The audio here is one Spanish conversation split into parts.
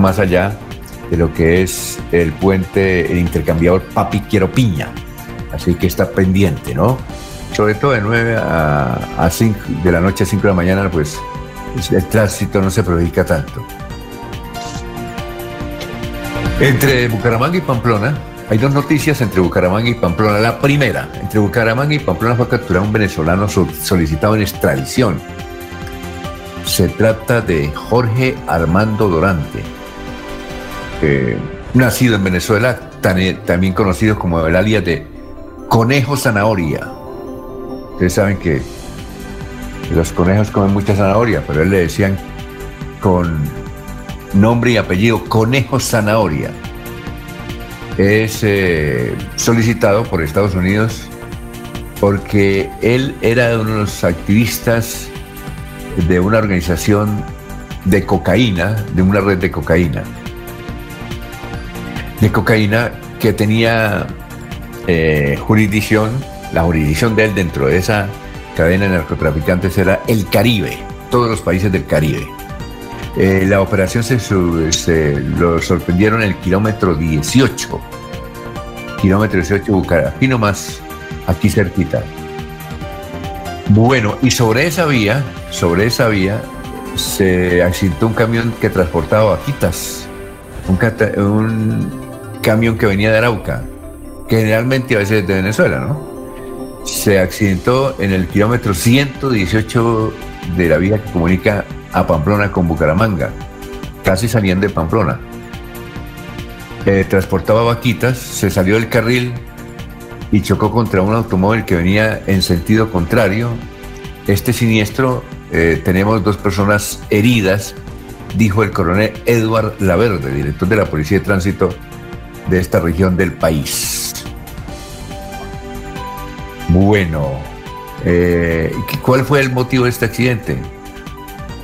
más allá de lo que es el puente, el intercambiador Papi Quiero Piña. Así que está pendiente, ¿no? Sobre todo de 9 a, 5 de la noche a 5 de la mañana, pues el tránsito no se perjudica tanto. Entre Bucaramanga y Pamplona, hay dos noticias entre Bucaramanga y Pamplona. La primera, entre Bucaramanga y Pamplona fue capturado un venezolano solicitado en extradición. Se trata de Jorge Armando Dorante, nacido en Venezuela, también conocido como el alias de Conejo Zanahoria. Ustedes saben que los conejos comen mucha zanahoria, pero él le decían con nombre y apellido Conejo Zanahoria. Es eh, solicitado por Estados Unidos porque él era uno de los activistas de una organización de cocaína, de una red de cocaína. De cocaína que tenía eh, jurisdicción, la jurisdicción de él dentro de esa cadena de narcotraficantes era el Caribe, todos los países del Caribe. Eh, la operación se, lo sorprendieron en el kilómetro 18. Kilómetro 18 Bucara, aquí nomás, aquí cerquita. Bueno, y sobre esa vía, sobre esa vía, se accidentó un camión que transportaba vaquitas. Un camión que venía de Arauca, generalmente a veces de Venezuela, ¿no? Se accidentó en el kilómetro 118 de la vía que comunica a Pamplona con Bucaramanga, casi saliendo de Pamplona. Eh, transportaba vaquitas, se salió del carril y chocó contra un automóvil que venía en sentido contrario. Este siniestro, eh, tenemos dos personas heridas, dijo el coronel Edward Laverde, director de la Policía de Tránsito de esta región del país. Bueno, eh, ¿cuál fue el motivo de este accidente?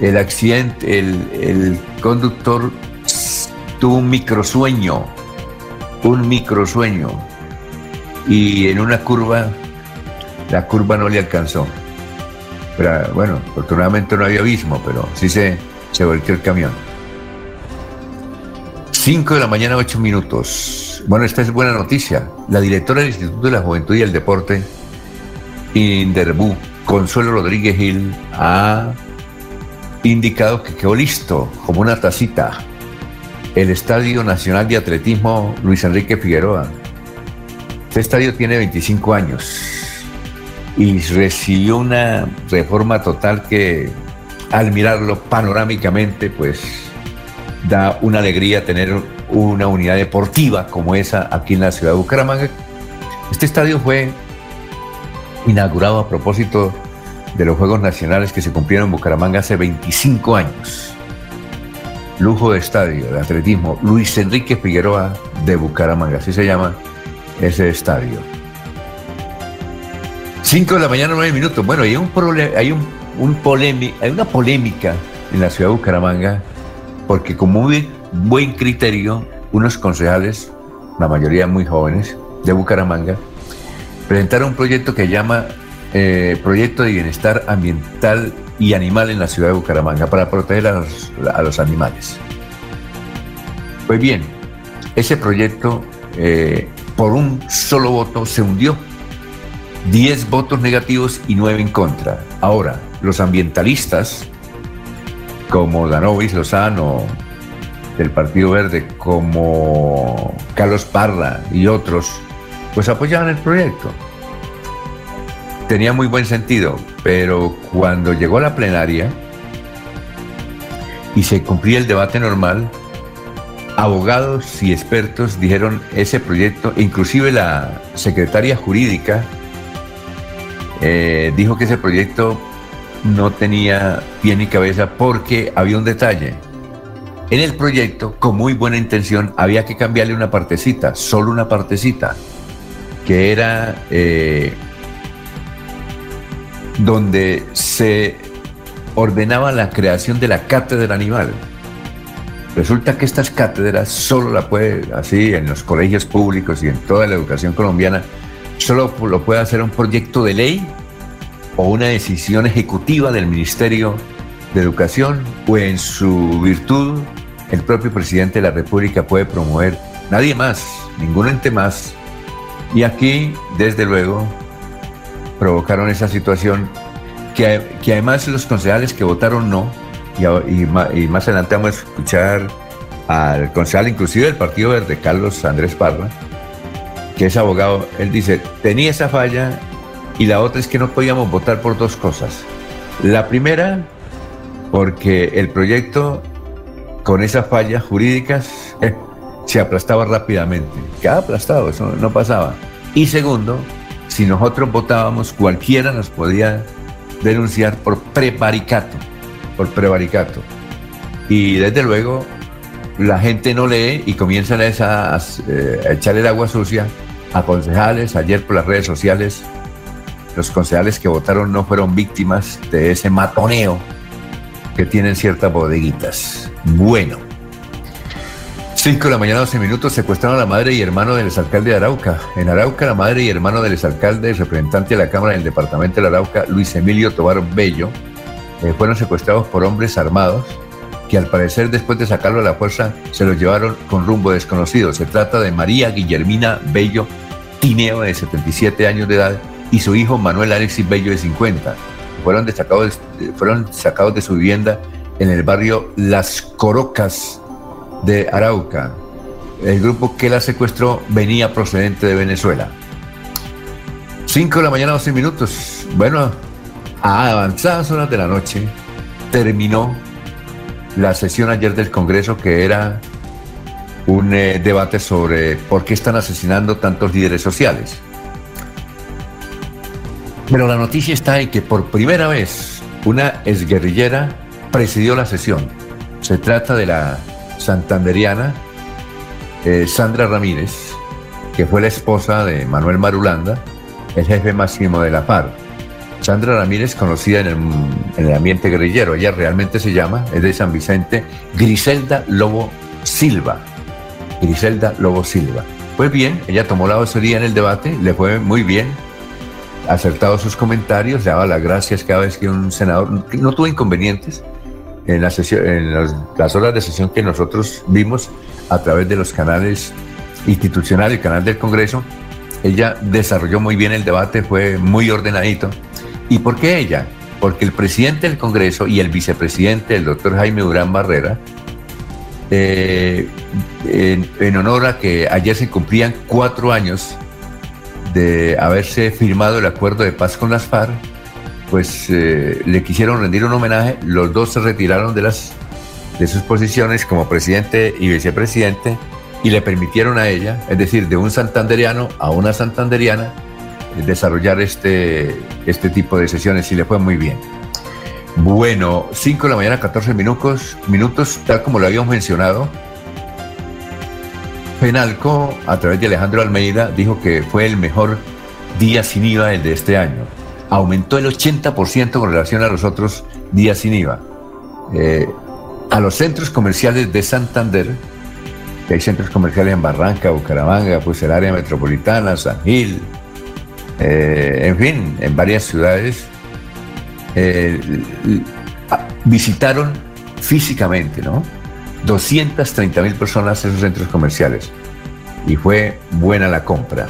El accidente, el, conductor tuvo un microsueño, un microsueño, y en una curva, la curva no le alcanzó. Pero, bueno, afortunadamente no había abismo, pero sí se, se volteó el camión. 5 de la mañana, 8 minutos. Bueno, esta es buena noticia. La directora del Instituto de la Juventud y el Deporte, Inderbú, Consuelo Rodríguez Gil, ha indicado que quedó listo como una tacita el Estadio Nacional de Atletismo Luis Enrique Figueroa. Este estadio tiene 25 años y recibió una reforma total que al mirarlo panorámicamente pues da una alegría tener una unidad deportiva como esa aquí en la ciudad de Bucaramanga. Este estadio fue inaugurado a propósito de los Juegos Nacionales que se cumplieron en Bucaramanga hace 25 años. Lujo de estadio de atletismo Luis Enrique Figueroa de Bucaramanga, así se llama ese estadio. 5 de la mañana, 9 minutos. Bueno, hay, un hay, un, hay una polémica en la ciudad de Bucaramanga porque con muy buen criterio, unos concejales, la mayoría muy jóvenes, de Bucaramanga, presentaron un proyecto que llama eh, Proyecto de Bienestar Ambiental y Animal en la ciudad de Bucaramanga para proteger a los, animales. Pues bien, ese proyecto eh, por un solo voto se hundió. Diez votos negativos y nueve en contra. Ahora, los ambientalistas, como Danovis Lozano, del Partido Verde, como Carlos Parra y otros, pues apoyaban el proyecto. Tenía muy buen sentido, pero cuando llegó la plenaria y se cumplía el debate normal, abogados y expertos dijeron ese proyecto, inclusive la secretaria jurídica eh, dijo que ese proyecto no tenía pie ni cabeza porque había un detalle. En el proyecto, con muy buena intención, había que cambiarle una partecita, solo una partecita que era eh, donde se ordenaba la creación de la cátedra animal. Resulta que estas cátedras solo la puede, así en los colegios públicos y en toda la educación colombiana, solo lo puede hacer un proyecto de ley o una decisión ejecutiva del Ministerio de Educación o en su virtud el propio presidente de la República puede promover, nadie más, ningún ente más. Y aquí, desde luego, provocaron esa situación que, además los concejales que votaron no, y, más adelante vamos a escuchar al concejal inclusive del Partido Verde, Carlos Andrés Parra, que es abogado, él dice, tenía esa falla y la otra es que no podíamos votar por dos cosas. La primera, porque el proyecto con esas fallas jurídicas eh, se aplastaba rápidamente. Quedaba aplastado, eso no pasaba. Y segundo, si nosotros votábamos, cualquiera nos podía denunciar por prevaricato, por prevaricato. Y desde luego la gente no lee y comienzan a, eh, echar el agua sucia a concejales. Ayer por las redes sociales, los concejales que votaron no fueron víctimas de ese matoneo que tienen ciertas bodeguitas. Bueno. 5 de la mañana, 12 minutos, secuestraron a la madre y hermano del exalcalde de Arauca. En Arauca, la madre y hermano del exalcalde, representante de la Cámara del Departamento de Arauca, Luis Emilio Tobar Bello, eh, fueron secuestrados por hombres armados que al parecer después de sacarlo a la fuerza se los llevaron con rumbo desconocido. Se trata de María Guillermina Bello Tineo, de 77 años de edad, y su hijo Manuel Alexis Bello, de 50 fueron, destacados, fueron sacados de su vivienda en el barrio Las Corocas de Arauca. El grupo que la secuestró venía procedente de Venezuela. 5 de la mañana, 12 minutos. Bueno, a avanzadas horas de la noche terminó la sesión ayer del Congreso que era un eh, debate sobre por qué están asesinando tantos líderes sociales. Pero la noticia está en que por primera vez una exguerrillera presidió la sesión. Se trata de la santanderiana eh, Sandra Ramírez, que fue la esposa de Manuel Marulanda, el jefe máximo de la FARC. Sandra Ramírez, conocida en el, en el, ambiente guerrillero, ella realmente se llama, es de San Vicente, Griselda Lobo Silva. Griselda Lobo Silva. Pues bien, ella tomó la vocería en el debate, le fue muy bien, acertado sus comentarios, le daba las gracias cada vez que un senador, no tuvo inconvenientes en, la sesión, en las, horas de sesión que nosotros vimos a través de los canales institucionales, el canal del Congreso, ella desarrolló muy bien el debate, fue muy ordenadito. ¿Y por qué ella? Porque el presidente del Congreso y el vicepresidente, el doctor Jaime Durán Barrera, eh, en, en honor a que ayer se cumplían cuatro años de haberse firmado el acuerdo de paz con las FARC, pues eh, le quisieron rendir un homenaje. Los dos se retiraron de, las, de sus posiciones como presidente y vicepresidente y le permitieron a ella, es decir, de un santanderiano a una santanderiana, desarrollar este, este tipo de sesiones y le fue muy bien. Bueno, 5 de la mañana, 14 minutos, minutos, tal como lo habíamos mencionado, Penalco, a través de Alejandro Almeida, dijo que fue el mejor día sin IVA el de este año. Aumentó el 80% con relación a los otros días sin IVA. Eh, a los centros comerciales de Santander, que hay centros comerciales en Barranca, Bucaramanga, pues el área metropolitana, San Gil, eh, en fin, en varias ciudades, eh, visitaron físicamente, ¿no? 230 mil personas en esos centros comerciales y fue buena la compra.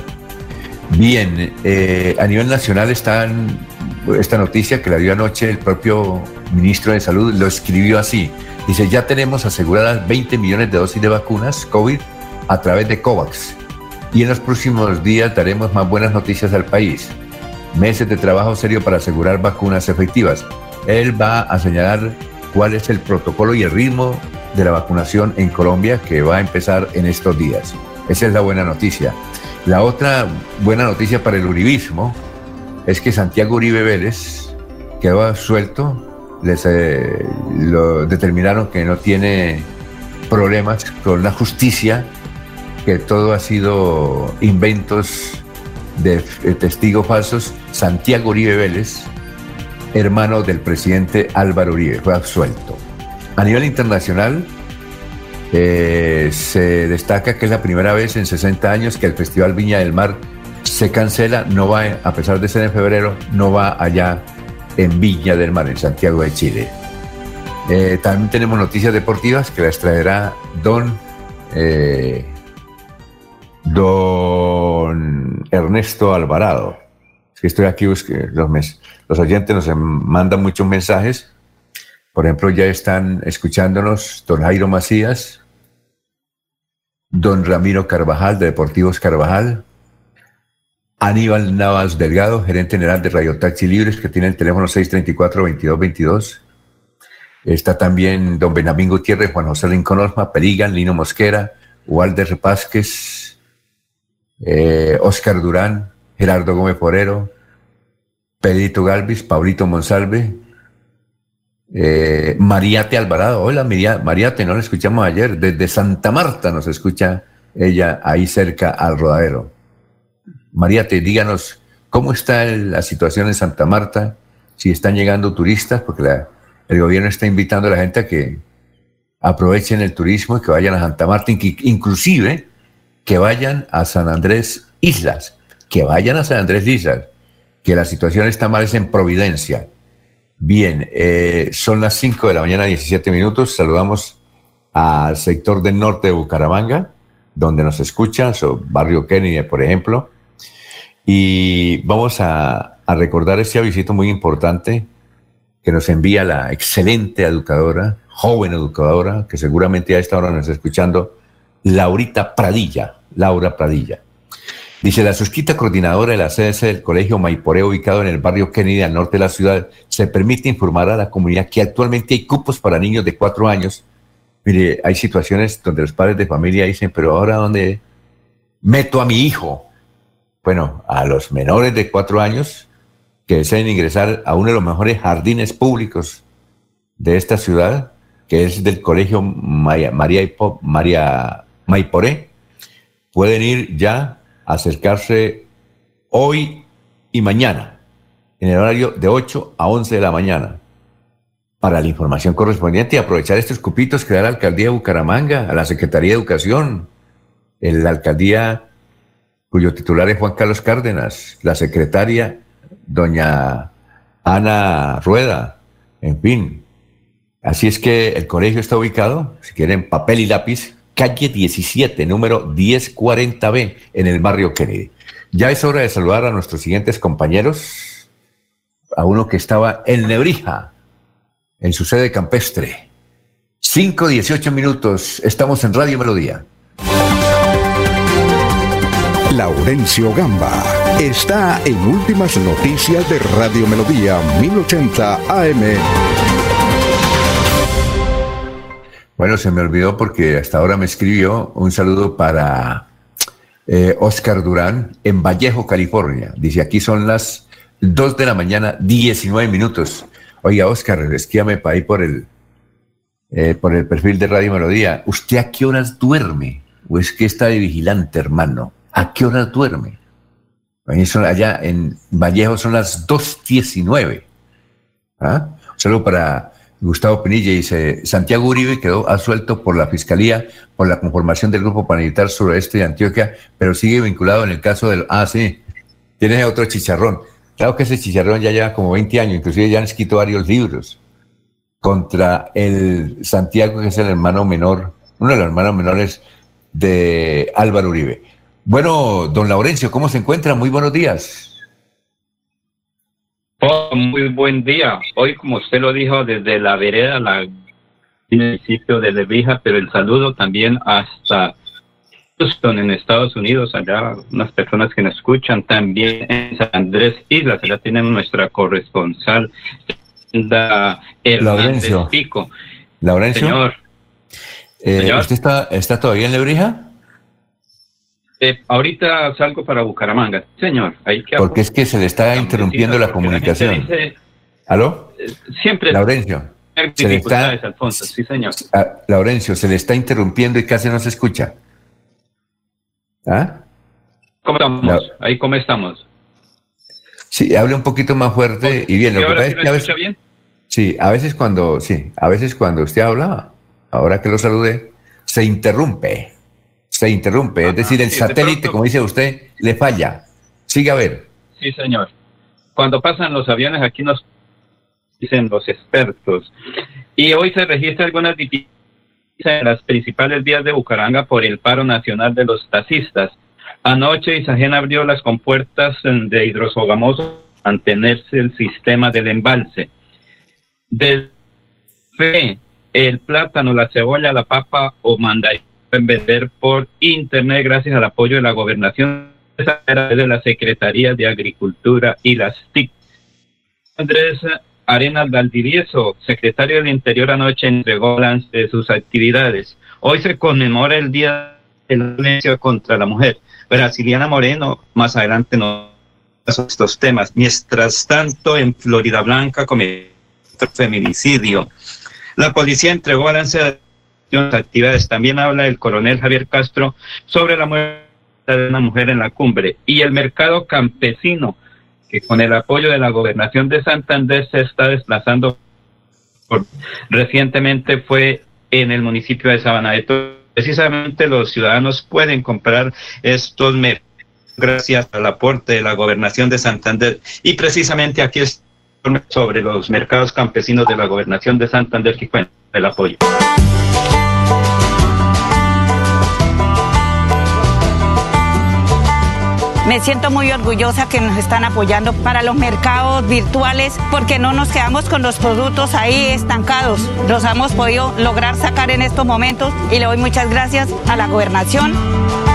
Bien, eh, a nivel nacional está esta noticia que la dio anoche el propio ministro de Salud, lo escribió así. Dice, ya tenemos aseguradas 20 millones de dosis de vacunas COVID a través de COVAX y en los próximos días daremos más buenas noticias al país. Meses de trabajo serio para asegurar vacunas efectivas. Él va a señalar cuál es el protocolo y el ritmo de la vacunación en Colombia que va a empezar en estos días. Esa es la buena noticia. La otra buena noticia para el uribismo es que Santiago Uribe Vélez quedó suelto, les eh, determinaron que no tiene problemas con la justicia, que todo ha sido inventos de testigos falsos. Santiago Uribe Vélez, hermano del presidente Álvaro Uribe, fue absuelto. A nivel internacional, eh, se destaca que es la primera vez en 60 años que el Festival Viña del Mar se cancela, no va, a pesar de ser en febrero, no va allá en Viña del Mar, en Santiago de Chile. Eh, también tenemos noticias deportivas que las traerá don, eh, don Ernesto Alvarado. Es que estoy aquí, los, los oyentes nos mandan muchos mensajes. Por ejemplo, ya están escuchándonos don Jairo Macías, don Ramiro Carvajal de Deportivos Carvajal, Aníbal Navas Delgado, gerente general de Radio Taxi Libres, que tiene el teléfono 634-2222. Está también don Benjamín Gutiérrez, Juan José Lincoln Osma, Perigan, Lino Mosquera, Walter Pásquez, Oscar eh, Durán, Gerardo Gómez Porero, Pedrito Galvis, Paulito Monsalve, eh, Mariate Alvarado. Hola, Mariate, no la escuchamos ayer. Desde Santa Marta nos escucha ella ahí cerca al rodadero. Mariate, díganos cómo está la situación en Santa Marta, si están llegando turistas, porque el gobierno está invitando a la gente a que aprovechen el turismo y que vayan a Santa Marta, inclusive que vayan a San Andrés Islas, que vayan a San Andrés Islas, que la situación está mal es en Providencia. Bien, eh, son las 5 de la mañana, 17 minutos. Saludamos al sector del norte de Bucaramanga, donde nos escuchan, so, barrio Kennedy, por ejemplo. Y vamos a, a recordar este avisito muy importante que nos envía la excelente educadora, joven educadora, que seguramente a esta hora nos está escuchando, Laurita Pradilla. Laura Pradilla. Dice, la susquita coordinadora de la CDC del Colegio Maiporé, ubicado en el barrio Kennedy, al norte de la ciudad, se permite informar a la comunidad que actualmente hay cupos para niños de cuatro años. Mire, hay situaciones donde los padres de familia dicen, pero ahora ¿dónde meto a mi hijo? Bueno, a los menores de cuatro años que deseen ingresar a uno de los mejores jardines públicos de esta ciudad, que es del Colegio María, María, María Maiporé, pueden ir ya acercarse hoy y mañana, en el horario de 8 a 11 de la mañana, para la información correspondiente y aprovechar estos cupitos que da la alcaldía de Bucaramanga, a la Secretaría de Educación, la alcaldía cuyo titular es Juan Carlos Cárdenas, la secretaria doña Ana Rueda, en fin. Así es que el colegio está ubicado, si quieren papel y lápiz, calle 17, número 1040B, en el barrio Kennedy. Ya es hora de saludar a nuestros siguientes compañeros, a uno que estaba en Nebrija, en su sede campestre. 5, 18 minutos, estamos en Radio Melodía. Laurencio Gamba está en Últimas Noticias de Radio Melodía 1080 AM. Bueno, se me olvidó porque hasta ahora me escribió un saludo para eh, Oscar Durán en Vallejo, California. Dice, aquí son las 2 de la mañana, 19 minutos. Oiga, Oscar, esquíame para ahí por el, eh, por el perfil de Radio Melodía. ¿Usted a qué horas duerme? ¿O es que está de vigilante, hermano? ¿A qué horas duerme? Allá en Vallejo son las 2.19. ¿Ah? Un saludo para Gustavo Pinilla dice, Santiago Uribe quedó asuelto por la Fiscalía por la conformación del Grupo Paramilitar Sureste de Antioquia, pero sigue vinculado en el caso del... Ah, sí, tiene otro chicharrón. Claro que ese chicharrón ya lleva como 20 años, inclusive ya han escrito varios libros contra el Santiago, que es el hermano menor, uno de los hermanos menores de Álvaro Uribe. Bueno, don Laurencio, ¿cómo se encuentra? Muy buenos días. Oh, muy buen día. Hoy, como usted lo dijo, desde la vereda, la municipio de Levija, pero el saludo también hasta Houston, en Estados Unidos, allá unas personas que nos escuchan, también en San Andrés Islas, allá tienen nuestra corresponsal, la Laurencio. Pico. Laurencio. Señor. Eh, ¿Usted está, está todavía en Lebrija? Eh, ahorita salgo para Bucaramanga, señor. Porque es que se le está interrumpiendo la comunicación. ¿Aló? Eh, siempre. Laurencio. Se le está, Alfonso. Sí, señor. Ah, Laurencio, se le está interrumpiendo y casi no se escucha. ¿Ah? ¿Cómo estamos? Ahí, ¿cómo estamos? Sí, hable un poquito más fuerte y bien. Lo que pasa es que a veces, bien? Sí, a veces cuando, sí, a veces cuando usted habla, ahora que lo saludé, se interrumpe se interrumpe. es decir, el satélite, como dice usted, le falla. Sigue a ver. Sí, señor. Cuando pasan los aviones aquí nos dicen los expertos. Y hoy se registra algunas dificultades en las principales vías de Bucaranga por el paro nacional de los taxistas. Anoche Isagen abrió las compuertas de hidrosogamoso para mantenerse el sistema del embalse. Desde el plátano, la cebolla, la papa o mandarín pueden vender por internet gracias al apoyo de la gobernación de la Secretaría de Agricultura y las TIC. Andrés Arenas Valdivieso, secretario del Interior, anoche entregó balance de sus actividades. Hoy se conmemora el Día de la Violencia contra la Mujer. Brasiliana Moreno, más adelante nos estos temas. Mientras tanto, en Florida Blanca cometió feminicidio. La policía entregó balance de actividades. También habla el coronel Javier Castro sobre la muerte de una mujer en la cumbre. Y el mercado campesino que con el apoyo de la gobernación de Santander se está desplazando. recientemente fue en el municipio de Sabana. Precisamente los ciudadanos pueden comprar estos mercados gracias al aporte de la gobernación de Santander. Y precisamente aquí es sobre los mercados campesinos de la gobernación de Santander que cuenta el apoyo. Me siento muy orgullosa que nos están apoyando para los mercados virtuales porque no nos quedamos con los productos ahí estancados. Los hemos podido lograr sacar en estos momentos y le doy muchas gracias a la gobernación.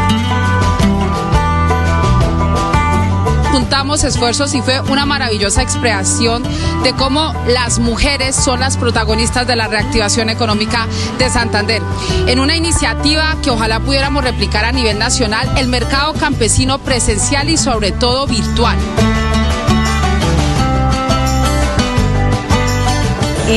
Juntamos esfuerzos y fue una maravillosa expresión de cómo las mujeres son las protagonistas de la reactivación económica de Santander. En una iniciativa que ojalá pudiéramos replicar a nivel nacional, el mercado campesino presencial y sobre todo virtual.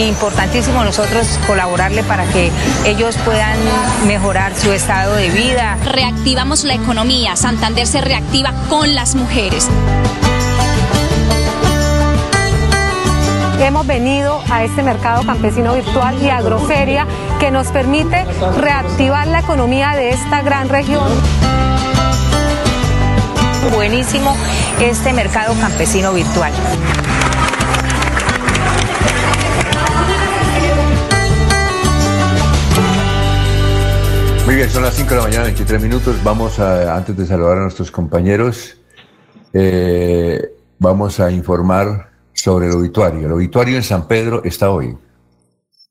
Importantísimo nosotros colaborarle para que ellos puedan mejorar su estado de vida. Reactivamos la economía, Santander se reactiva con las mujeres. Hemos venido a este mercado campesino virtual y agroferia que nos permite reactivar la economía de esta gran región. Buenísimo este mercado campesino virtual. Son las 5 de la mañana, 23 minutos. Vamos a, antes de saludar a nuestros compañeros, eh, vamos a informar sobre el obituario. El obituario en San Pedro está hoy.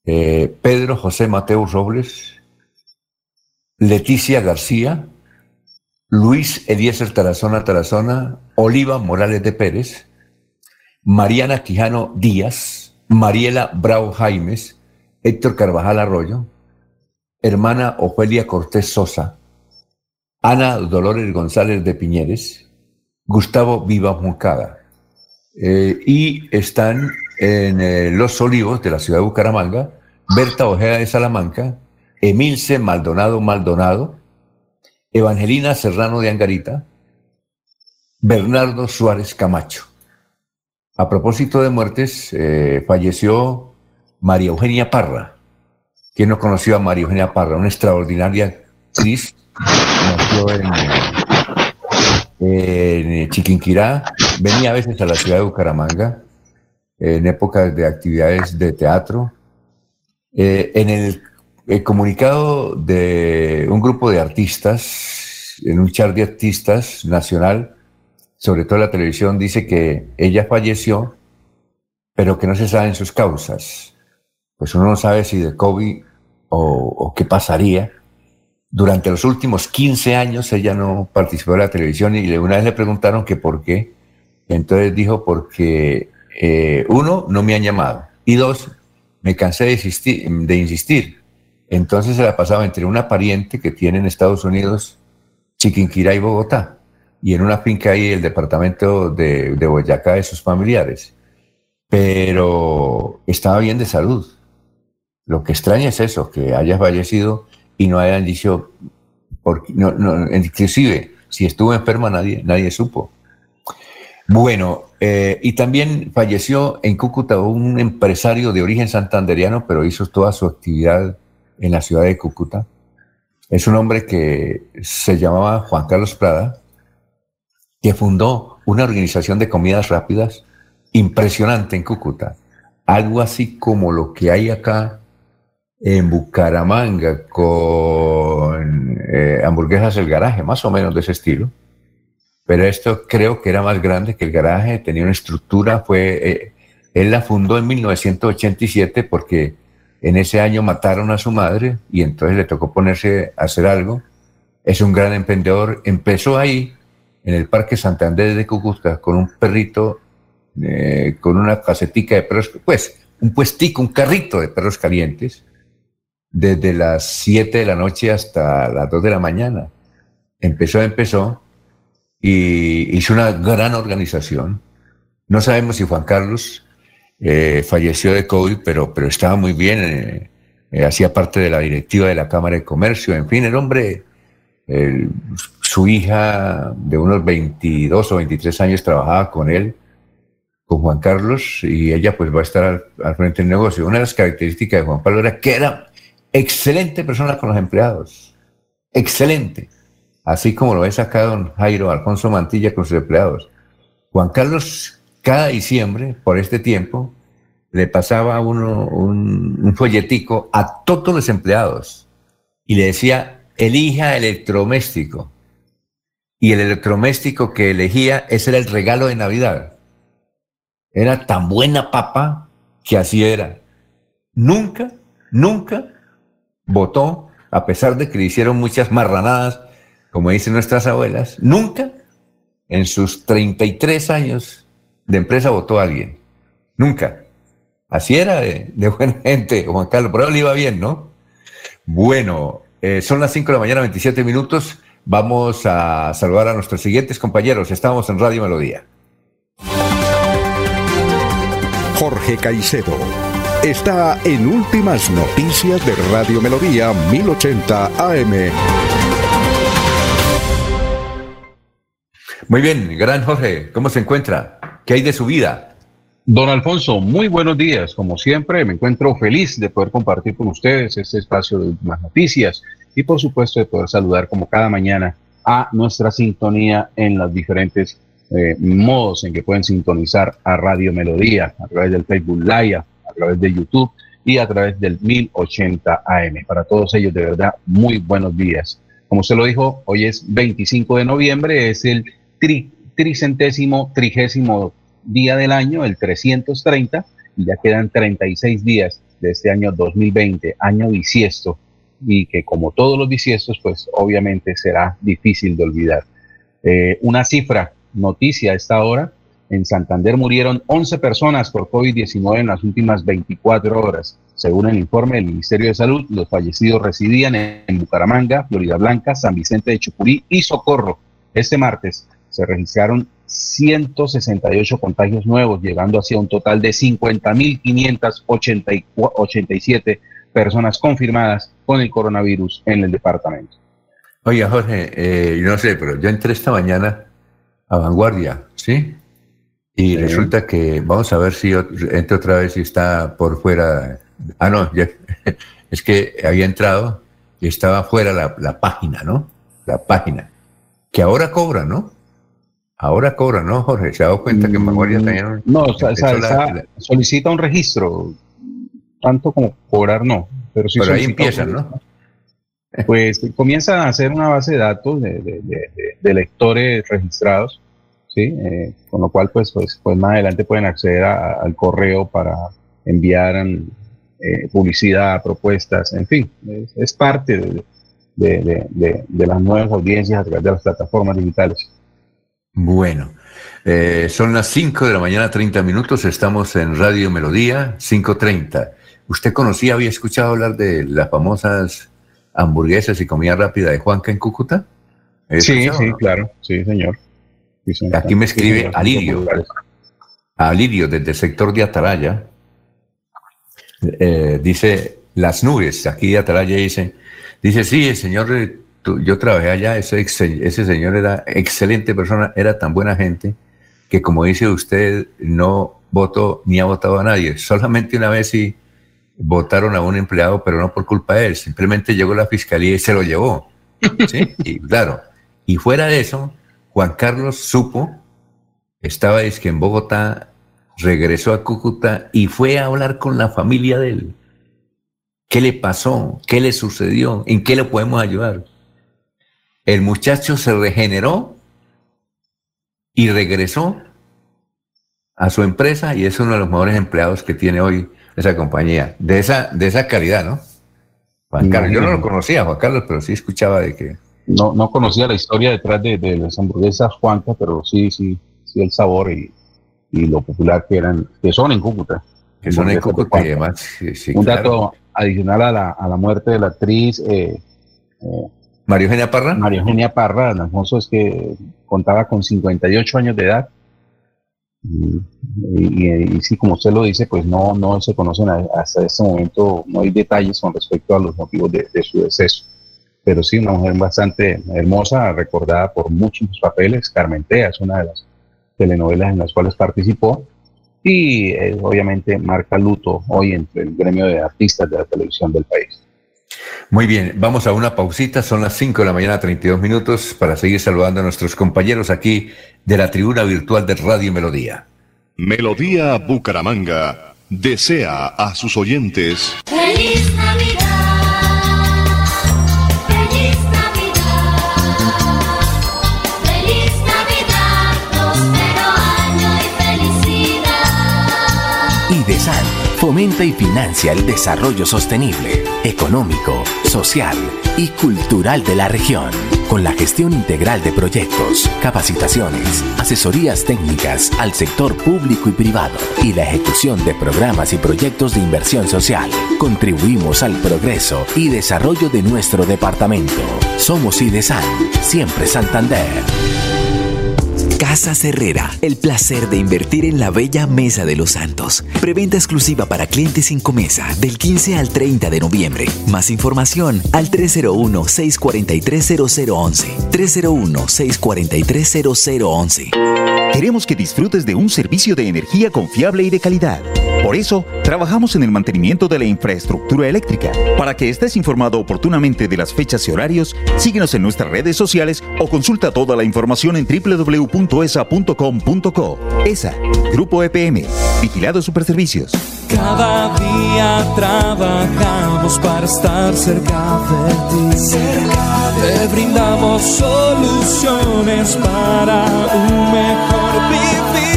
Eh, Pedro José Mateo Robles, Leticia García, Luis Eliezer Tarazona Tarazona, Oliva Morales de Pérez, Mariana Quijano Díaz, Mariela Bravo Jaimes, Héctor Carvajal Arroyo, hermana Ofelia Cortés Sosa, Ana Dolores González de Piñeres, Gustavo Viva Moncada. Eh, y están en eh, Los Olivos de la ciudad de Bucaramanga, Berta Ojeda de Salamanca, Emilce Maldonado Maldonado, Evangelina Serrano de Angarita, Bernardo Suárez Camacho. A propósito de muertes, eh, falleció María Eugenia Parra, ¿Quién no conoció a María Eugenia Parra? Una extraordinaria actriz. Nació en, Chiquinquirá. Venía a veces a la ciudad de Bucaramanga en épocas de actividades de teatro. Eh, en el, comunicado de un grupo de artistas, en un char de artistas nacional, sobre todo la televisión, dice que ella falleció, pero que no se saben sus causas pues uno no sabe si de COVID o, qué pasaría. Durante los últimos 15 años ella no participó en la televisión y una vez le preguntaron que por qué. Entonces dijo porque eh, uno, no me han llamado y dos, me cansé de insistir, de insistir. Entonces se la pasaba entre una pariente que tiene en Estados Unidos, Chiquinquirá y Bogotá, y en una finca ahí el departamento de, de Boyacá de sus familiares. Pero estaba bien de salud. Lo que extraña es eso, que haya fallecido y no hayan dicho, porque, no, inclusive si estuvo enferma nadie, nadie supo. Bueno, eh, y también falleció en Cúcuta un empresario de origen santanderiano, pero hizo toda su actividad en la ciudad de Cúcuta. Es un hombre que se llamaba Juan Carlos Prada, que fundó una organización de comidas rápidas impresionante en Cúcuta algo así como lo que hay acá en Bucaramanga con eh, hamburguesas del garaje, más o menos de ese estilo. Pero esto creo que era más grande que el garaje, tenía una estructura, fue, eh, él la fundó en 1987 porque en ese año mataron a su madre y entonces le tocó ponerse a hacer algo. Es un gran emprendedor, empezó ahí en el Parque Santander de Cúcuta con un perrito, eh, con una casetica de perros, pues un puestico, un carrito de perros calientes desde las 7 de la noche hasta las 2 de la mañana. Empezó, empezó y hizo una gran organización. No sabemos si Juan Carlos eh, falleció de COVID, pero, pero estaba muy bien, eh, eh, hacía parte de la directiva de la Cámara de Comercio, en fin, el hombre, su hija de unos 22 o 23 años trabajaba con él, con Juan Carlos, y ella pues va a estar al, al frente del negocio. Una de las características de Juan Pablo era que era Excelente persona con los empleados. Excelente. Así como lo ve acá don Jairo Alfonso Mantilla con sus empleados. Juan Carlos, cada diciembre, por este tiempo, le pasaba uno un, folletico a todos los empleados y le decía, elija electrodoméstico. Y el electrodoméstico que elegía, ese era el regalo de Navidad. Era tan buena papa que así era. Nunca, nunca votó, a pesar de que le hicieron muchas marranadas, como dicen nuestras abuelas, nunca en sus 33 años de empresa votó alguien. Nunca. Así era de, buena gente, Juan Carlos. Por ahora le iba bien, ¿no? Bueno, eh, son las 5 de la mañana, 27 minutos. Vamos a saludar a nuestros siguientes compañeros. Estamos en Radio Melodía. Jorge Caicedo está en Últimas Noticias de Radio Melodía 1080 AM. Muy bien, gran Jorge, ¿cómo se encuentra? ¿Qué hay de su vida? Don Alfonso, muy buenos días. Como siempre, me encuentro feliz de poder compartir con ustedes este espacio de últimas noticias y por supuesto de poder saludar como cada mañana a nuestra sintonía en los diferentes eh, modos en que pueden sintonizar a Radio Melodía, a través del Facebook Live, a través de YouTube y a través del 1080 AM. Para todos ellos, de verdad, muy buenos días. Como se lo dijo, hoy es 25 de noviembre, es el tricentésimo, trigésimo día del año, el 330, y ya quedan 36 días de este año 2020, año bisiesto, y que como todos los bisiestos, pues obviamente será difícil de olvidar. Eh, una cifra, noticia a esta hora, en Santander murieron 11 personas por COVID-19 en las últimas 24 horas. Según el informe del Ministerio de Salud, los fallecidos residían en Bucaramanga, Florida Blanca, San Vicente de Chucurí y Socorro. Este martes se registraron 168 contagios nuevos, llegando hacia un total de 50.587 personas confirmadas con el coronavirus en el departamento. Oye, Jorge, eh, no sé, pero yo entré esta mañana a Vanguardia, ¿sí? Y resulta que, vamos a ver si entre otra vez si está por fuera. Ah, no, es que había entrado y estaba fuera la, página, ¿no? La página. Que ahora cobra, ¿no? Ahora cobra, ¿no, Jorge? ¿Se ha dado cuenta que Magoria mm, también... No, solicita un registro, tanto como cobrar no. Pero, sí pero ahí empiezan, ¿no? Pues comienzan a hacer una base de datos de, de lectores registrados ¿sí? Eh, con lo cual, pues, pues, pues más adelante pueden acceder al correo para enviar eh, publicidad, propuestas, en fin, es, parte de, las nuevas audiencias a través de las plataformas digitales. Bueno, eh, son las 5 de la mañana, 30 minutos, estamos en Radio Melodía, 5.30. ¿Usted conocía, había escuchado hablar de las famosas hamburguesas y comida rápida de Juanca en Cúcuta? Sí, sí, claro, sí, señor. Aquí me escribe Alirio, Alirio desde el sector de Atalaya. Eh, dice, las nubes, aquí de Atalaya dice, dice, sí, el señor, eh, yo trabajé allá, ese, ese señor era excelente persona, era tan buena gente, que como dice usted, no votó ni ha votado a nadie. Solamente una vez sí votaron a un empleado, pero no por culpa de él, simplemente llegó la fiscalía y se lo llevó. ¿sí? Y claro, y fuera de eso, Juan Carlos supo, estaba es que en Bogotá regresó a Cúcuta y fue a hablar con la familia de él. ¿Qué le pasó? ¿Qué le sucedió? ¿En qué le podemos ayudar? El muchacho se regeneró y regresó a su empresa y es uno de los mejores empleados que tiene hoy esa compañía, de esa, de esa calidad, ¿no? Juan Carlos, yo no lo conocía, Juan Carlos, pero sí escuchaba de que... No, no conocía la historia detrás de, de las hamburguesas Juanca, pero sí, sí, sí el sabor y, y lo popular que eran, que son en Cúcuta. Que son en Cúcuta y demás. Un dato adicional a la, a la muerte de la actriz eh, eh, María Eugenia Parra. María Eugenia Parra, Alfonso, es que contaba con 58 años de edad. Y, y, sí, como usted lo dice, pues no, no se conocen hasta este momento, no hay detalles con respecto a los motivos de, su deceso. Pero sí, una mujer bastante hermosa, recordada por muchos papeles. Carmentea es una de las telenovelas en las cuales participó y eh, obviamente marca luto hoy entre el gremio de artistas de la televisión del país. Muy bien, vamos a una pausita, son las 5 de la mañana, 32 minutos, para seguir saludando a nuestros compañeros aquí de la tribuna virtual de Radio Melodía. Melodía Bucaramanga desea a sus oyentes. ¡Feliz Navidad! Fomenta y financia el desarrollo sostenible, económico, social y cultural de la región, con la gestión integral de proyectos, capacitaciones, asesorías técnicas al sector público y privado y la ejecución de programas y proyectos de inversión social. Contribuimos al progreso y desarrollo de nuestro departamento. Somos IDESAN, siempre Santander. Casa Herrera, el placer de invertir en la bella Mesa de los Santos. Preventa exclusiva para clientes sin comesa del 15 al 30 de noviembre. Más información al 301-643-0011. 301-643-0011. Queremos que disfrutes de un servicio de energía confiable y de calidad. Por eso, trabajamos en el mantenimiento de la infraestructura eléctrica. Para que estés informado oportunamente de las fechas y horarios, síguenos en nuestras redes sociales o consulta toda la información en www.esa.com.co. ESA, Grupo EPM, Vigilado Superservicios. Cada día trabajamos para estar cerca de ti. Te brindamos soluciones para un mejor vivir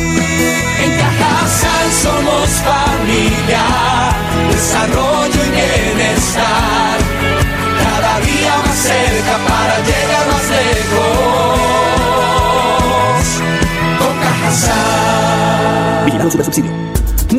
somos familia, desarrollo y bienestar. Cada día más cerca para llegar más lejos. Con. Vigilado Super Subsidio.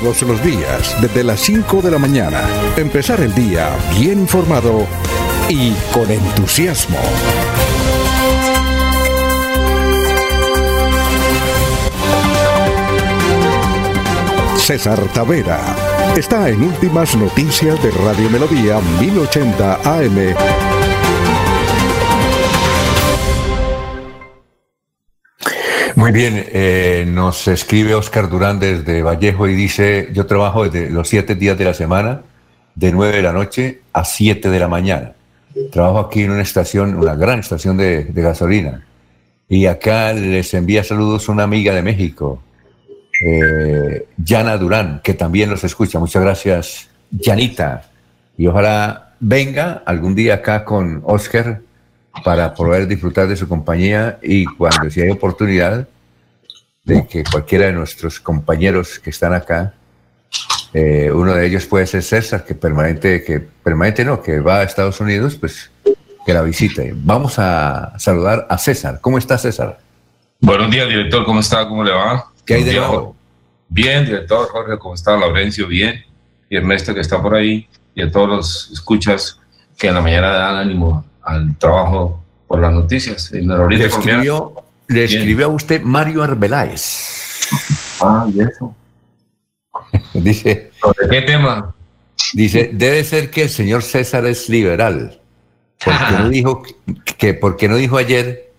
Todos los días, desde las 5 de la mañana, empezar el día bien informado y con entusiasmo. César Tavera está en Últimas Noticias de Radio Melodía 1080 AM. Muy bien, eh, nos escribe Oscar Durán desde Vallejo y dice, yo trabajo desde los siete días de la semana, de nueve de la noche a siete de la mañana. Trabajo aquí en una estación, una gran estación de, gasolina. Y acá les envía saludos una amiga de México, eh, Durán, que también nos escucha. Muchas gracias, Janita. Y ojalá venga algún día acá con Oscar para poder disfrutar de su compañía y cuando si hay oportunidad de que cualquiera de nuestros compañeros que están acá, eh, uno de ellos puede ser César, que permanente, que permanente no, que va a Estados Unidos, pues que la visite. Vamos a saludar a César. ¿Cómo está César? Buenos días, director. ¿Cómo está? ¿Cómo le va? ¿Qué hay de nuevo? Bien, director. Jorge, ¿cómo está? Laurencio, bien. Y Ernesto, que está por ahí. Y a todos los escuchas que en la mañana dan ánimo al trabajo por las noticias. le escribió, le escribió a usted Mario Arbeláez. Ah, y eso. Dice, ¿Sobre qué tema? dice, debe ser que el señor César es liberal. Porque no dijo que, porque no dijo ayer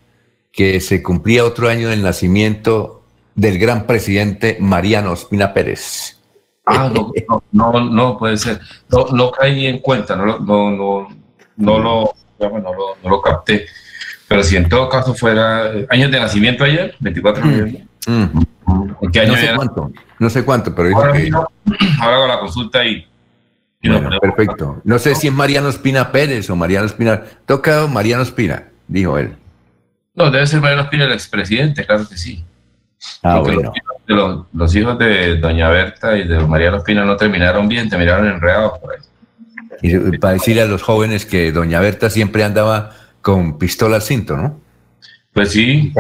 que se cumplía otro año del nacimiento del gran presidente Mariano Ospina Pérez. Ah, no, no, no, no puede ser. No, no caí en cuenta, no, no, no, no, lo, bueno, no, lo, no lo capté. Pero si en todo caso fuera eh, años de nacimiento ayer, 24 de noviembre. Mm, ¿En qué año no sé era? cuánto, no sé cuánto, pero Ahora, que... ahora hago la consulta y, Bueno, perfecto. No sé si es Mariano Espina Pérez o Mariano Espina. Toca Mariano Espina, dijo él. No, debe ser Mariano Espina el expresidente, claro que sí. Ah, Porque bueno. los, hijos de los, los hijos de Doña Berta y de Mariano Espina no terminaron bien, terminaron enredados por ahí. Y para decirle a los jóvenes que Doña Berta siempre andaba con pistola al cinto, ¿no? Pues sí,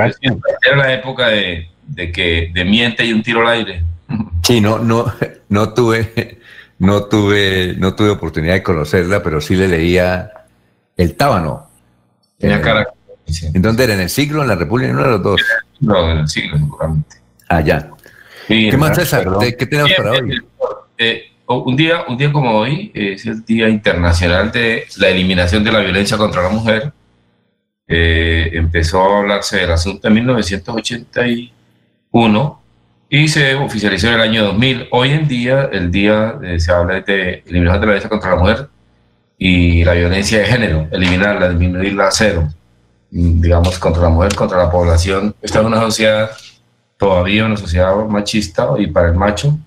era la época de, de que de miente y un tiro al aire. Sí, no, no, no tuve, no tuve, no tuve oportunidad de conocerla, pero sí le leía el tábano. Tenía Eh, cara. ¿En dónde era? ¿En el siglo? ¿En la República? ¿En uno de los dos? No, en el siglo, seguramente. Allá. Sí, ¿Qué más. César? ¿Qué- qué tenemos Bien, para bien, hoy? eh, un, día, un día como hoy eh, es el Día Internacional de la Eliminación de la Violencia contra la Mujer. Eh, empezó a hablarse del asunto en 1981 y se oficializó en el año 2000. Hoy en día, el día eh, se habla de eliminación de la violencia contra la mujer y la violencia de género, eliminarla, disminuirla a cero, mm, digamos, contra la mujer, contra la población. Esta es una sociedad, todavía una sociedad machista y para el macho,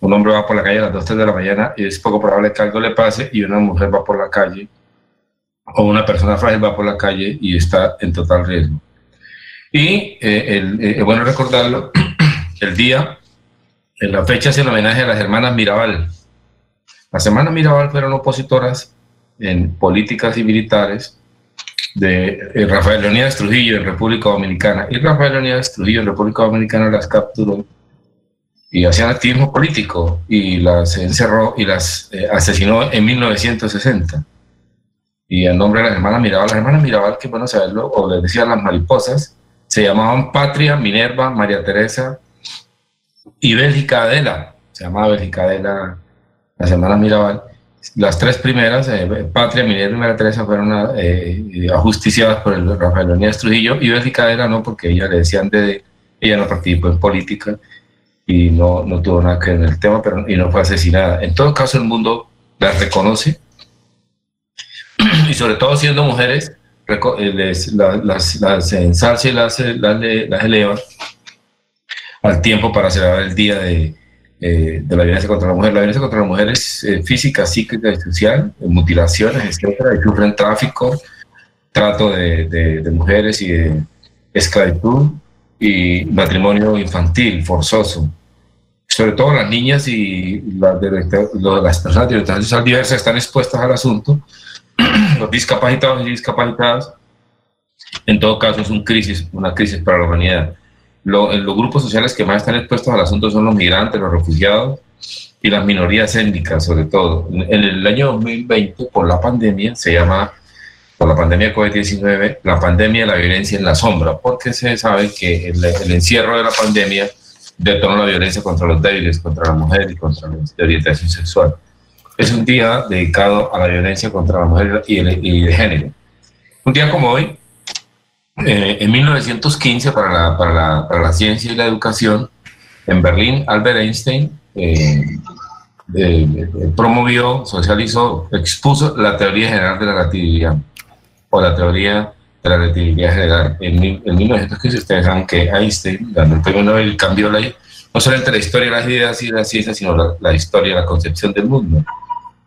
un hombre va por la calle a las 2, 3 de la mañana y es poco probable que algo le pase y una mujer va por la calle o una persona frágil va por la calle y está en total riesgo. Y eh, el- eh, es bueno recordarlo, el día, en la fecha es en homenaje a las hermanas Mirabal. Las hermanas Mirabal fueron opositoras en políticas y militares de eh, Rafael Leonidas Trujillo en República Dominicana. Y Rafael Leonidas Trujillo en República Dominicana las capturó y hacían activismo político y las encerró y las eh, asesinó en 1960. Y el nombre de las hermanas Mirabal, las hermanas Mirabal, que bueno saberlo, o les decían las mariposas, se llamaban Patria, Minerva, María Teresa y Bélgica Adela. Se llamaba Bélgica Adela, las hermanas Mirabal. Las tres primeras, eh, Patria, Minerva y María Teresa, fueron eh, ajusticiadas por el Rafael Leonidas Trujillo y Bélgica Adela no, porque ella le decían de, ella no participó en política y no, no tuvo nada que ver en el tema, pero y no fue asesinada. En todo caso, el mundo las reconoce y sobre todo siendo mujeres, eh, les- la- las, las ensalza y las, las, las eleva al tiempo para celebrar el Día de, eh, de la Violencia contra la Mujer. La violencia contra la mujer es eh, física, psíquica y social, mutilaciones, y sufren tráfico, trato de, de- de mujeres y de esclavitud y matrimonio infantil forzoso. Sobre todo las niñas y las, de, las personas de orientación diversa están expuestas al asunto los discapacitados y discapacitadas, en todo caso es un crisis, una crisis para la humanidad. Lo- en los grupos sociales que más están expuestos al asunto son los migrantes, los refugiados y las minorías étnicas, sobre todo. En, en el año 2020, por la pandemia, se llama, por la pandemia de COVID-19, la pandemia de la violencia en la sombra, porque se sabe que el, el encierro de la pandemia detonó la violencia contra los débiles, contra la mujer y contra los de orientación sexual es un día dedicado a la violencia contra la mujer y el, y género. Un día como hoy, eh, en 1915, para la, para, la, para la ciencia y la educación, en Berlín, Albert Einstein eh, eh, eh, promovió, socializó, expuso la teoría general de la relatividad, o la teoría de la relatividad general. En, en 1915, ustedes saben que Einstein, ganó el premio Nobel, cambió la, no solamente la historia de las ideas y la ciencia, sino la, la historia la concepción del mundo.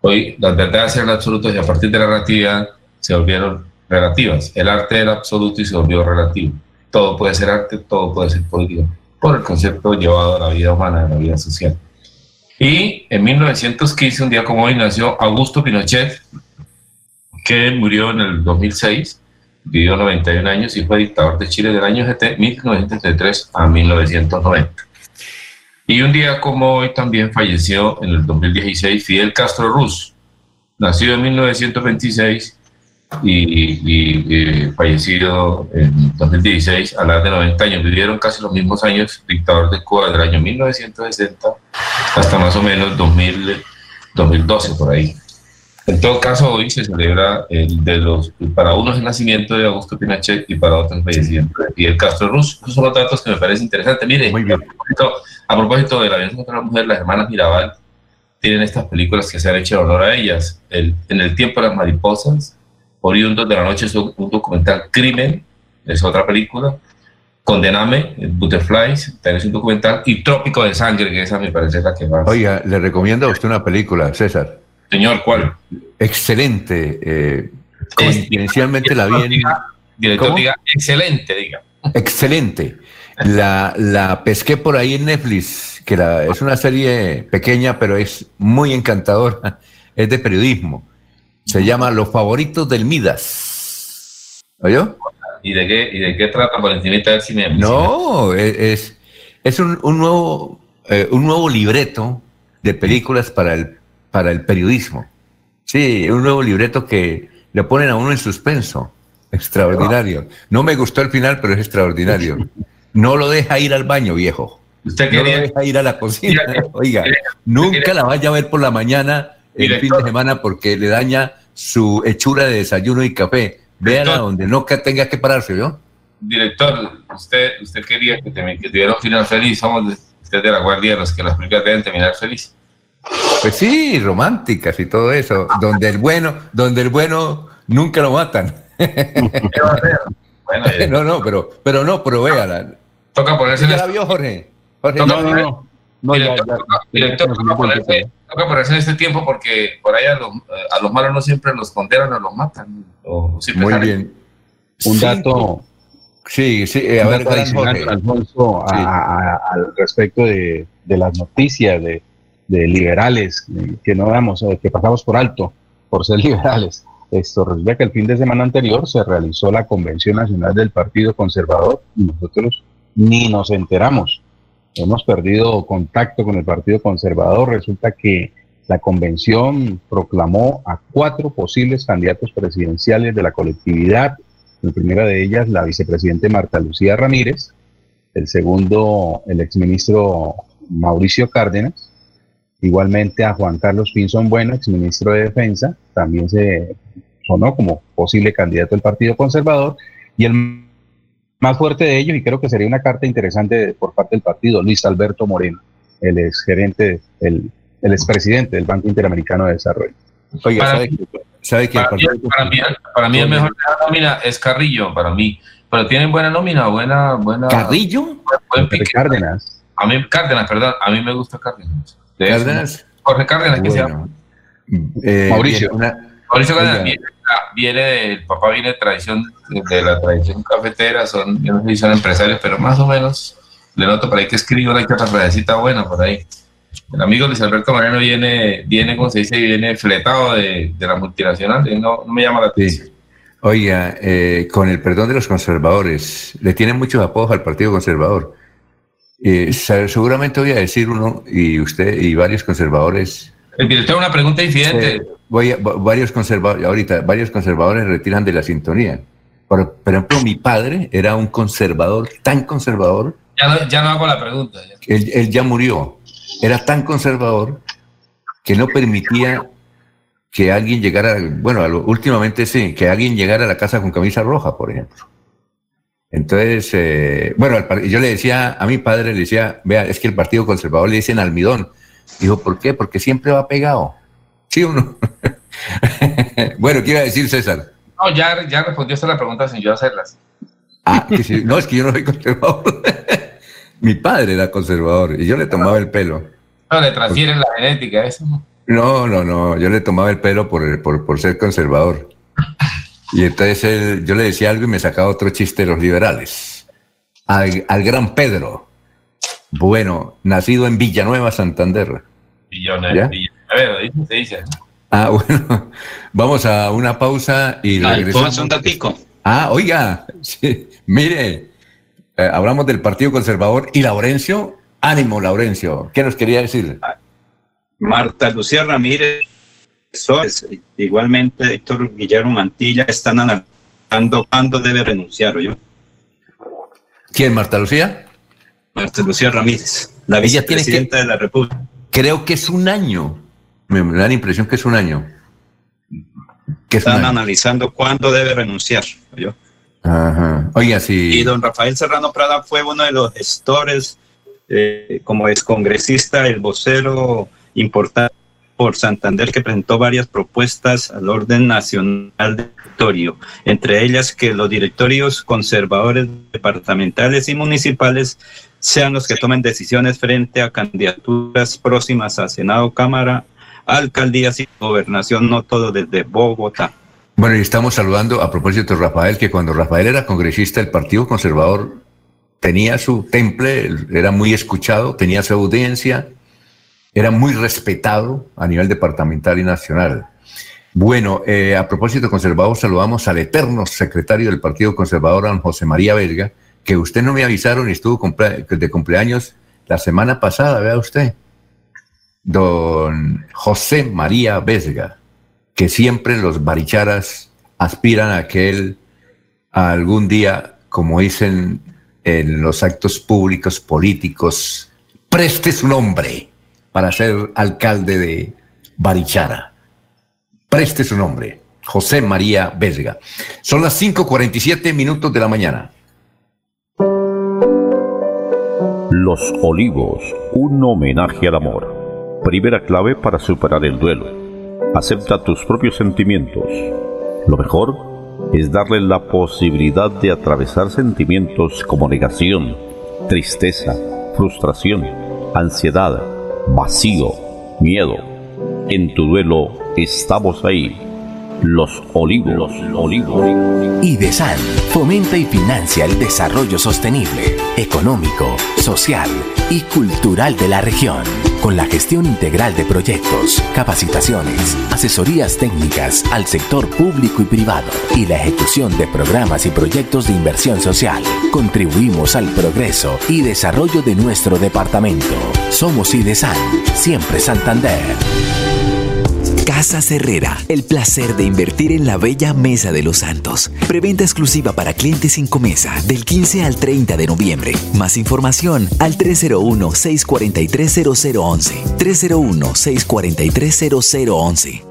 Hoy las verdades eran absolutas y a partir de la relatividad se volvieron relativas. El arte era absoluto y se volvió relativo. Todo puede ser arte, todo puede ser política, por el concepto llevado a la vida humana, a la vida social. Y en 1915, un día como hoy, nació Augusto Pinochet, que murió en el 2006, vivió 91 años y fue dictador de Chile del año 1973 a 1990. Y un día como hoy también falleció en el 2016 Fidel Castro Ruz, nacido en 1926, y, y- y fallecido en 2016 a la edad de 90 años. Vivieron casi los mismos años dictador de Cuba desde el año 1960 hasta más o menos 2000, 2012 por ahí. En todo caso, hoy se celebra el de los, para unos el nacimiento de Augusto Pinochet y para otros el fallecimiento de Fidel Castro Ruz. Esos son los datos que me parecen interesantes. Mire, A, propósito, a propósito de la violencia contra la mujer, las hermanas Mirabal tienen estas películas que se han hecho honor a ellas. El- en el tiempo de las mariposas, Oriundos de la Noche es un un documental Crimen, es otra película. Condename, Butterflies, también es un documental. Y Trópico de Sangre, que esa me parece la que más. Oiga, le recomiendo a usted una película, César. Señor, ¿cuál? Excelente. eh, coincidencialmente la vi en... Director, diga, excelente, diga. Excelente. La, la pesqué por ahí en Netflix, que la- es una serie pequeña, pero es muy encantadora. Es de periodismo. Se llama Los favoritos del Midas. ¿Oyó? ¿Y de qué, y de qué trata por encima si me... No, es, es, es un, un nuevo, eh, un nuevo libreto de películas para el, para el periodismo. Sí, un nuevo libreto que le ponen a uno en suspenso. Extraordinario. No me gustó el final, pero es extraordinario. No lo deja ir al baño, viejo. Usted No lo deja ir a la cocina. Oiga, nunca la vaya a ver por la mañana el fin de semana porque le daña su hechura de desayuno y café. Véala donde no que tenga que pararse, ¿yo? Director, usted, usted quería que, te- que tuviera un final feliz. Somos de, usted de la guardia de los que las películas deben terminar feliz. Pues sí, románticas y todo eso, donde el bueno, donde el bueno nunca lo matan. Bueno, ya- no, no, pero, pero no, pero véala. Toca ponerse ¿Ya en la este- vio, Jorge? Jorge, toca no, no, poner- no. No, ya, director, ya, toca- ya director, conocimiento toca del ponerse, tema. toca ponerse en este tiempo porque por ahí a los, a los malos no siempre los condenan o los matan. O siempre Muy bien. Un Sí, dato, Sí, sí, eh, a un ver, Jorge. Alfonso, Sí. a- a- al respecto de, de las noticias de, de liberales eh, que no damos, eh, que pasamos por alto por ser liberales. Esto resulta que el fin de semana anterior se realizó la Convención Nacional del Partido Conservador y nosotros ni nos enteramos. Hemos perdido contacto con el Partido Conservador. Resulta que la convención proclamó a cuatro posibles candidatos presidenciales de la colectividad. La primera de ellas, la vicepresidente Marta Lucía Ramírez. El segundo, el exministro Mauricio Cárdenas. Igualmente a Juan Carlos Pinzón Bueno, exministro de Defensa. También se sonó como posible candidato del Partido Conservador. Y el más fuerte de ellos, y creo que sería una carta interesante por parte del partido, Luis Alberto Moreno, el exgerente, el, el expresidente del Banco Interamericano de Desarrollo. Oiga, Para- ¿sabe, que- sabe que el Para mí, para mí- para mí el mejor de la nómina es Carrillo, para mí. Pero tienen buena nómina, buena, buena. ¿Carrillo? Buen. Cárdenas. A mí, Cárdenas, perdón, a mí me gusta Cárdenas. De eso, Cárdenas? Jorge Cárdenas, que se llama. Bueno. Eh, Mauricio. una- Mauricio Cárdenas viene, ah, viene de- el papá viene de tradición, de la tradición cafetera, son, yo no sé si son empresarios, pero más o menos le noto por ahí que escribe una que otra frasecita buena por ahí. El amigo Luis Alberto Moreno viene, viene, como se dice, viene fletado de, de la multinacional, no me llama la atención. Oiga, eh, con el perdón de los conservadores, le tienen muchos apodos al Partido Conservador. Eh, seguramente voy a decir uno, y usted y varios conservadores, El director, una pregunta incidente. eh, voy a- va- varios conservadores, ahorita, varios conservadores retiran de la sintonía. Por, por ejemplo, mi padre era un conservador, tan conservador, Ya no, ya no hago la pregunta. él, él ya murió, era tan conservador que no permitía que alguien llegara, bueno, últimamente sí, que alguien llegara a la casa con camisa roja, por ejemplo. Entonces, eh, bueno, yo le decía a mi padre, le decía, vea, es que el Partido Conservador le dicen almidón. Dijo, ¿por qué? Porque siempre va pegado. ¿Sí o no? bueno, ¿qué iba a decir César? No, ya, ya respondió usted la pregunta sin yo hacerlas. Ah, que sí. no, es que yo no soy conservador. mi padre era conservador y yo le tomaba el pelo. No, le transfieren la genética, eso. ¿no? No, no, no, yo le tomaba el pelo por, por, por ser conservador. Y entonces él- yo le decía algo y me sacaba otro chiste de los liberales. Al, al gran Pedro, bueno, nacido en Villanueva, Santander. Billones, ¿Ya? billones. A ver, dice, se dice. Ah, bueno, vamos a una pausa y regresamos. Un datico. Ah, oiga, sí, mire, eh, hablamos del Partido Conservador y Laurencio, ánimo, Laurencio, ¿qué nos quería decir? Marta Lucía Ramírez asesores, igualmente Héctor Guillermo Mantilla, están analizando cuándo debe renunciar, yo. ¿Quién, Marta Lucía? Marta Lucía Ramírez, la vicepresidenta de la República. Creo que es un año. Me, da la impresión que es un año. Que es un Están año. analizando cuándo debe renunciar, yo. Ajá. Oiga, sí. Y don Rafael Serrano Prada fue uno de los gestores, eh, como excongresista, el vocero importante por Santander, que presentó varias propuestas al orden nacional del directorio, entre ellas que los directorios conservadores departamentales y municipales sean los que tomen decisiones frente a candidaturas próximas a Senado, Cámara, alcaldías y gobernación, no todo desde Bogotá. Bueno, y estamos saludando a propósito de Rafael, que cuando Rafael era congresista, el Partido Conservador tenía su temple, era muy escuchado, tenía su audiencia, era muy respetado a nivel departamental y nacional. Bueno, eh, a propósito conservador, saludamos al eterno secretario del Partido Conservador, don José María Belga, que usted no me avisaron y estuvo de cumpleaños la semana pasada, vea usted. Don José María Vesga, que siempre los baricharas aspiran a que él algún día, como dicen en los actos públicos políticos, preste su nombre para ser alcalde de Barichara. Preste su nombre, José María Vesga. Son las 5.47 minutos de la mañana. Los Olivos, un homenaje al amor. Primera clave para superar el duelo. Acepta tus propios sentimientos. Lo mejor es darle la posibilidad de atravesar sentimientos como negación, tristeza, frustración, ansiedad, vacío, miedo. En tu duelo estamos ahí. Los Olivos, los Olivos. IDESAN fomenta y financia el desarrollo sostenible, económico, social y cultural de la región, con la gestión integral de proyectos, capacitaciones, asesorías técnicas al sector público y privado y la ejecución de programas y proyectos de inversión social. Contribuimos al progreso y desarrollo de nuestro departamento. Somos IDESAN, siempre Santander. Casa Herrera, el placer de invertir en la bella Mesa de los Santos. Preventa exclusiva para clientes sin comesa del 15 al 30 de noviembre. Más información al 301-643-0011. 301-643-0011.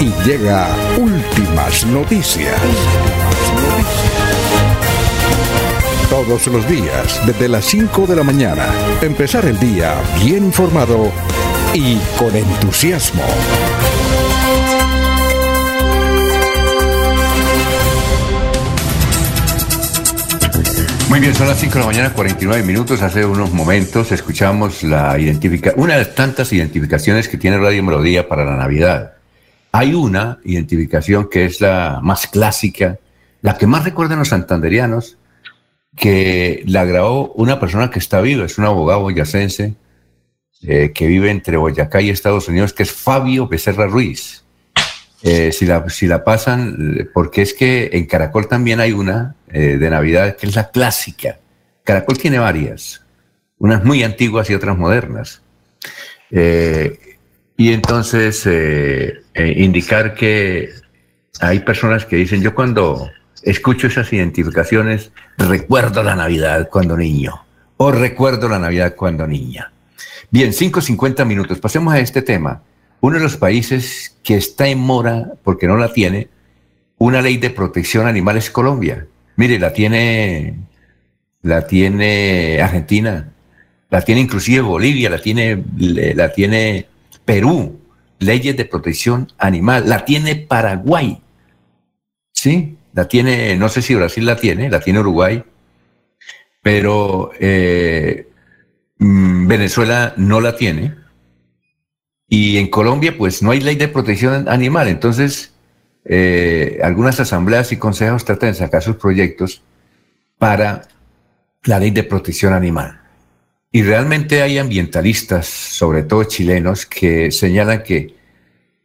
y llega últimas noticias. Todos los días, desde las 5 de la mañana, empezar el día bien informado y con entusiasmo. Muy bien, son las 5 de la mañana, 49 minutos. Hace unos momentos escuchamos la identifica una de tantas identificaciones que tiene Radio Melodía para la Navidad. Hay una identificación que es la más clásica, la que más recuerdan los santanderianos, que la grabó una persona que está viva, es un abogado boyacense eh, que vive entre Boyacá y Estados Unidos, que es Fabio Becerra Ruiz. Eh, si, la, si la pasan, eh, porque es que en Caracol también hay una de Navidad que es la clásica. Caracol tiene varias, unas muy antiguas y otras modernas. Eh, y entonces eh, eh, indicar que hay personas que dicen, yo cuando escucho esas identificaciones, recuerdo la Navidad cuando niño, o recuerdo la Navidad cuando niña. Bien, 5.50 minutos, pasemos a este tema. Uno de los países que está en mora, porque no la tiene, una ley de protección animal es Colombia. Mire, la tiene, la tiene Argentina, la tiene inclusive Bolivia, la tiene, la tiene Perú, leyes de protección animal, la tiene Paraguay, ¿sí? La tiene, no sé si Brasil la tiene, la tiene Uruguay, pero eh, mm, Venezuela no la tiene. Y en Colombia, pues no hay ley de protección animal. Entonces, eh, algunas asambleas y consejos tratan de sacar sus proyectos para la ley de protección animal. Y realmente hay ambientalistas, sobre todo chilenos, que señalan que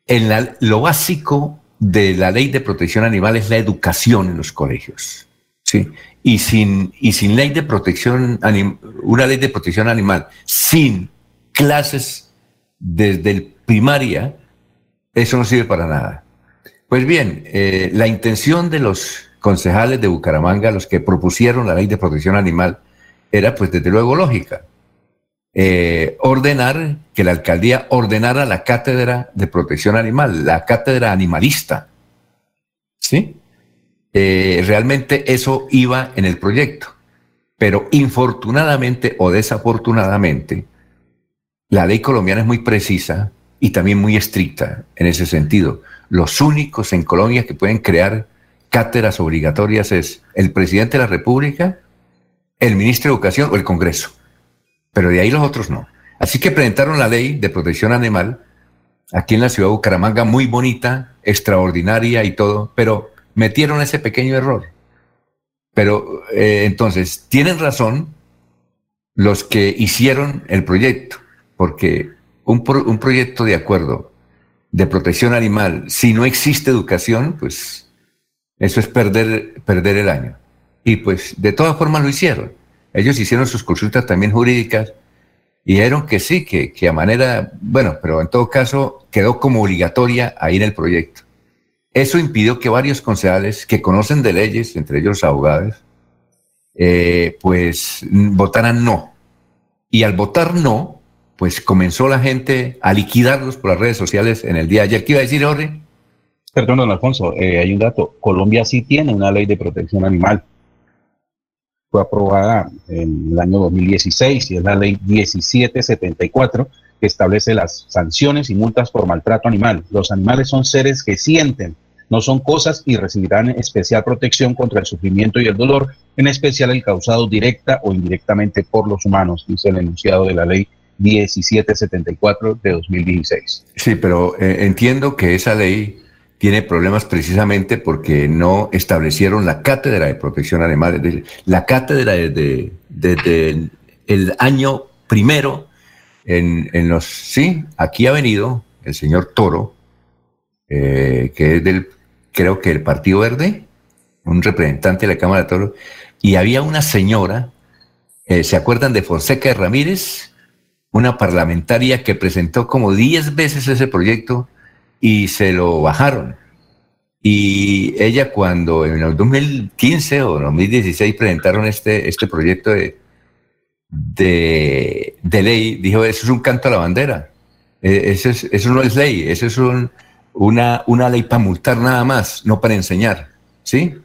en lo básico de la ley de protección animal es la educación en los colegios. ¿sí? Y, sin, y sin ley de protección, una ley de protección animal, sin clases desde el primaria, eso no sirve para nada. Pues bien, eh, la intención de los concejales de Bucaramanga, los que propusieron la ley de protección animal, era pues desde luego lógica. Eh, ordenar que la alcaldía ordenara la cátedra de protección animal, la cátedra animalista. ¿Sí? Eh, realmente eso iba en el proyecto. Pero infortunadamente o desafortunadamente, la ley colombiana es muy precisa y también muy estricta en ese sentido. Los únicos en Colombia que pueden crear cátedras obligatorias es el presidente de la República, el ministro de Educación o el Congreso pero de ahí los otros no. Así que presentaron la ley de protección animal aquí en la ciudad de Bucaramanga, muy bonita, extraordinaria y todo, pero metieron ese pequeño error. Pero eh, entonces, tienen razón los que hicieron el proyecto, porque un, un proyecto de acuerdo de protección animal, si no existe educación, pues eso es perder, perder el año. Y pues de todas formas lo hicieron. Ellos hicieron sus consultas también jurídicas y dijeron que sí, que, a manera, bueno, pero en todo caso quedó como obligatoria ahí en el proyecto. Eso impidió que varios concejales que conocen de leyes, entre ellos abogados, eh, pues votaran no. Y al votar no, pues comenzó la gente a liquidarlos por las redes sociales en el día ayer. ¿Qué iba a decir, Jorge? Perdón, don Alfonso, eh, hay un dato. Colombia sí tiene una ley de protección animal fue aprobada en el año 2016 y es la ley 1774 que establece las sanciones y multas por maltrato animal. Los animales son seres que sienten, no son cosas y recibirán especial protección contra el sufrimiento y el dolor, en especial el causado directa o indirectamente por los humanos, dice el enunciado de la ley 1774 de 2016. Sí, pero eh, entiendo que esa ley tiene problemas precisamente porque no establecieron la cátedra de protección animal. La cátedra desde, desde el año primero, en, los, sí, aquí ha venido el señor Toro, eh, que es del, creo que el Partido Verde, un representante de la Cámara de Toro, y había una señora, eh, ¿se acuerdan de Fonseca de Ramírez? Una parlamentaria que presentó como 10 veces ese proyecto y se lo bajaron. Y ella cuando en el 2015 o 2016 presentaron este, este proyecto de, de, ley, dijo, eso es un canto a la bandera. E, eso, eso no es ley, eso es una, una ley para multar nada más, no para enseñar. ¿Sí?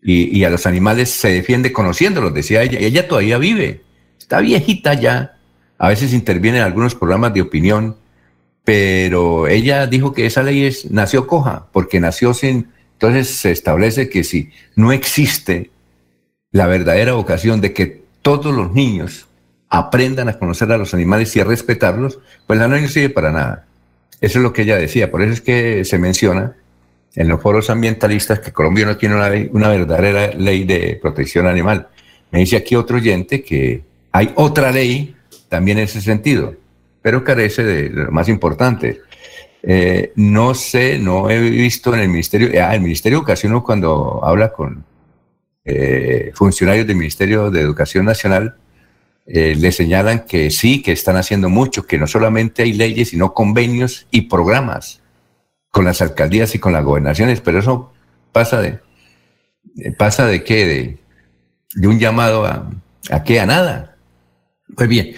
Y, y, a los animales se defiende conociéndolos, decía ella. Y ella todavía vive, está viejita ya. A veces interviene en algunos programas de opinión pero ella dijo que esa ley es, nació coja, porque nació sin... Entonces se establece que si no existe la verdadera vocación de que todos los niños aprendan a conocer a los animales y a respetarlos, pues la ley no sirve para nada. Eso es lo que ella decía. Por eso es que se menciona en los foros ambientalistas que Colombia no tiene una, una verdadera ley de protección animal. Me dice aquí otro oyente que hay otra ley también en ese sentido pero carece de lo más importante. Eh, no sé, no he visto en el Ministerio, ah, el Ministerio de Educación cuando habla con eh, funcionarios del Ministerio de Educación Nacional, eh, le señalan que sí, que están haciendo mucho, que no solamente hay leyes, sino convenios y programas con las alcaldías y con las gobernaciones, pero eso pasa de, pasa de qué, de, un llamado a, a qué, a nada. Pues bien,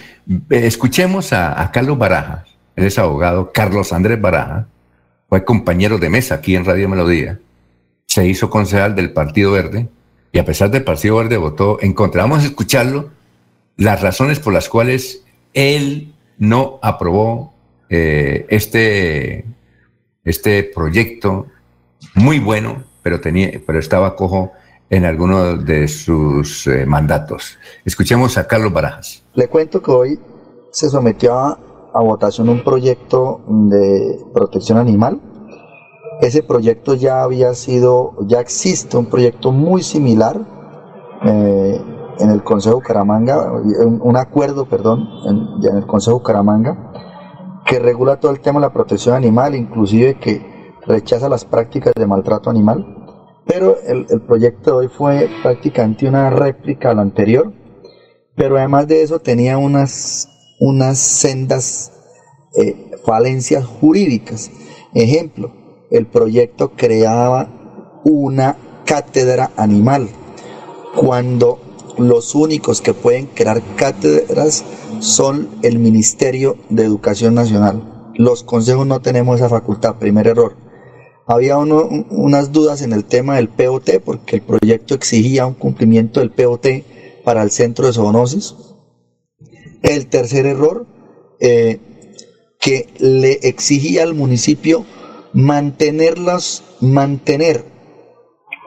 Escuchemos a, Carlos Baraja, él es abogado, Carlos Andrés Baraja, fue compañero de mesa aquí en Radio Melodía, se hizo concejal del Partido Verde y a pesar del Partido Verde votó en contra. Vamos a escucharlo, las razones por las cuales él no aprobó eh, este, este proyecto muy bueno, pero, tenía, pero estaba cojo en alguno de sus eh, mandatos. Escuchemos a Carlos Barajas. Le cuento que hoy se sometió a votación un proyecto de protección animal. Ese proyecto ya había sido, ya existe un proyecto muy similar eh, en el Consejo Bucaramanga, un, acuerdo, perdón, en, en el Consejo Bucaramanga, que regula todo el tema de la protección animal, inclusive que rechaza las prácticas de maltrato animal. Pero el, el proyecto de hoy fue prácticamente una réplica al anterior, pero además de eso tenía unas, unas sendas eh, falencias jurídicas. Ejemplo, el proyecto creaba una cátedra animal, cuando los únicos que pueden crear cátedras son el Ministerio de Educación Nacional. Los consejos no tenemos esa facultad, primer error. Había unas dudas en el tema del POT, porque el proyecto exigía un cumplimiento del POT para el centro de zoonosis. El tercer error, eh, que le exigía al municipio mantenerlas, mantener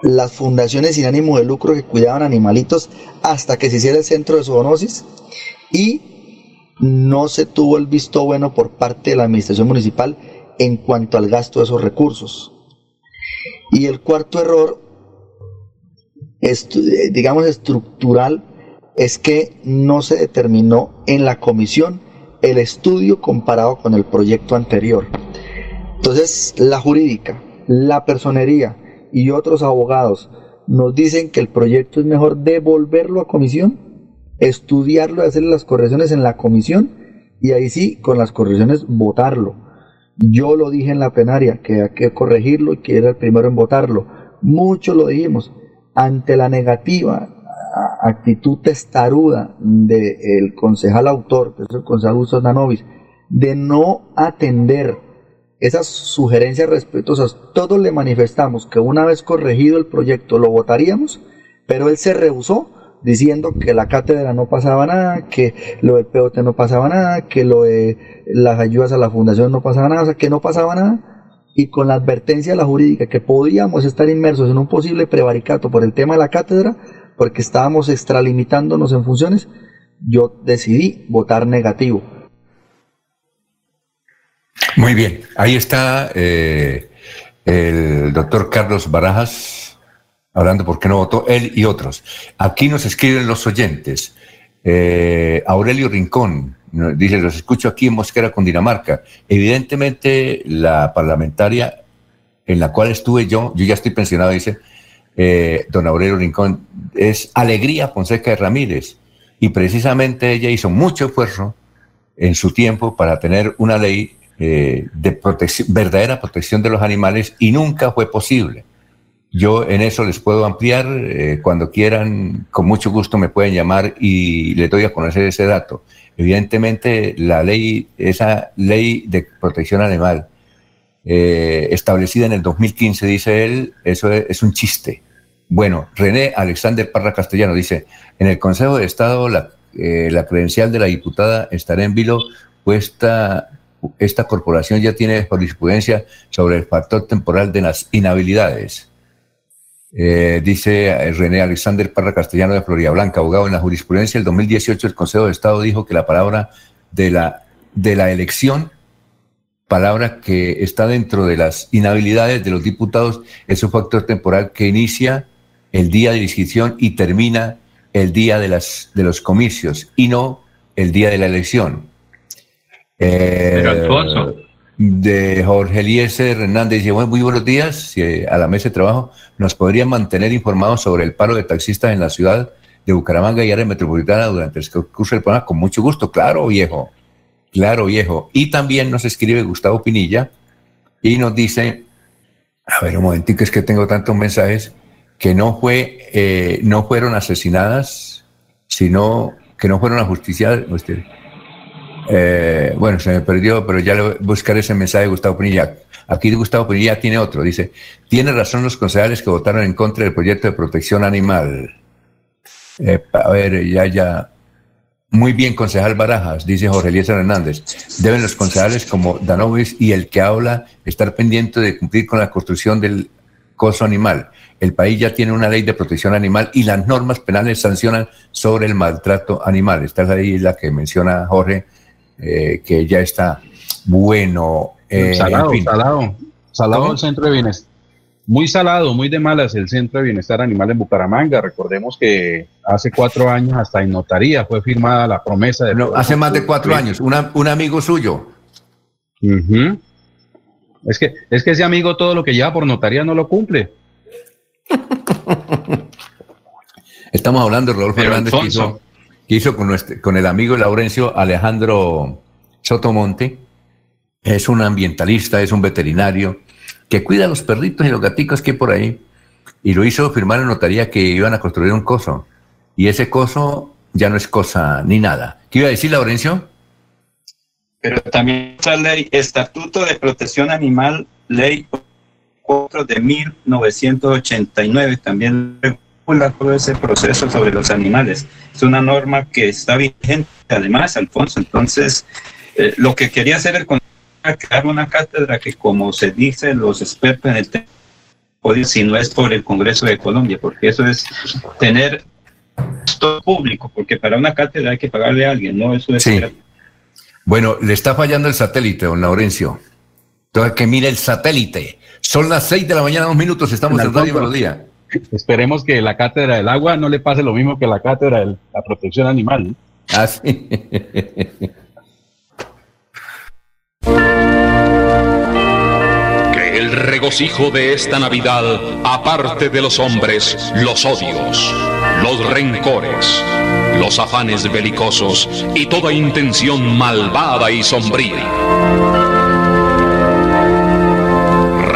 las fundaciones sin ánimo de lucro que cuidaban animalitos hasta que se hiciera el centro de zoonosis y no se tuvo el visto bueno por parte de la administración municipal en cuanto al gasto de esos recursos. Y el cuarto error, digamos estructural, es que no se determinó en la comisión el estudio comparado con el proyecto anterior. Entonces, la jurídica, la personería y otros abogados nos dicen que el proyecto es mejor devolverlo a comisión, estudiarlo y hacer las correcciones en la comisión y ahí sí, con las correcciones, votarlo. Yo lo dije en la plenaria, que hay que corregirlo y que era el primero en votarlo. Mucho lo dijimos. Ante la negativa, actitud testaruda del concejal autor, que es el concejal Gustavo Danovis, de no atender esas sugerencias respetuosas, todos le manifestamos que una vez corregido el proyecto lo votaríamos, pero él se rehusó diciendo que la cátedra no pasaba nada, que lo del POT no pasaba nada, que lo de las ayudas a la fundación no pasaba nada, o sea, que no pasaba nada, y con la advertencia de la jurídica que podíamos estar inmersos en un posible prevaricato por el tema de la cátedra, porque estábamos extralimitándonos en funciones, yo decidí votar negativo. Muy bien, ahí está eh, el doctor Carlos Barajas hablando por qué no votó él y otros. Aquí nos escriben los oyentes. Eh, Aurelio Rincón dice, los escucho aquí en Mosquera, con Dinamarca. Evidentemente la parlamentaria en la cual estuve yo, yo ya estoy pensionado, dice, eh, don Aurelio Rincón, es Alegría Fonseca de Ramírez. Y precisamente ella hizo mucho esfuerzo en su tiempo para tener una ley eh, de protección, verdadera protección de los animales y nunca fue posible. Yo en eso les puedo ampliar, eh, cuando quieran, con mucho gusto me pueden llamar y les doy a conocer ese dato. Evidentemente, la ley, esa ley de protección animal, eh, establecida en el 2015, dice él, eso es, un chiste. Bueno, René Alexander Parra Castellano dice, en el Consejo de Estado la, la credencial de la diputada estará en vilo puesta esta corporación ya tiene jurisprudencia sobre el factor temporal de las inhabilidades. Eh, dice eh, René Alexander Parra Castellano de Florida Blanca, abogado en la jurisprudencia. El 2018 el Consejo de Estado dijo que la palabra de la, de la elección, palabra que está dentro de las inhabilidades de los diputados, es un factor temporal que inicia el día de la inscripción y termina el día de, las, de los comicios y no el día de la elección. Eh, de Jorge Eliezer Hernández dice, muy buenos días a la mesa de trabajo. ¿Nos podrían mantener informados sobre el paro de taxistas en la ciudad de Bucaramanga y área metropolitana durante el curso del programa? Con mucho gusto, claro, viejo. Claro, viejo. Y también nos escribe Gustavo Pinilla y nos dice, a ver, un momentito, es que tengo tantos mensajes, que no, fue, eh, no fueron asesinadas, sino que no fueron ajusticiadas. Usted, eh, bueno, se me perdió, pero ya le buscaré ese mensaje de Gustavo Pinilla. Aquí Gustavo Pinilla tiene otro. Dice, tiene razón los concejales que votaron en contra del proyecto de protección animal. A ver, ya, ya. Muy bien, concejal Barajas, dice Jorge Eliezer Hernández. Deben los concejales como Danovis y el que habla estar pendiente de cumplir con la construcción del coso animal. El país ya tiene una ley de protección animal y las normas penales sancionan sobre el maltrato animal. Esta es ahí la que menciona Jorge eh, que ya está bueno. eh, salado, en fin. salado. Salado ¿Cómo? el centro de bienestar. Muy salado, muy de malas el centro de bienestar animal en Bucaramanga. Recordemos que hace cuatro años hasta en notaría fue firmada la promesa de... No, hace más de cuatro años, una- un amigo suyo. Es que, es que ese amigo todo lo que lleva por notaría no lo cumple. Estamos hablando de Rodolfo Pero, Hernández que Alfonso. hizo, que hizo con, el amigo Laurencio Alejandro Sotomonte. Es un ambientalista, es un veterinario que cuida a los perritos y los gaticos que hay por ahí. Y lo hizo firmar en notaría que iban a construir un coso. Y ese coso ya no es cosa ni nada. ¿Qué iba a decir Laurencio? Pero también esa ley, Estatuto de Protección Animal, ley 4 de 1989, también regula todo ese proceso sobre los animales. Es una norma que está vigente, además, Alfonso. Entonces, eh, lo que quería hacer el Consejo era crear una cátedra que, como se dice los expertos en el tema, si no es por el Congreso de Colombia, porque eso es tener todo público, porque para una cátedra hay que pagarle a alguien, ¿no? Eso es Sí. Bueno, le está fallando el satélite, don Laurencio. Entonces, que mire el satélite. Son las seis de la mañana, dos minutos, estamos en Radio. Melodía. Esperemos que la cátedra del agua no le pase lo mismo que la cátedra de la protección animal. ¿no? Ah, sí. Que el regocijo de esta Navidad aparte de los hombres los odios, los rencores, los afanes belicosos y toda intención malvada y sombría.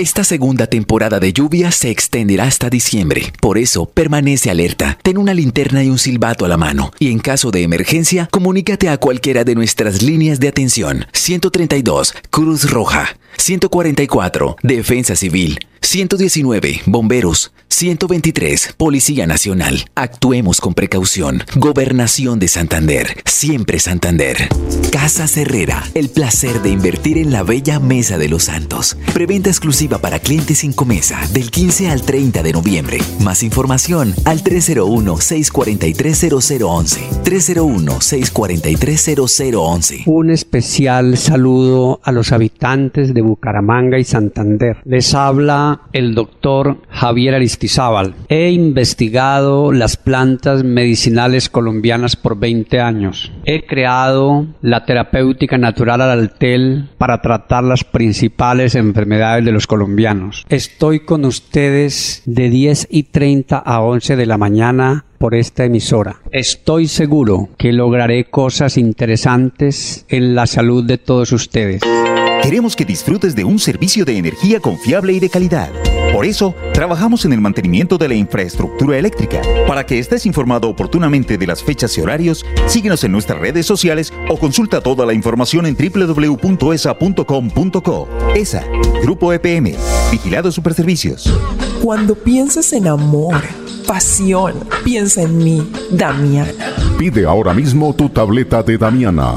Esta segunda temporada de lluvia se extenderá hasta diciembre. Por eso, permanece alerta. Ten una linterna y un silbato a la mano. Y en caso de emergencia, comunícate a cualquiera de nuestras líneas de atención. 132, Cruz Roja. 144, Defensa Civil. 119, Bomberos. 123, Policía Nacional. Actuemos con precaución. Gobernación de Santander. Siempre Santander. Casa Herrera. El placer de invertir en la bella Mesa de los Santos. Preventa exclusiva para clientes sin comesa del 15 al 30 de noviembre. Más información al 301-643-0011. 301-643-0011. Un especial saludo a los habitantes de Bucaramanga y Santander. Les habla el doctor Javier Aristizábal. He investigado las plantas medicinales colombianas por 20 años. He creado la terapéutica natural al altel para tratar las principales enfermedades de los colombianos. Estoy con ustedes de 10 y 30 a 11 de la mañana por esta emisora. Estoy seguro que lograré cosas interesantes en la salud de todos ustedes. Queremos que disfrutes de un servicio de energía confiable y de calidad. Por eso, trabajamos en el mantenimiento de la infraestructura eléctrica. Para que estés informado oportunamente de las fechas y horarios, síguenos en nuestras redes sociales o consulta toda la información en www.esa.com.co. ESA, Grupo EPM, Vigilado Superservicios. Cuando pienses en amor, pasión, piensa en mí, Damiana. Pide ahora mismo tu tableta de Damiana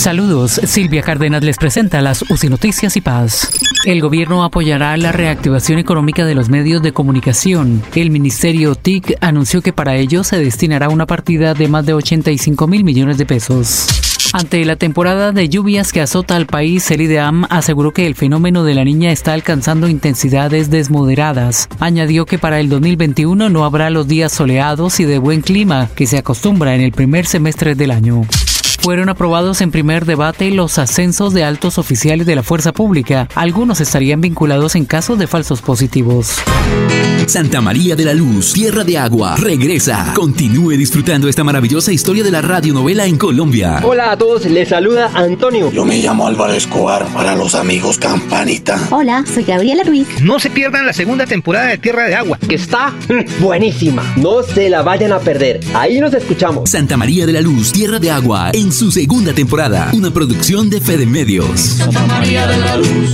Saludos, Silvia Cárdenas les presenta las UCI Noticias y Paz. El gobierno apoyará la reactivación económica de los medios de comunicación. El ministerio TIC anunció que para ello se destinará una partida de más de 85 mil millones de pesos. Ante la temporada de lluvias que azota al país, el IDEAM aseguró que el fenómeno de la niña está alcanzando intensidades desmoderadas. Añadió que para el 2021 no habrá los días soleados y de buen clima que se acostumbra en el primer semestre del año. Fueron aprobados en primer debate los ascensos de altos oficiales de la fuerza pública. Algunos estarían vinculados en caso de falsos positivos. Santa María de la Luz, Tierra de Agua, regresa. Continúe disfrutando esta maravillosa historia de la radionovela en Colombia. Hola a todos, les saluda Antonio. Yo me llamo Álvaro Escobar para los amigos Campanita. Hola, soy Gabriela Ruiz. No se pierdan la segunda temporada de Tierra de Agua, que está buenísima. No se la vayan a perder. Ahí nos escuchamos. Santa María de la Luz, Tierra de Agua, en su segunda temporada. Una producción de Fede Medios. Santa María de la Luz.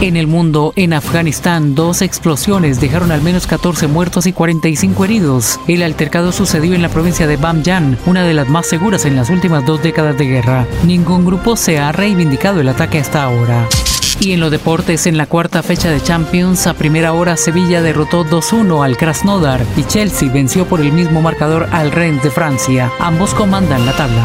En el mundo, en Afganistán, dos explosiones dejaron al menos 14 muertos y 45 heridos. El altercado sucedió en la provincia de Bamyan, una de las más seguras en las últimas dos décadas de guerra. Ningún grupo se ha reivindicado el ataque hasta ahora. Y en los deportes, en la cuarta fecha de Champions, a primera hora Sevilla derrotó 2-1 al Krasnodar y Chelsea venció por el mismo marcador al Rennes de Francia. Ambos comandan la tabla.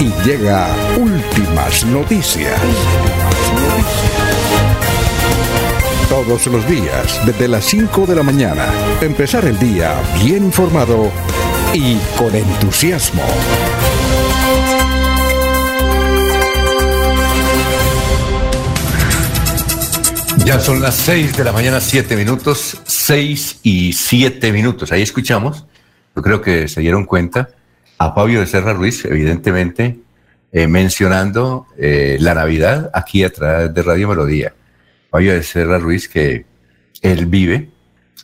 y llega últimas noticias. Todos los días, desde las 5 de la mañana, empezar el día bien informado y con entusiasmo. Ya son las 6 de la mañana, 7 minutos, 6 y 7 minutos. Ahí escuchamos, yo creo que se dieron cuenta, a Fabio de Serra Ruiz, evidentemente, eh, mencionando eh, la Navidad aquí a través de Radio Melodía. Fabio de Serra Ruiz, que él vive,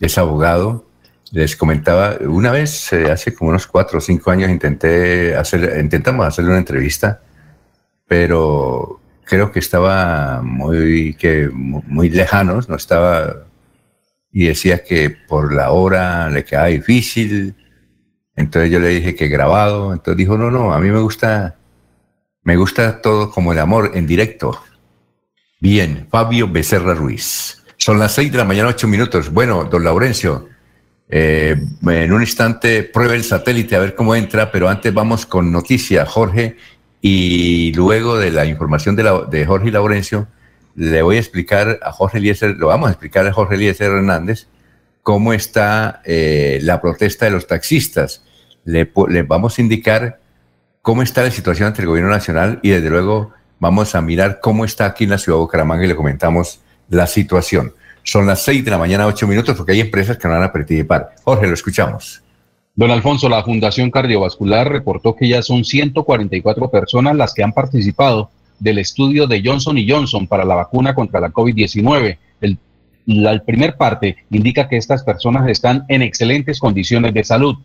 es abogado. Les comentaba, una vez, eh, hace como unos cuatro o cinco años, intenté hacer, intentamos hacerle una entrevista, pero creo que estaba muy, que, muy lejanos, no estaba, y decía que por la hora le quedaba difícil. Entonces yo le dije que grabado, entonces dijo, no, no, a mí me gusta, me gusta todo como el amor en directo. Bien, Fabio Becerra Ruiz. Son las seis de la mañana, ocho minutos. Bueno, don Laurencio, eh, en un instante pruebe el satélite a ver cómo entra, pero antes vamos con noticia, Jorge, y luego de la información de, la, de Jorge y Laurencio, le voy a explicar a Jorge Eliezer, lo vamos a explicar a Jorge Eliezer Hernández, cómo está eh, la protesta de los taxistas. Le, le vamos a indicar cómo está la situación ante el gobierno nacional y desde luego vamos a mirar cómo está aquí en la ciudad de Bucaramanga y le comentamos la situación. Son las seis de la mañana, ocho minutos, porque hay empresas que no van a participar. Jorge, lo escuchamos. Don Alfonso, la Fundación Cardiovascular reportó que ya son 144 personas las que han participado del estudio de Johnson y Johnson para la vacuna contra la COVID-19. El, la el primer parte indica que estas personas están en excelentes condiciones de salud.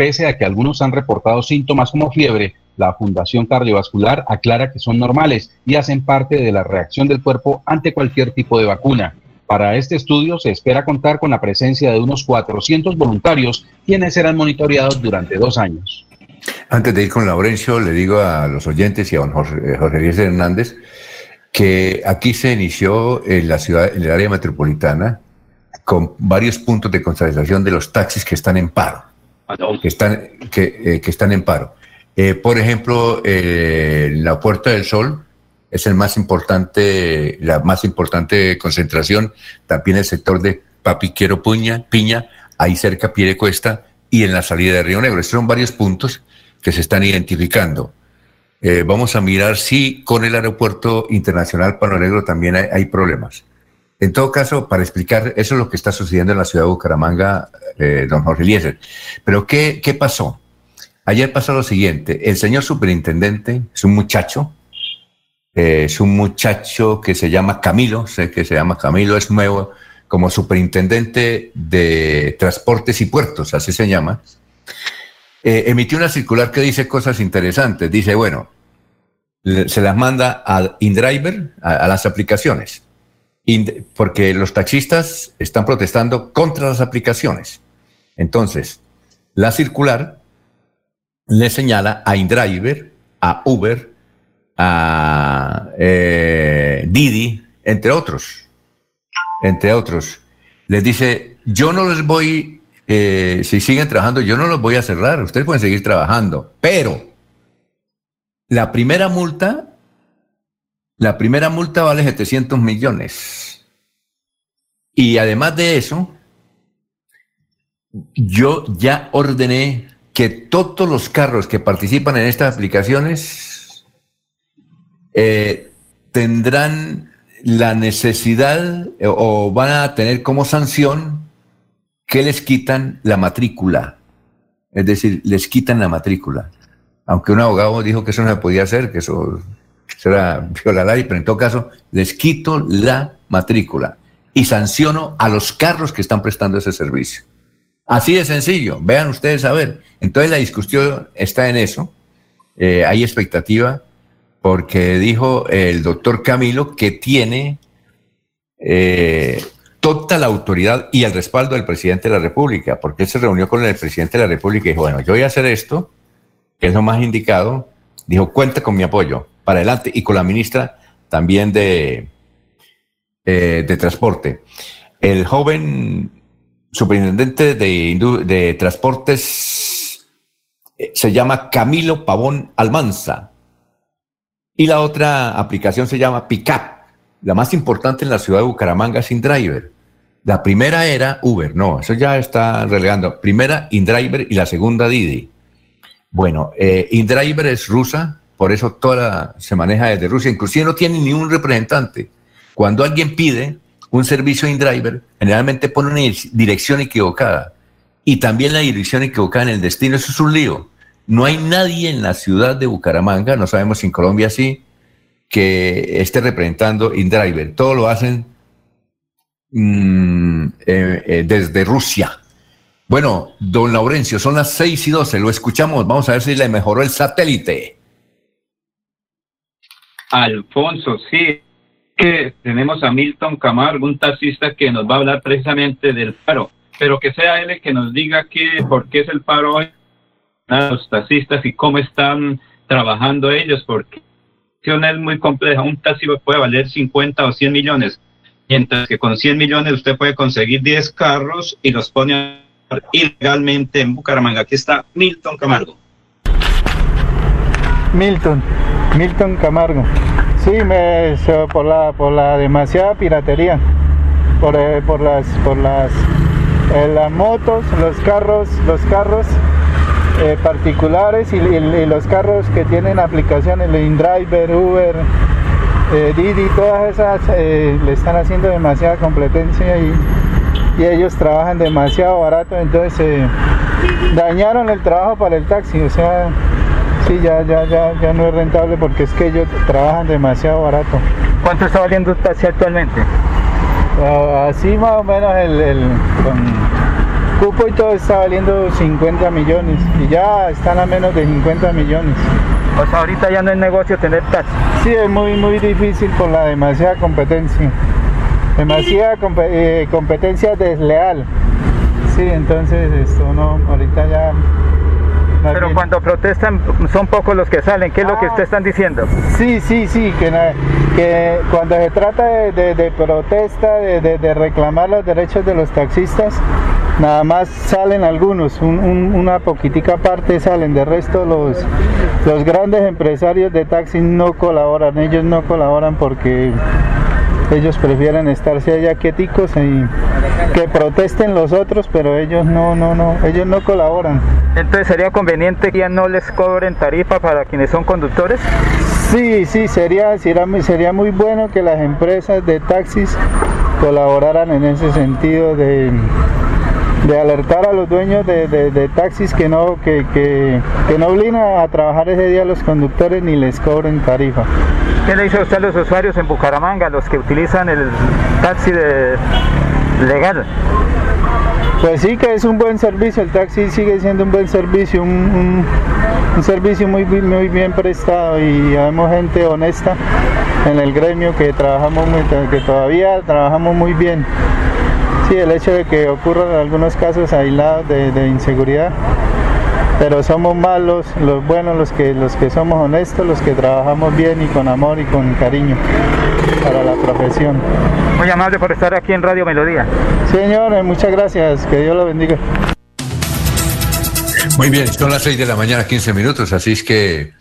Pese a que algunos han reportado síntomas como fiebre, la Fundación Cardiovascular aclara que son normales y hacen parte de la reacción del cuerpo ante cualquier tipo de vacuna. Para este estudio se espera contar con la presencia de unos 400 voluntarios, quienes serán monitoreados durante dos años. Antes de ir con Laurencio, le digo a los oyentes y a don Jorge, Jorge Luis Hernández que aquí se inició en la ciudad, en el área metropolitana, con varios puntos de concentración de los taxis que están en paro. Que están, eh, que están en paro. Eh, por ejemplo, eh, la Puerta del Sol es el más importante, la más importante concentración. También el sector de Papiquero Puña, Piña, ahí cerca Pie de Cuesta y en la salida de Río Negro. Estos son varios puntos que se están identificando. Vamos a mirar si con el aeropuerto internacional Palo también hay, problemas. En todo caso, para explicar, eso es lo que está sucediendo en la ciudad de Bucaramanga, eh, don Jorge Eliezer. Pero, ¿qué, ¿qué pasó? Ayer pasó lo siguiente, el señor superintendente es un muchacho, eh, es un muchacho que se llama Camilo, sé que se llama Camilo, es nuevo como superintendente de transportes y puertos, así se llama, eh, emitió una circular que dice cosas interesantes. Dice, bueno, se las manda a InDriver, a, a las aplicaciones, porque los taxistas están protestando contra las aplicaciones. Entonces, la circular le señala a InDriver a Uber, a eh, Didi, entre otros, entre otros. Les dice, yo no les voy, eh, si siguen trabajando, yo no los voy a cerrar, ustedes pueden seguir trabajando, pero la primera multa, la primera multa vale 700 millones. Y además de eso, yo ya ordené que todos los carros que participan en estas aplicaciones eh, tendrán la necesidad eh, o van a tener como sanción que les quitan la matrícula. Es decir, les quitan la matrícula. Aunque un abogado dijo que eso no se podía hacer, que eso será la pero en todo caso, les quito la matrícula y sanciono a los carros que están prestando ese servicio. Así de sencillo, vean ustedes a ver. Entonces la discusión está en eso. Eh, hay expectativa porque dijo el doctor Camilo que tiene eh, toda la autoridad y el respaldo del presidente de la República, porque él se reunió con el presidente de la República y dijo, bueno, yo voy a hacer esto, que es lo más indicado. Dijo, cuenta con mi apoyo para adelante y con la ministra también de, eh, de Transporte. El joven superintendente de, de transportes eh, se llama Camilo Pavón Almanza. Y la otra aplicación se llama Pickup. La más importante en la ciudad de Bucaramanga es InDriver. La primera era Uber, no, eso ya está relegando. Primera InDriver y la segunda Didi. Bueno, eh, InDriver es rusa, por eso toda se maneja desde Rusia. Inclusive no tiene ni un representante. Cuando alguien pide, un servicio InDriver generalmente pone una dirección equivocada y también la dirección equivocada en el destino. Eso es un lío. No hay nadie en la ciudad de Bucaramanga, no sabemos si en Colombia sí, que esté representando InDriver. Todo lo hacen mm, eh, eh, desde Rusia. Bueno, don Laurencio, son las 6 y 12, lo escuchamos. Vamos a ver si le mejoró el satélite. Alfonso, sí, tenemos a Milton Camargo, un taxista que nos va a hablar precisamente del paro, pero que sea él el que nos diga qué, por qué es el paro hoy a los taxistas y cómo están trabajando ellos, porque es muy compleja. Un taxi puede valer 50 o 100 millones, mientras que con 100 millones usted puede conseguir 10 carros y los pone ilegalmente en Bucaramanga. Aquí está Milton Camargo. Milton, Milton Camargo. Sí, me, por, la, por la demasiada piratería, por, eh, por las, por las, eh, las motos, los carros, los carros eh, particulares y, los carros que tienen aplicaciones, InDriver, Uber, Didi, todas esas le están haciendo demasiada competencia y, y ellos trabajan demasiado barato, entonces dañaron el trabajo para el taxi, o sea, Sí, ya, ya, ya, ya no es rentable porque es que ellos trabajan demasiado barato. ¿Cuánto está valiendo un taxi actualmente? Ah, así más o menos el, el con cupo y todo está valiendo 50 millones y ya están a menos de 50 millones. O sea, ahorita ya no es negocio tener taxi. Sí, es muy, muy difícil por la demasiada competencia. Demasiada eh, competencia desleal. Sí, entonces esto no, ahorita ya pero cuando protestan son pocos los que salen, ¿qué es lo que ustedes están diciendo? Sí, sí, sí, que, que cuando se trata de, protesta, de, reclamar los derechos de los taxistas, nada más salen algunos, una poquitica parte salen, de resto los, los grandes empresarios de taxis no colaboran, ellos no colaboran porque ellos prefieren estarse allá quieticos y que protesten los otros, pero ellos no, no, no, ellos no colaboran. Entonces sería conveniente que ya no les cobren tarifa para quienes son conductores. Sí, sí, sería, sería, sería muy bueno que las empresas de taxis colaboraran en ese sentido de, de alertar a los dueños de, taxis que no, que, que, que no obligan a trabajar ese día a los conductores ni les cobren tarifa. ¿Qué le dice usted a los usuarios en Bucaramanga, los que utilizan el taxi de legal? Pues sí que es un buen servicio, el taxi sigue siendo un buen servicio, un, servicio muy, muy bien prestado y vemos gente honesta en el gremio que trabajamos muy, que todavía trabajamos muy bien. Sí, el hecho de que ocurran algunos casos aislados de, de inseguridad pero somos malos, los buenos, los que, los que somos honestos, los que trabajamos bien y con amor y con cariño para la profesión. Muy amable por estar aquí en Radio Melodía. Señores, muchas gracias, que Dios lo bendiga. Muy bien, son las 6 de la mañana, 15 minutos, así es que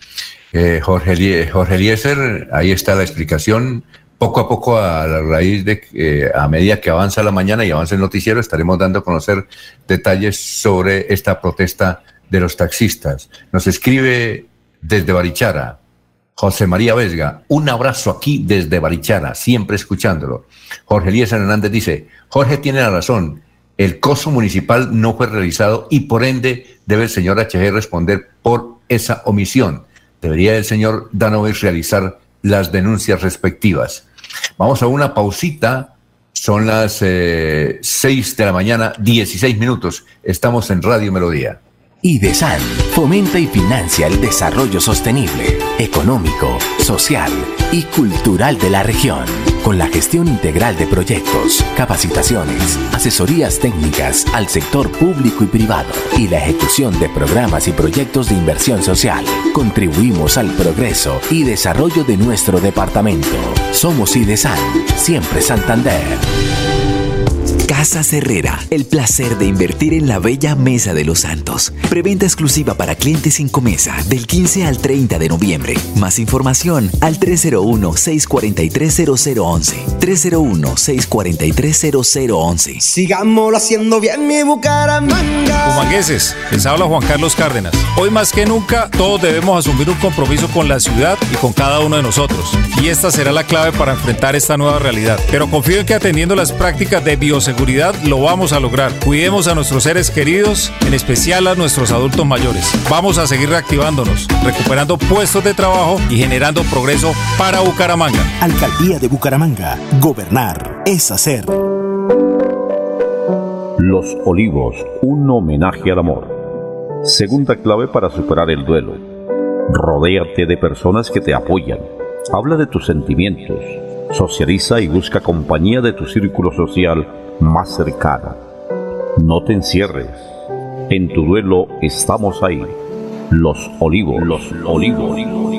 eh, Jorge, Jorge Eliezer, ahí está la explicación. Poco a poco, a la raíz de, eh, a medida que avanza la mañana y avanza el noticiero, estaremos dando a conocer detalles sobre esta protesta de los taxistas. Nos escribe desde Barichara, José María Vesga, un abrazo aquí desde Barichara, siempre escuchándolo. Jorge Elías Hernández dice, Jorge tiene la razón, el costo municipal no fue realizado y por ende debe el señor HG responder por esa omisión. Debería el señor Danovis realizar las denuncias respectivas. Vamos a una pausita. Son las eh, 6 de la mañana, 16 minutos. Estamos en Radio Melodía. IDESAN fomenta y financia el desarrollo sostenible, económico, social y cultural de la región, con la gestión integral de proyectos, capacitaciones, asesorías técnicas al sector público y privado y la ejecución de programas y proyectos de inversión social. Contribuimos al progreso y desarrollo de nuestro departamento. Somos IDESAN, siempre Santander. Casa Herrera, el placer de invertir en la bella Mesa de los Santos. Preventa exclusiva para clientes sin comesa del 15 al 30 de noviembre. Más información al 301-643-0011. 301-643-0011. Sigámoslo haciendo bien mi Bucaramanga. Humangueses, les habla Juan Carlos Cárdenas. Hoy más que nunca, todos debemos asumir un compromiso con la ciudad y con cada uno de nosotros. Y esta será la clave para enfrentar esta nueva realidad. Pero confío en que atendiendo las prácticas de bioseguridad lo vamos a lograr. Cuidemos a nuestros seres queridos, en especial a nuestros adultos mayores. Vamos a seguir reactivándonos, recuperando puestos de trabajo y generando progreso para Bucaramanga. Alcaldía de Bucaramanga. Gobernar es hacer. Los Olivos, un homenaje al amor. Segunda clave para superar el duelo. Rodéate de personas que te apoyan. Habla de tus sentimientos. Socializa y busca compañía de tu círculo social más cercana. No te encierres. En tu duelo estamos ahí. Los Olivos. Los Olivos.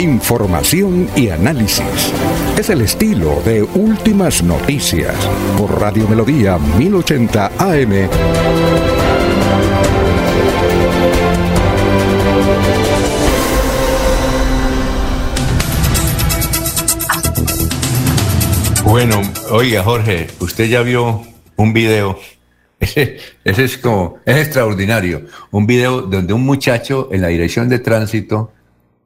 Información y análisis. Es el estilo de Últimas Noticias por Radio Melodía 1080 AM. Bueno, oiga Jorge, usted ya vio un video, ese, ese es como, es extraordinario, un video donde un muchacho en la dirección de tránsito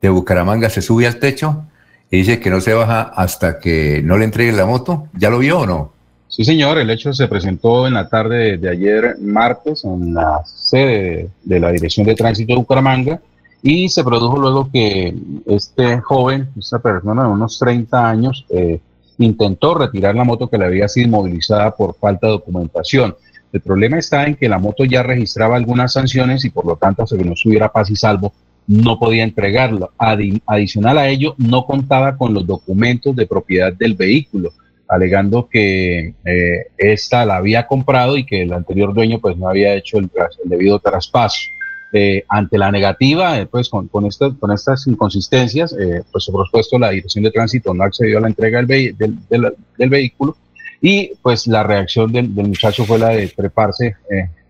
de Bucaramanga se sube al techo y dice que no se baja hasta que no le entregue la moto. ¿Ya lo vio o no? Sí, señor, el hecho se presentó en la tarde de ayer, martes, en la sede de la Dirección de Tránsito de Bucaramanga y se produjo luego que este joven, esta persona de unos 30 años, eh, intentó retirar la moto que le había sido inmovilizada por falta de documentación. El problema está en que la moto ya registraba algunas sanciones y por lo tanto, hasta que no estuviera paz y salvo, no podía entregarlo. adicional a ello, no contaba con los documentos de propiedad del vehículo, alegando que eh, esta la había comprado y que el anterior dueño pues no había hecho el, debido traspaso. Eh, ante la negativa, eh, pues con, con, estas inconsistencias, eh, pues por supuesto la Dirección de Tránsito no accedió a la entrega del, del, del, vehículo y pues la reacción del, muchacho fue la de treparse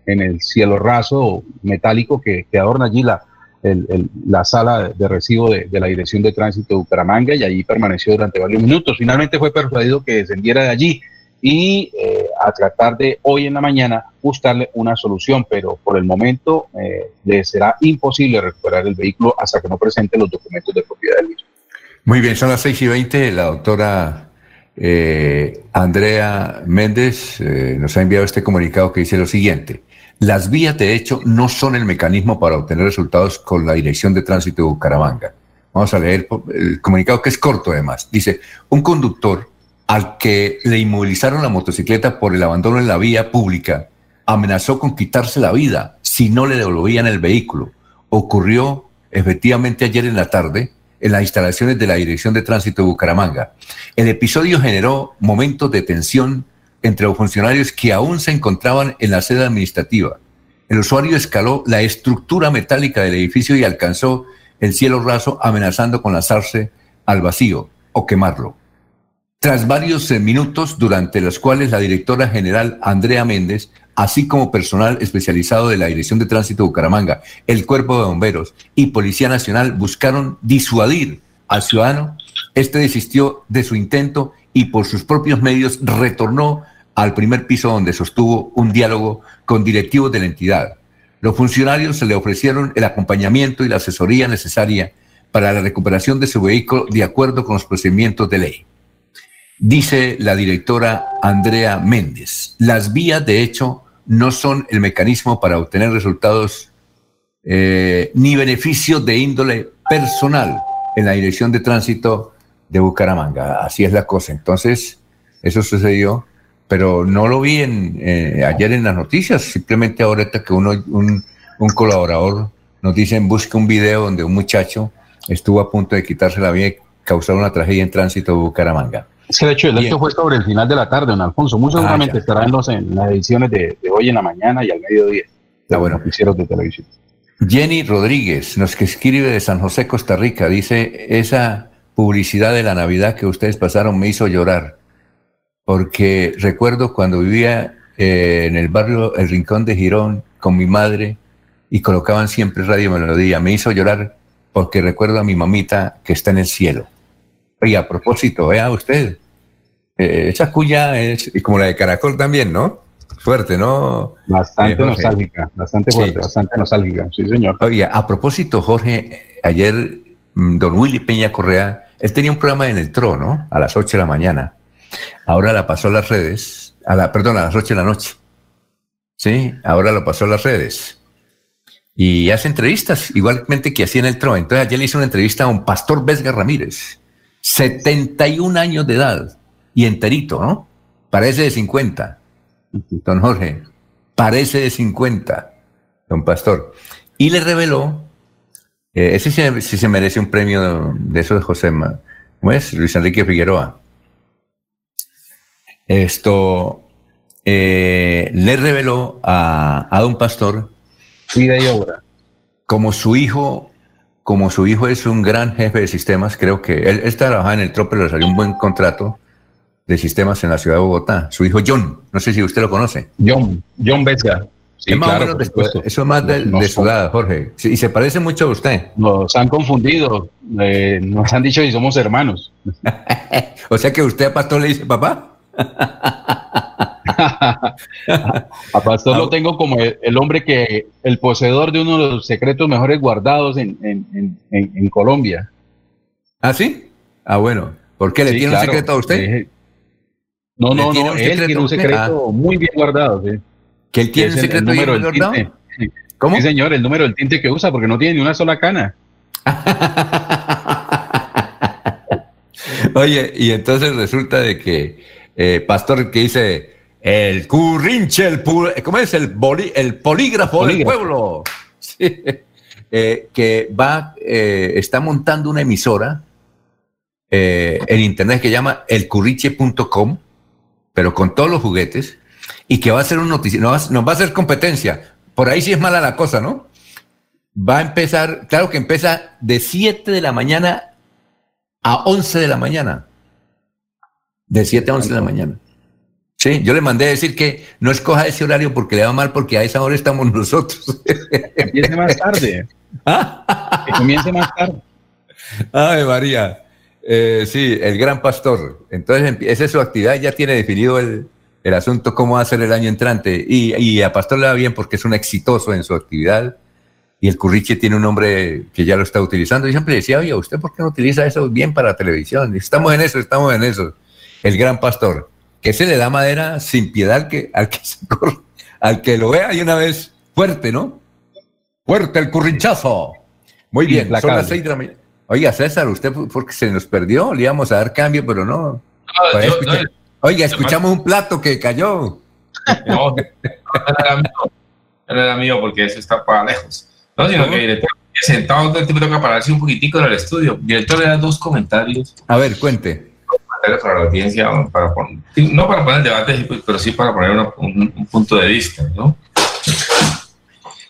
en el cielo raso metálico que, que adorna allí la, el, la sala de recibo de, la Dirección de Tránsito de Bucaramanga y allí permaneció durante varios minutos. Finalmente fue persuadido que descendiera de allí y eh, a tratar de hoy en la mañana buscarle una solución, pero por el momento eh, le será imposible recuperar el vehículo hasta que no presente los documentos de propiedad del mismo. Muy bien, son las seis y veinte. La doctora eh, Andrea Méndez eh, nos ha enviado este comunicado que dice lo siguiente. Las vías de hecho no son el mecanismo para obtener resultados con la Dirección de Tránsito de Bucaramanga. Vamos a leer el comunicado que es corto además. Dice, un conductor al que le inmovilizaron la motocicleta por el abandono en la vía pública amenazó con quitarse la vida si no le devolvían el vehículo. Ocurrió efectivamente ayer en la tarde en las instalaciones de la Dirección de Tránsito de Bucaramanga. El episodio generó momentos de tensión entre los funcionarios que aún se encontraban en la sede administrativa. El usuario escaló la estructura metálica del edificio y alcanzó el cielo raso amenazando con lanzarse al vacío o quemarlo. Tras varios eh, minutos durante los cuales la directora general Andrea Méndez, así como personal especializado de la Dirección de Tránsito de Bucaramanga, el Cuerpo de Bomberos y Policía Nacional buscaron disuadir al ciudadano, este desistió de su intento y por sus propios medios retornó al primer piso donde sostuvo un diálogo con directivos de la entidad. Los funcionarios se le ofrecieron el acompañamiento y la asesoría necesaria para la recuperación de su vehículo de acuerdo con los procedimientos de ley. Dice la directora Andrea Méndez, las vías de hecho no son el mecanismo para obtener resultados eh, ni beneficios de índole personal en la dirección de tránsito de Bucaramanga. Así es la cosa. Entonces, eso sucedió pero no lo vi en, eh, ayer en las noticias, simplemente ahora que uno, un, un colaborador nos dice, busque un video donde un muchacho estuvo a punto de quitarse la vida y causar una tragedia en tránsito de Bucaramanga. Es que de hecho el hecho fue sobre el final de la tarde, don Alfonso. Muy ah, seguramente estarán en, las ediciones de, hoy en la mañana y al mediodía. De bueno. noticieros de televisión. Jenny Rodríguez, nos que escribe de San José, Costa Rica, dice, esa publicidad de la Navidad que ustedes pasaron me hizo llorar porque recuerdo cuando vivía eh, en el barrio El Rincón de Girón con mi madre y colocaban siempre Radio Melodía. Me hizo llorar porque recuerdo a mi mamita que está en el cielo. Y a propósito, vea usted, eh, esa cuya es como la de Caracol también, ¿no? Fuerte, ¿no? Bastante eh, nostálgica, bastante fuerte, bastante nostálgica, sí, señor. Oye, a propósito, Jorge, ayer mm, don Willy Peña Correa, él tenía un programa en el TRO, ¿no? A las 8 de la mañana Ahora la pasó a las redes, a la, perdón, a las 8 de la noche. Sí, ahora lo pasó a las redes. Y hace entrevistas, igualmente que hacía en el TRO. Entonces ayer le hizo una entrevista a un pastor Vesga Ramírez, 71 años de edad y enterito, ¿no? Parece de 50. Don Jorge, parece de 50, don pastor. Y le reveló, eh, ese sí, se merece un premio de eso de José, ¿cómo es? Luis Enrique Figueroa esto eh, le reveló a, a don pastor vida y obra. Como su hijo, como su hijo es un gran jefe de sistemas, creo que él, está trabajando en el trope, le salió un buen contrato de sistemas en la ciudad de Bogotá. Su hijo John, no sé si usted lo conoce. John, John Besga. es más eso es más de, de su edad, Jorge. y se parece mucho a usted. Nos han confundido. Eh, nos han dicho que somos hermanos. o sea que usted a Pastor le dice papá. A Pastor lo tengo como el, hombre que, el poseedor de uno de los secretos mejores guardados en, en, Colombia. ¿Ah, sí? Ah, bueno. ¿Por qué le tiene un secreto a usted? No, no, no, él tiene un secreto muy bien guardado. ¿Que él tiene un secreto bien guardado? ¿Cómo? Sí, señor, el número del tinte que usa, porque no tiene ni una sola cana. Oye, y entonces resulta de que eh, pastor que dice, el currinche, el ¿cómo es? El, el polígrafo, del pueblo. Eh, que va, eh, está montando una emisora en internet que llama elcurriche.com, pero con todos los juguetes, y que va a ser un noticiero, nos, va a hacer competencia. Por ahí sí es mala la cosa, ¿no? Va a empezar, claro que empieza de 7 de la mañana a 11 de la mañana de 7 a 11 de la mañana. Sí, yo le mandé a decir que no escoja ese horario porque le va mal, porque a esa hora estamos nosotros. Que empiece más tarde. Que comience más tarde. Ay, María. Eh, sí, el gran pastor. Entonces, esa es su actividad, ya tiene definido el, el asunto, cómo va a ser el año entrante. Y, y, a Pastor le va bien porque es un exitoso en su actividad. Y el Curriche tiene un nombre que ya lo está utilizando. Y siempre decía, oye, ¿usted por qué no utiliza eso bien para la televisión? estamos en eso, estamos en eso el gran pastor, que se le da madera sin piedad al que, al que, al que lo vea y una vez fuerte, ¿no? Fuerte el currinchazo. Muy bien, son las seis de la mañana. Oiga, César, usted porque se nos perdió, le íbamos a dar cambio, pero no. Oiga, escuchamos un plato que cayó. No, no era mío, no era mío porque eso está para lejos. No, sino que director, sentado el toca pararse un poquitico en el estudio. Director, le da dos comentarios. A ver, cuente. Para la audiencia, para poner, no para poner el debate, pero sí para poner un, un punto de vista, ¿no?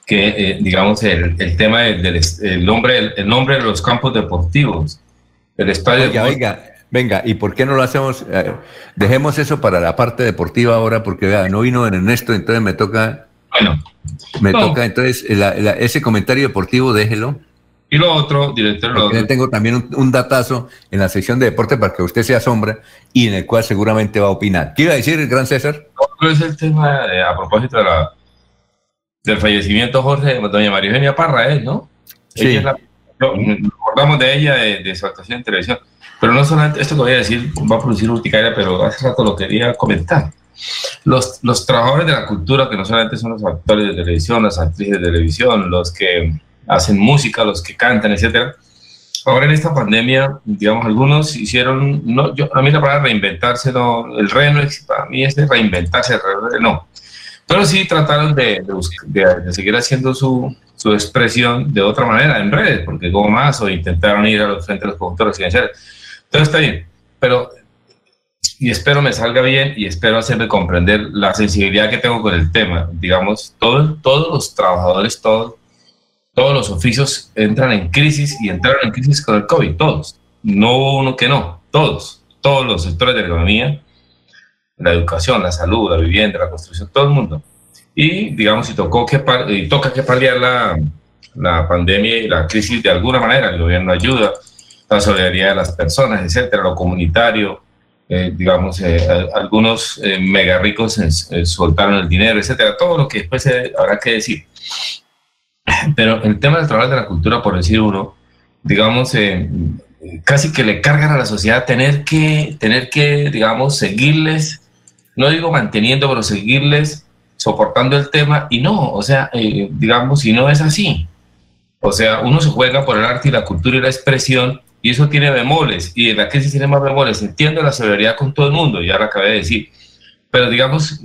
que, eh, digamos, el, el tema del, el nombre, el, nombre de los campos deportivos, el estadio. Oiga, oiga, venga, ¿y por qué no lo hacemos? Eh, dejemos eso para la parte deportiva ahora, porque vea, no vino en Ernesto, entonces me toca. Bueno, me toca, entonces, ese comentario deportivo, déjelo. Y lo otro, director, lo otro. tengo también un, un, datazo en la sección de deporte para que usted se asombra y en el cual seguramente va a opinar. ¿Qué iba a decir el gran César? No, es el tema, de, a propósito de la del fallecimiento Jorge, doña María Eugenia Parra, ¿eh? ¿no? Sí. Ella recordamos de ella, de, su actuación en televisión. Pero no solamente, esto que voy a decir va a producir urticaria, pero hace rato lo quería comentar. Los, los trabajadores de la cultura, que no solamente son los actores de televisión, las actrices de televisión, los que hacen música, los que cantan, etcétera. Ahora en esta pandemia, digamos, algunos hicieron, no, yo, a mí la palabra reinventarse, no, el re no para mí es de reinventarse, no, pero sí trataron de, de, seguir haciendo su, su, expresión de otra manera en redes, porque como más, o intentaron ir a los frente de los conductores residenciales. Entonces está bien, pero y espero me salga bien y espero hacerme comprender la sensibilidad que tengo con el tema. Digamos, todo, todos los trabajadores, todos, todos los oficios entran en crisis y entraron en crisis con el COVID, todos. No uno que no, todos, todos los sectores de la economía la educación, la salud, la vivienda, la construcción, todo el mundo. Y, digamos, si tocó que y toca que paliar la, la pandemia y la crisis de alguna manera, el gobierno ayuda, la solidaridad de las personas, etcétera, lo comunitario, eh, digamos, eh, algunos eh, mega ricos soltaron el dinero, etcétera, todo lo que después habrá que decir. Pero el tema del trabajo de la cultura, por decir uno, digamos, casi que le cargan a la sociedad tener que, tener que, digamos, seguirles no digo manteniendo, pero seguirles soportando el tema y no, o sea, eh, digamos, si no es así. O sea, uno se juega por el arte y la cultura y la expresión y eso tiene bemoles y en la crisis tiene más bemoles. Entiendo la severidad con todo el mundo, ya lo acabé de decir, pero digamos,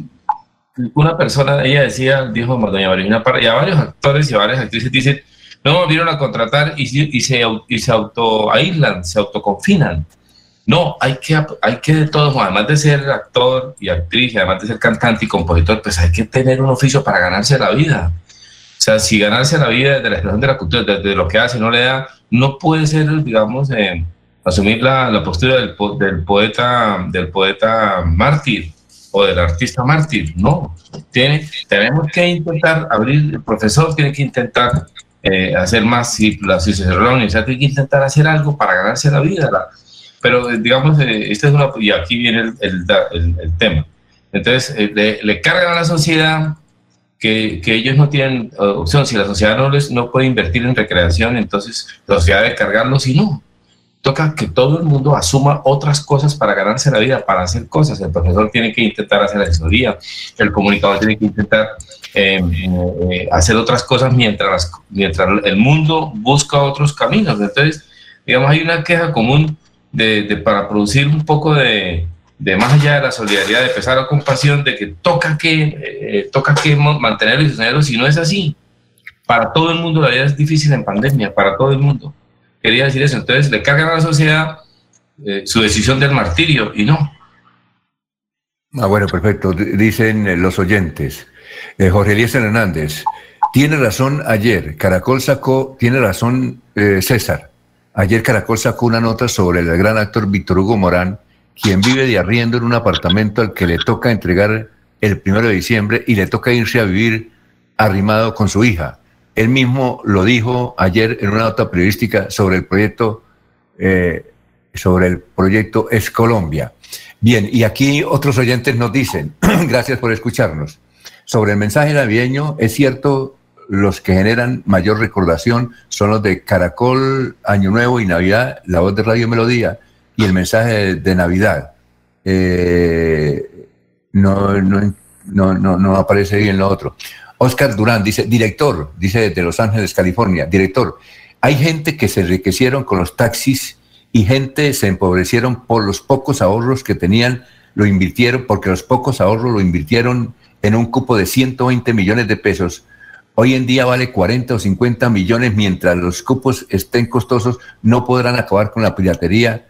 una persona, ella decía, dijo doña Marina Parra, y a varios actores y varias actrices dicen, no volvieron a contratar y, y, se, y se autoaíslan, se autoconfinan. No, hay que, hay que de todos, además de ser actor y actriz, además de ser cantante y compositor, pues hay que tener un oficio para ganarse la vida. O sea, si ganarse la vida desde la expresión de la cultura, desde lo que hace, no le da, no puede ser, digamos, eh, asumir la, la postura del, del, poeta, del poeta mártir o del artista mártir. No, tiene, tenemos que intentar abrir, el profesor tiene que intentar eh, hacer más, si la, se la universidad tiene que intentar hacer algo para ganarse la vida. Pero eh, digamos, eh, esta es una, y aquí viene el, el, tema. Entonces, eh, le, cargan a la sociedad que, que, ellos no tienen opción. Si la sociedad no, les, no puede invertir en recreación, entonces la sociedad debe cargarlos y no. Toca que todo el mundo asuma otras cosas para ganarse la vida, para hacer cosas. El profesor tiene que intentar hacer asesoría, el comunicador tiene que intentar hacer otras cosas mientras, mientras el mundo busca otros caminos. Entonces, digamos, hay una queja común de, para producir un poco de, de, más allá de la solidaridad, de pesar la compasión, de que toca que, eh, toca que mantenerlos y sostenerlos, si no es así. Para todo el mundo la vida es difícil en pandemia, para todo el mundo. Quería decir eso. Entonces le cargan a la sociedad eh, su decisión del martirio y no. Ah, bueno, perfecto. Dicen eh, los oyentes. Jorge Eliezer Hernández, tiene razón ayer. Caracol sacó, tiene razón César. Ayer Caracol sacó una nota sobre el gran actor Víctor Hugo Morán, quien vive de arriendo en un apartamento al que le toca entregar el primero de diciembre y le toca irse a vivir arrimado con su hija. Él mismo lo dijo ayer en una nota periodística sobre el proyecto, eh, sobre el proyecto Es Colombia. Bien, y aquí otros oyentes nos dicen, gracias por escucharnos. Sobre el mensaje navideño, es cierto los que generan mayor recordación son los de Caracol, Año Nuevo y Navidad, la voz de Radio Melodía y el mensaje de, Navidad. Eh, no, no, no, no, lo otro. Oscar Durán dice, director, dice desde Los Ángeles, California, director, Hay gente que se enriquecieron con los taxis y gente se empobrecieron por los pocos ahorros que tenían, lo invirtieron, porque los pocos ahorros lo invirtieron en un cupo de 120 millones de pesos. Hoy en día vale 40 o 50 millones, mientras los cupos estén costosos, no podrán acabar con la piratería.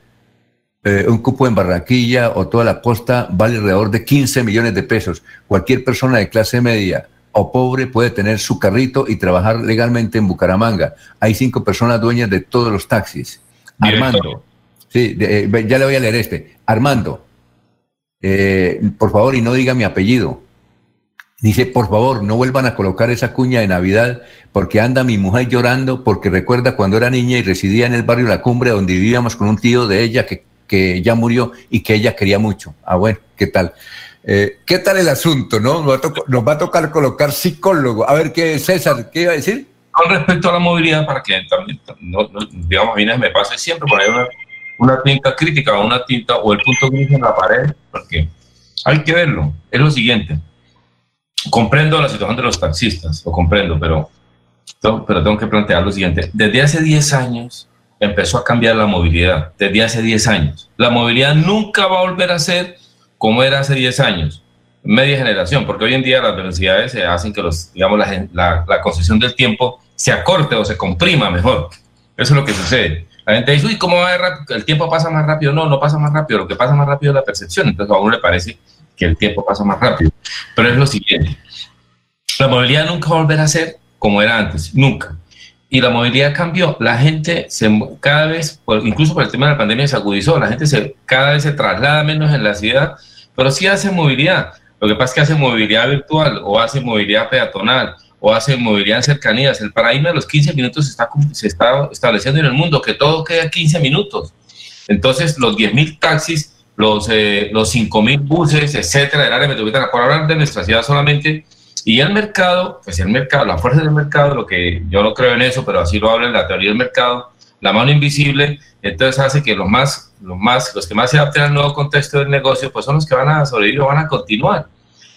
Eh, un cupo en Barranquilla o toda la costa vale alrededor de 15 millones de pesos. Cualquier persona de clase media o pobre puede tener su carrito y trabajar legalmente en Bucaramanga. Hay cinco personas dueñas de todos los taxis. Armando, sí, eh, ya le voy a leer este. Armando, eh, por favor, y no diga mi apellido. Dice, por favor, no vuelvan a colocar esa cuña de Navidad porque anda mi mujer llorando porque recuerda cuando era niña y residía en el barrio La Cumbre donde vivíamos con un tío de ella que, que ya murió y que ella quería mucho. Ah, bueno, ¿qué tal? Eh, ¿Qué tal el asunto? No? Nos, va a tocar colocar psicólogo. A ver, ¿qué, César, qué iba a decir? Con respecto a la movilidad, para que también, digamos, a mí me pase siempre poner una, tinta crítica o una tinta o el punto gris en la pared, porque hay que verlo. Es lo siguiente. Comprendo la situación de los taxistas, lo comprendo, pero, pero tengo que plantear lo siguiente. Desde hace 10 años empezó a cambiar la movilidad, desde hace 10 años. La movilidad nunca va a volver a ser como era hace 10 años, media generación, porque hoy en día las velocidades se hacen que los, digamos, la, la, concesión del tiempo se acorte o se comprima mejor. Eso es lo que sucede. La gente dice, uy, ¿cómo va rápido? El tiempo pasa más rápido. No, no pasa más rápido. Lo que pasa más rápido es la percepción. Entonces a uno le parece que el tiempo pasa más rápido. Pero es lo siguiente. La movilidad nunca va a volver a ser como era antes. Nunca. Y la movilidad cambió. La gente se, cada vez, incluso por el tema de la pandemia, se agudizó. La gente se, cada vez se traslada menos en la ciudad pero sí hace movilidad. Lo que pasa es que hace movilidad virtual o hace movilidad peatonal o hace movilidad en cercanías. El paradigma de los 15 minutos se está, se está estableciendo en el mundo, que todo queda 15 minutos. Entonces, los 10.000 taxis, los, eh, los 5.000 buses, etcétera, del área metropolitana, por hablar de nuestra ciudad solamente, y el mercado, pues el mercado, la fuerza del mercado, lo que yo no creo en eso, pero así lo habla en la teoría del mercado, la mano invisible, entonces hace que los más, los más, los que más se adapten al nuevo contexto del negocio, pues son los que van a sobrevivir o van a continuar.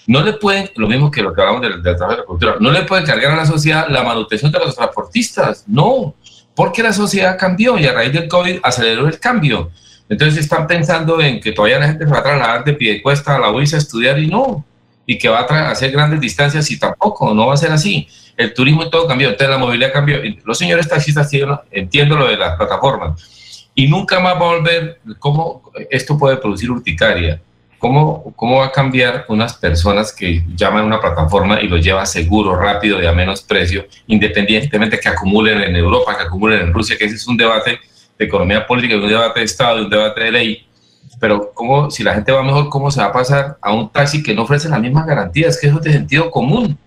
No le pueden, lo mismo que lo que hablamos del, trabajo de la cultura, no le pueden cargar a la sociedad la manutención de los transportistas, no, porque la sociedad cambió y a raíz del COVID aceleró el cambio. Entonces están pensando en que todavía la gente se va a trasladar de pie de cuesta a la UIS a estudiar y no, y que va a hacer grandes distancias y tampoco, no va a ser así el turismo y todo cambió, entonces la movilidad cambió. Los señores taxistas, entiendo lo de las plataformas, y nunca más va a volver, ¿cómo esto puede producir urticaria? ¿Cómo, ¿Cómo va a cambiar unas personas que llaman a una plataforma y lo lleva seguro, rápido y a menos precio, independientemente que acumulen en Europa, que acumulen en Rusia, que ese es un debate de economía política, un debate de Estado, un debate de ley? Pero ¿cómo, si la gente va mejor, ¿cómo se va a pasar a un taxi que no ofrece las mismas garantías? Que eso es de sentido común.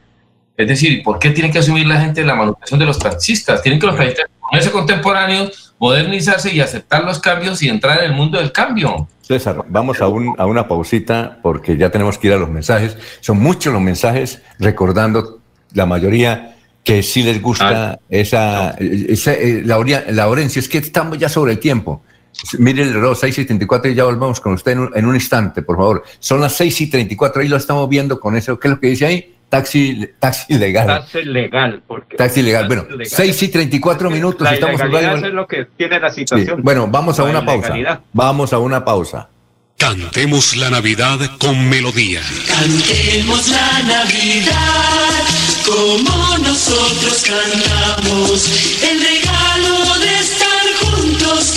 Es decir, ¿por qué tiene que asumir la gente la manutención de los taxistas? Tienen que los taxistas ponerse contemporáneos, modernizarse y aceptar los cambios y entrar en el mundo del cambio. César, vamos a, un, a una pausita porque ya tenemos que ir a los mensajes. Son muchos los mensajes recordando la mayoría que sí les gusta ah, esa, eh, la, la es que estamos ya sobre el tiempo. Mire el reloj, 6 y 34 y ya volvemos con usted en un, en un, instante, por favor. Son las 6 y 34, ahí lo estamos viendo con eso. ¿Qué es lo que dice ahí? Taxi, taxi legal. Taxi legal. Porque taxi legal. Bueno, 6 y 34 minutos. La estamos es lo que tiene la situación. Bueno, vamos a una pausa. Vamos a una pausa. Cantemos la Navidad con melodía. Cantemos la Navidad como nosotros cantamos. El regalo de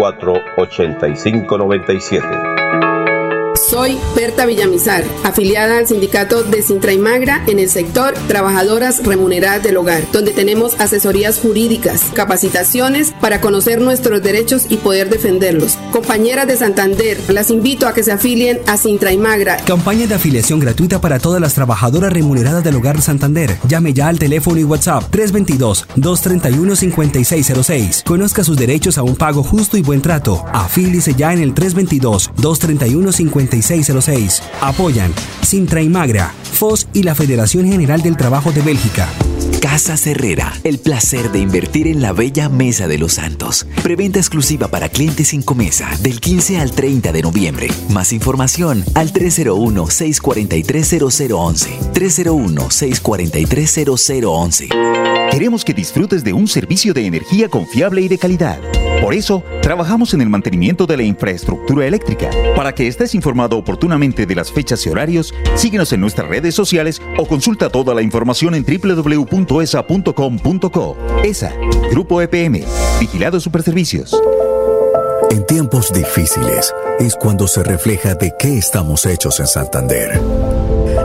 8597 Soy Berta Villamizar, afiliada al sindicato de Sintra y Magra en el sector Trabajadoras Remuneradas del Hogar, donde tenemos asesorías jurídicas, capacitaciones para conocer nuestros derechos y poder defenderlos. Compañeras de Santander, las invito a que se afilien a Sintra y Magra. Campaña de afiliación gratuita para todas las trabajadoras remuneradas del Hogar Santander. Llame ya al teléfono y WhatsApp 322-231-5606. Conozca sus derechos a un pago justo y buen trato. Afíliese ya en el 322-231-5606. Apoyan Sintra y Magra, FOS y la Federación General del Trabajo de Bélgica. Casa Herrera, el placer de invertir en la bella Mesa de los Santos. Preventa exclusiva para clientes sin comesa del 15 al 30 de noviembre. Más información al 301-643-0011. 301-643-0011. Queremos que disfrutes de un servicio de energía confiable y de calidad. Por eso, trabajamos en el mantenimiento de la infraestructura eléctrica. Para que estés informado oportunamente de las fechas y horarios, síguenos en nuestras redes sociales o consulta toda la información en www.esa.com.co. ESA, Grupo EPM, Vigilado Superservicios. En tiempos difíciles es cuando se refleja de qué estamos hechos en Santander.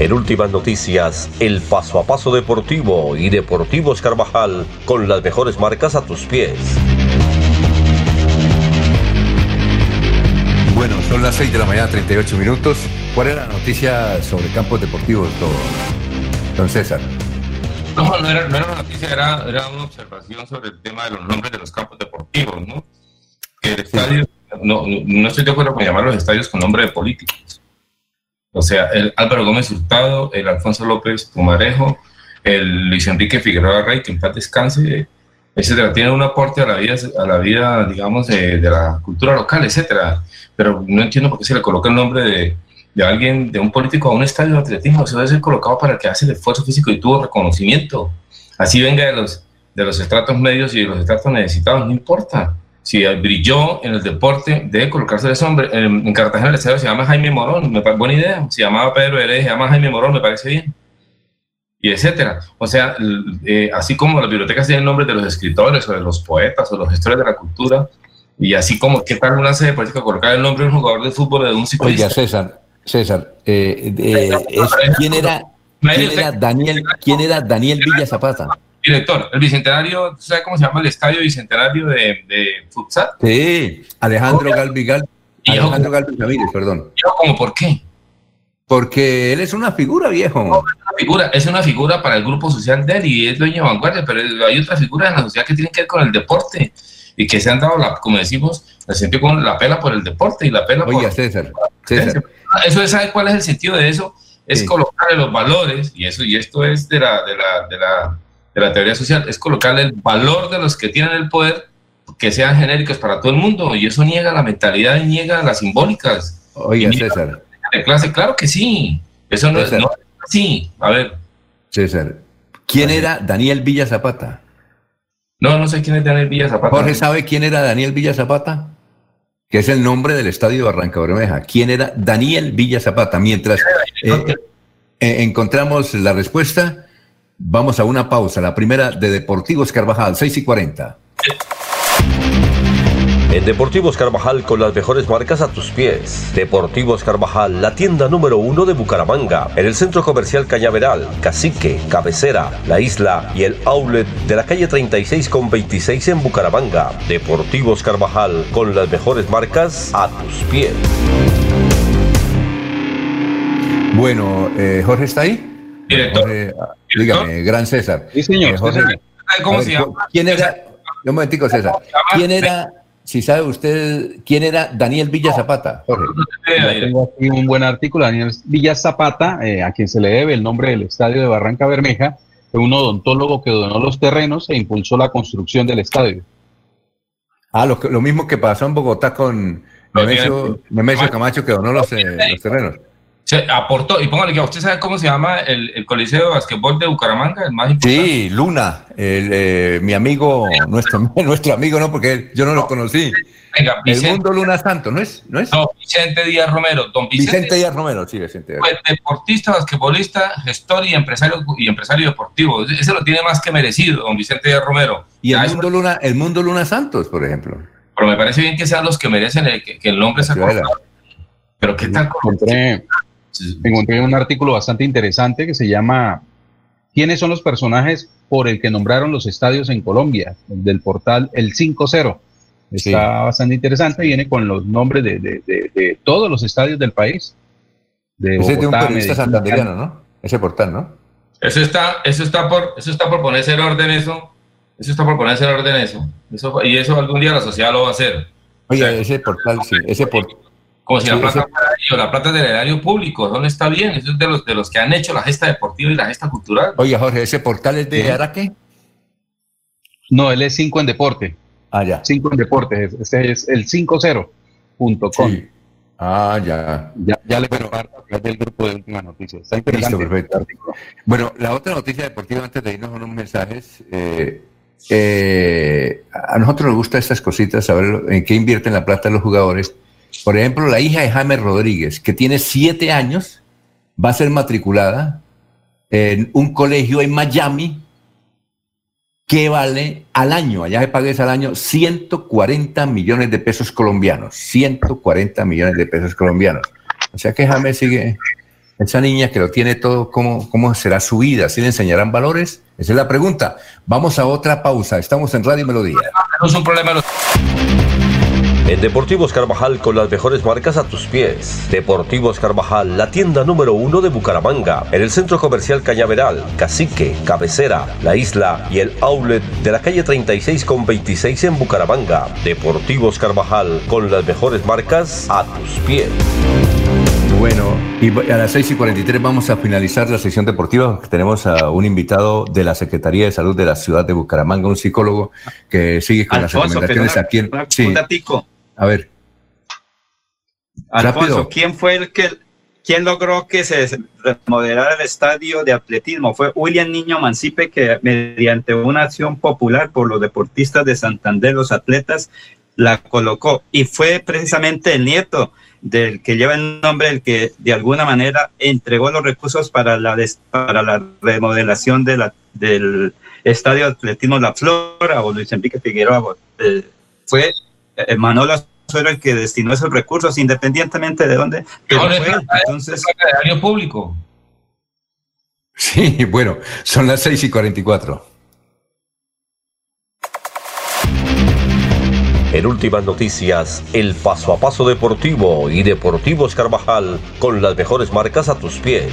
En últimas noticias, el paso a paso deportivo y Deportivos Carvajal con las mejores marcas a tus pies. Bueno, son las 6 de la mañana, 38 minutos. ¿Cuál es la noticia sobre campos deportivos? Don César. No, no era, no era una noticia, era, era una observación sobre el tema de los nombres de los campos deportivos, ¿no? Que el estadio, no, no estoy de acuerdo con llamar los estadios con nombre de políticos. O sea, el Álvaro Gómez Hurtado, el Alfonso López Pumarejo, el Luis Enrique Figueroa Rey, que en paz descanse, etcétera, tienen un aporte a la vida, a la vida digamos, de, la cultura local, etcétera. Pero no entiendo por qué se le coloca el nombre de, de alguien, de un político a un estadio de atletismo. Eso debe ser colocado para que hace el esfuerzo físico y tuvo reconocimiento. Así venga de los, de los estratos medios y de los estratos necesitados, no importa si brilló en el deporte, debe colocarse ese hombre. En, en Cartagena el estadio se llama Jaime Morón, me parece buena idea. Se llamaba Pedro Heredia, se llama Jaime Morón, me parece bien. Y etcétera. O sea, eh, así como las bibliotecas tienen nombres de los escritores o de los poetas o los gestores de la cultura, y así como, ¿qué tal una sede política colocar el nombre de un jugador de fútbol de un ciclista? Oiga, César, César, eh, eh, es- ¿quién era, quién era Daniel, quién era Daniel Villa Zapata? Director, el bicentenario, ¿sabe cómo se llama el estadio bicentenario de, de futsal? Sí, Alejandro Galvi Gal- Alejandro Galvi Ramírez, perdón. ¿Cómo por qué? Porque él es una figura, viejo. una figura, es una figura para el grupo social de él y es dueño de vanguardia, pero hay otras figuras en la sociedad que tienen que ver con el deporte y que se han dado, la, como decimos, el sentido con la pela por el deporte y la pela por... Oiga, César, César. Eso es, ¿sabe cuál es el sentido de eso? Es colocarle los valores, y eso y esto es de la, de, la, de, la, de la teoría social, es colocarle el valor de los que tienen el poder que sean genéricos para todo el mundo, y eso niega la mentalidad y niega las simbólicas. Oiga, César. De clase, claro que sí. Eso no, César. no es así. A ver. César, ¿quién era Daniel Villa Zapata? No, no sé quién es Daniel Villa Zapata. Jorge sabe quién era Daniel Villa Zapata, que es el nombre del estadio de Barranca Bermeja. ¿Quién era Daniel Villa Zapata? Mientras eh, eh, encontramos la respuesta, Vamos a una pausa, la primera de Deportivos Carvajal, 6 y 40. En Deportivos Carvajal con las mejores marcas a tus pies. Deportivos Carvajal, la tienda número uno de Bucaramanga, en el centro comercial Cañaveral, Cacique, Cabecera, La Isla y el outlet de la calle 36 con 26 en Bucaramanga. Deportivos Carvajal con las mejores marcas a tus pies. Bueno, eh, Jorge está ahí. Director. Jorge, ah, dígame, gran César. Sí, señor. Eh, Jorge, ¿Sabe ¿Cómo ver, se llama? ¿Quién era? Un momentico, César. ¿Quién era, si sabe usted, quién era Daniel Villa Zapata? Jorge. Ya tengo aquí un buen artículo, Daniel Villa Zapata, eh, a quien se le debe el nombre del estadio de Barranca Bermeja, fue un odontólogo que donó los terrenos e impulsó la construcción del estadio. Ah, lo, que- lo mismo que pasó en Bogotá con Nemesio, Nemesio Camacho, que donó los, eh, los terrenos. Se aportó, y póngale que usted sabe cómo se llama el, el Coliseo de Basquetbol de Bucaramanga, el más importante. Sí, Luna, el, eh, mi amigo, nuestro, nuestro amigo, no, porque él- yo no lo conocí. Venga, El Vicente, mundo Luna Santo, ¿no es? ¿No es? no, Vicente Díaz Romero. Don Vicente, Vicente Díaz Romero, sí, Vicente Díaz. fue deportista, basquetbolista, gestor y empresario, y empresario deportivo. Ese lo tiene más que merecido, don Vicente Díaz Romero. Y el mundo, Luna, el mundo Luna Santos, por ejemplo. Pero me parece bien que sean los que merecen el- que, que el nombre Ciudadela. cortado. Pero qué tal Encontré, encontré un artículo bastante interesante que se llama ¿Quiénes son los personajes por el que nombraron los estadios en Colombia? Del portal El 5-0. Está Sí. bastante interesante, viene con los nombres de, de- de- de todos los estadios del país. De Ese es de un periodista santanderiano, ¿no? Ese portal, ¿no? Eso está, eso está por, eso está por ponerse en orden eso. Eso está por ponerse en orden eso. eso y eso algún día la sociedad lo va a hacer. Oye, ese portal, sí, ese portal. Como si Sí, la plata fuera de ellos, la plata es del erario público, ¿dónde está bien? Eso es de los, de los que han hecho la gesta deportiva y la gesta cultural. Oye, Jorge, ese portal es de Sí. Araque. No, él es 5 en deporte. Ah, ya. 5 en deporte. Este es el 50.com. Sí. Ah, ya. Ya, ya le voy a dar a través del grupo de últimas noticias. Está interesante. Listo, perfecto. Bueno, la otra noticia deportiva, antes de irnos a unos mensajes, eh, eh, a nosotros nos gustan estas cositas, saber en qué invierten la plata los jugadores. Por ejemplo, la hija de James Rodríguez, que tiene siete años, va a ser matriculada en un colegio en Miami que vale al año, allá se paga al año 140 millones de pesos colombianos, 140 millones de pesos colombianos. O sea que James sigue, esa niña que lo tiene todo, ¿cómo, cómo será su vida? ¿Sí le enseñarán valores? Esa es la pregunta. Vamos a otra pausa. Estamos en Radio Melodía. No es un problema. En Deportivos Carvajal con las mejores marcas a tus pies. Deportivos Carvajal, la tienda número uno de Bucaramanga, en el centro comercial Cañaveral, Cacique, Cabecera, La Isla y el outlet de la calle 36 con 26 en Bucaramanga. Deportivos Carvajal con las mejores marcas a tus pies. Bueno, y a las 6 y 43 vamos a finalizar la sesión deportiva. Tenemos a un invitado de la Secretaría de Salud de la ciudad de Bucaramanga, un psicólogo que sigue con las recomendaciones una- aquí. en- una- sí. un datico. A ver. Alfonso, Rápido. ¿quién fue el que quién logró que se remodelara el estadio de atletismo? Fue William Niño Mancipe que mediante una acción popular por los deportistas de Santander, los atletas, la colocó y fue precisamente el nieto del que lleva el nombre, el que de alguna manera entregó los recursos para la, des- para la remodelación de la, del estadio de atletismo La Flora o Luis Enrique Figueroa. Eh, fue Manolo Azuero el que destinó esos recursos, independientemente de dónde. pero No, fue Entonces, erario público. Sí, bueno, son las 6 y 44. En últimas noticias, el paso a paso deportivo y Deportivos Carvajal con las mejores marcas a tus pies.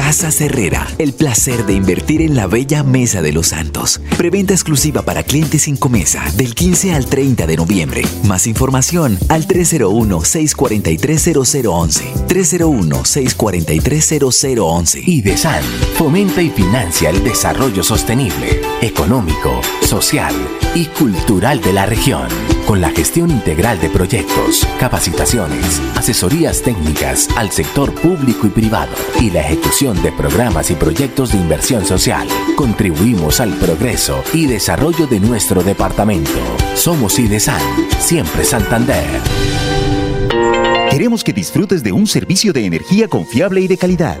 Casa Herrera, el placer de invertir en la bella Mesa de los Santos. Preventa exclusiva para clientes sin comesa del 15 al 30 de noviembre. Más información al 301-643-0011. 301-643-0011. IDESAN fomenta y financia el desarrollo sostenible, económico, social y cultural de la región, con la gestión integral de proyectos, capacitaciones, asesorías técnicas al sector público y privado y la ejecución de programas y proyectos de inversión social. Contribuimos al progreso y desarrollo de nuestro departamento. Somos IDESAN, siempre Santander. Queremos que disfrutes de un servicio de energía confiable y de calidad.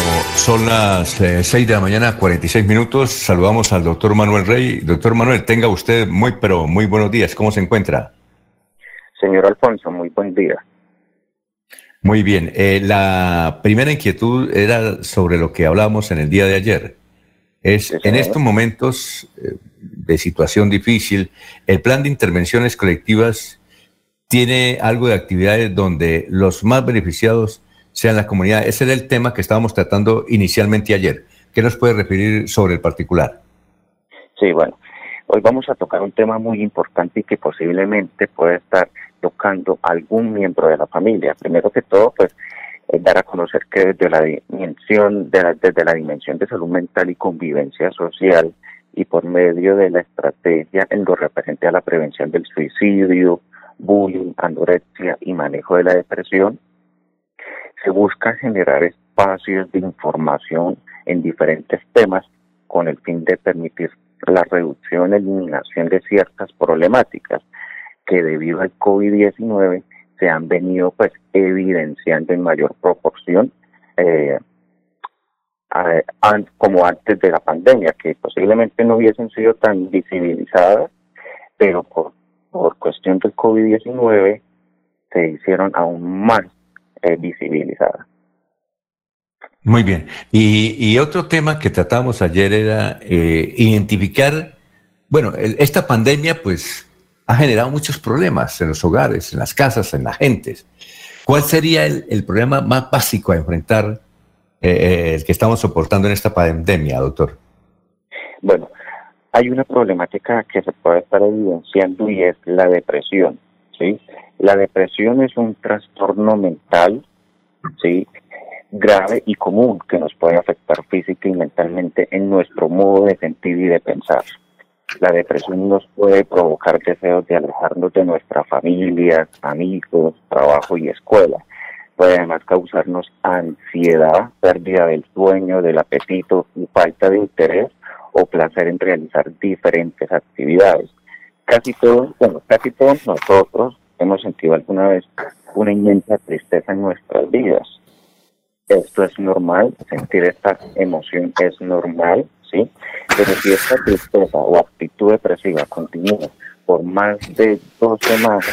son las 6 de la mañana, 46 minutos. Saludamos al doctor Manuel Rey. Doctor Manuel, tenga usted muy, pero muy buenos días. ¿Cómo se encuentra? Señor Alfonso, muy buen día. Muy bien. Eh, la primera inquietud era sobre lo que hablábamos en el día de ayer. Es en estos momentos eh, de situación difícil, el plan de intervenciones colectivas tiene algo de actividades donde los más beneficiados sean la comunidad. Ese era el tema que estábamos tratando inicialmente ayer. ¿Qué nos puede referir sobre el particular? Sí, bueno, hoy vamos a tocar un tema muy importante y que posiblemente puede estar tocando algún miembro de la familia. Primero que todo, pues dar a conocer que desde la dimensión de desde la dimensión de salud mental y convivencia social y por medio de la estrategia en lo referente a la prevención del suicidio, bullying, anorexia y manejo de la depresión, se busca generar espacios de información en diferentes temas con el fin de permitir la reducción, eliminación de ciertas problemáticas que debido al COVID-19 se han venido pues evidenciando en mayor proporción eh, como antes de la pandemia, que posiblemente no hubiesen sido tan visibilizadas, pero por, por cuestión del COVID-19 se hicieron aún más eh, visibilizada. Muy bien. Y, otro tema que tratamos ayer era eh, identificar, bueno, esta pandemia pues ha generado muchos problemas en los hogares, en las casas, en las gentes. ¿Cuál sería el, problema más básico a enfrentar eh, el que estamos soportando en esta pandemia, doctor? Bueno, hay una problemática que se puede estar evidenciando y es la depresión. ¿sí? La depresión es un trastorno mental, ¿sí? grave y común que nos puede afectar física y mentalmente en nuestro modo de sentir y de pensar. La depresión nos puede provocar deseos de alejarnos de nuestra familia, amigos, trabajo y escuela. Puede además causarnos ansiedad, pérdida del sueño, del apetito y falta de interés o placer en realizar diferentes actividades. Casi todos, bueno, casi todos nosotros hemos sentido alguna vez una inmensa tristeza en nuestras vidas. Esto es normal, sentir esta emoción es normal, ¿sí? Pero si esta tristeza o actitud depresiva continúa por más de dos semanas,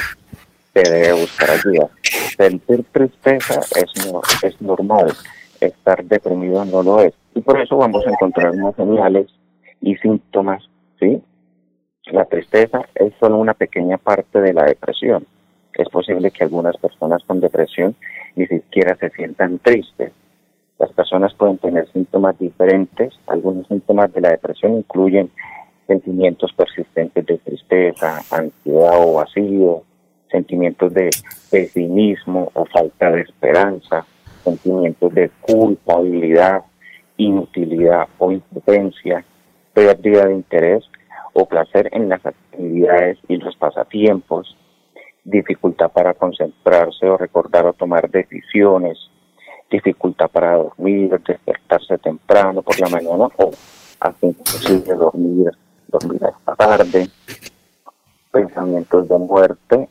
se debe buscar ayuda. Sentir tristeza es, no, es normal, estar deprimido no lo es. Y por eso vamos a encontrar más señales y síntomas, ¿sí? La tristeza es solo una pequeña parte de la depresión es posible que algunas personas con depresión ni siquiera se sientan tristes. Las personas pueden tener síntomas diferentes. Algunos síntomas de la depresión incluyen sentimientos persistentes de tristeza, ansiedad o vacío, sentimientos de pesimismo o falta de esperanza, sentimientos de culpabilidad, inutilidad o impotencia, pérdida de interés o placer en las actividades y los pasatiempos, dificultad para concentrarse o recordar o tomar decisiones, dificultad para dormir, despertarse temprano por la mañana o hasta imposible dormir, dormir esta tarde, pensamientos de muerte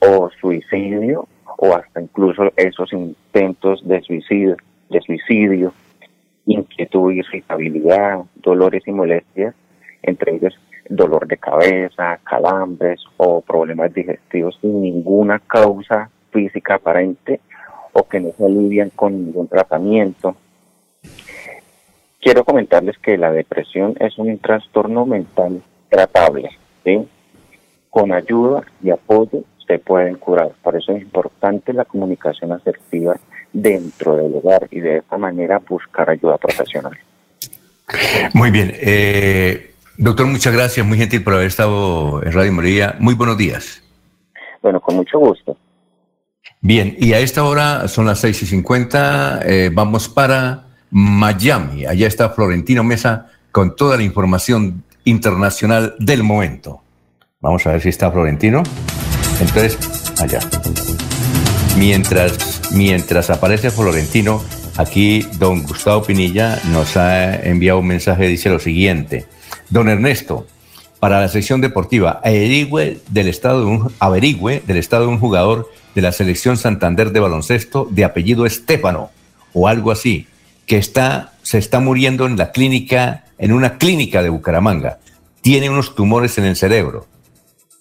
o suicidio o hasta incluso esos intentos de suicidio, de suicidio, inquietud, irritabilidad, dolores y molestias, entre ellos dolor de cabeza, calambres o problemas digestivos sin ninguna causa física aparente o que no se alivian con ningún tratamiento. Quiero comentarles que la depresión es un trastorno mental tratable. Con ayuda y apoyo se pueden curar. Por eso es importante la comunicación asertiva dentro del hogar y de esta manera buscar ayuda profesional. Muy bien. Eh, doctor, muchas gracias. Muy gentil por haber estado en Radio María. Muy buenos días. Bueno, con mucho gusto. Bien, y a esta hora son las seis y cincuenta. Eh, vamos para Miami. Allá está Florentino Mesa con toda la información internacional del momento. Vamos a ver si está Florentino. Entonces, allá. Mientras, mientras aparece Florentino, aquí don Gustavo Pinilla nos ha enviado un mensaje, dice lo siguiente. Don Ernesto, para la sección deportiva, averigüe del estado de un, averigüe del estado de un jugador de la selección Santander de baloncesto de apellido Estefano o algo así, que está, se está muriendo en la clínica, en una clínica de Bucaramanga. Tiene unos tumores en el cerebro.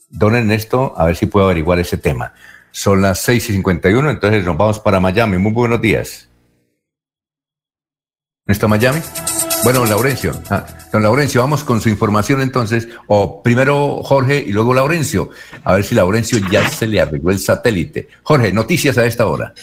Don Ernesto, a ver si puedo averiguar ese tema. Son las 6 y 51, entonces nos vamos para Miami. Muy buenos días. ¿Está Miami? Bueno, don Laurencio. Ah, don Laurencio, vamos con su información entonces. O primero Jorge y luego Laurencio. A ver si Laurencio ya se le arregló el satélite. Jorge, noticias a esta hora.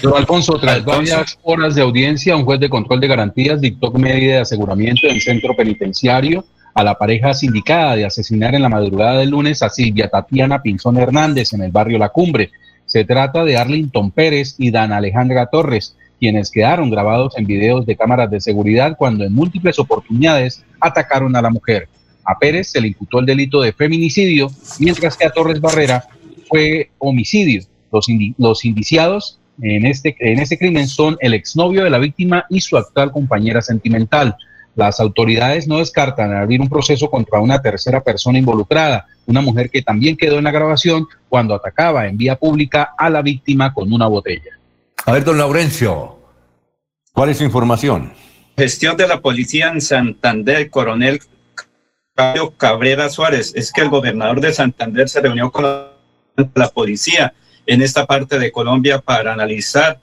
Don Alfonso, tras varias horas de audiencia, un juez de control de garantías dictó medida de aseguramiento en centro penitenciario a la pareja sindicada de asesinar en la madrugada del lunes a Silvia Tatiana Pinzón Hernández en el barrio La Cumbre. Se trata de Arlington Pérez y Dan Alejandra Torres, quienes quedaron grabados en videos de cámaras de seguridad cuando en múltiples oportunidades atacaron a la mujer. A Pérez se le imputó el delito de feminicidio, mientras que a Torres Barrera fue homicidio. Los, los indiciados en este, en este crimen son el exnovio de la víctima y su actual compañera sentimental. Las autoridades no descartan abrir un proceso contra una tercera persona involucrada, una mujer que también quedó en la grabación cuando atacaba en vía pública a la víctima con una botella. A ver, don Laurencio, ¿cuál es su información? Gestión de la policía en Santander, coronel Caio Cabrera Suárez. Es que el gobernador de Santander se reunió con la policía en esta parte de Colombia para analizar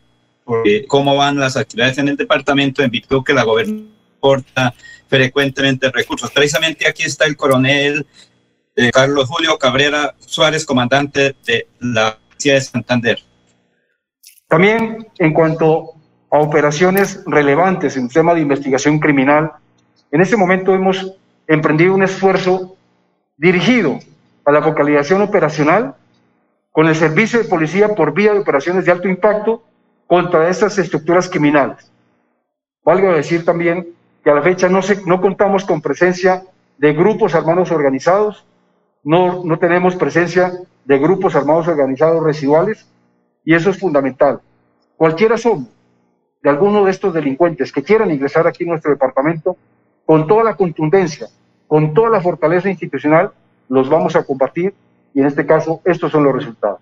eh, cómo van las actividades en el departamento en virtud que la gobernación corta frecuentemente recursos. Precisamente aquí está el coronel eh, Carlos Julio Cabrera Suárez, comandante de la Policía de Santander. También en cuanto a operaciones relevantes en tema de investigación criminal, en este momento hemos emprendido un esfuerzo dirigido a la focalización operacional con el servicio de policía por vía de operaciones de alto impacto contra estas estructuras criminales. Valga decir también que a la fecha no, se, no contamos con presencia de grupos armados organizados, no, no tenemos presencia de grupos armados organizados residuales, y eso es fundamental. Cualquiera somos de alguno de estos delincuentes que quieran ingresar aquí en nuestro departamento, con toda la contundencia, con toda la fortaleza institucional, los vamos a combatir y en este caso estos son los resultados.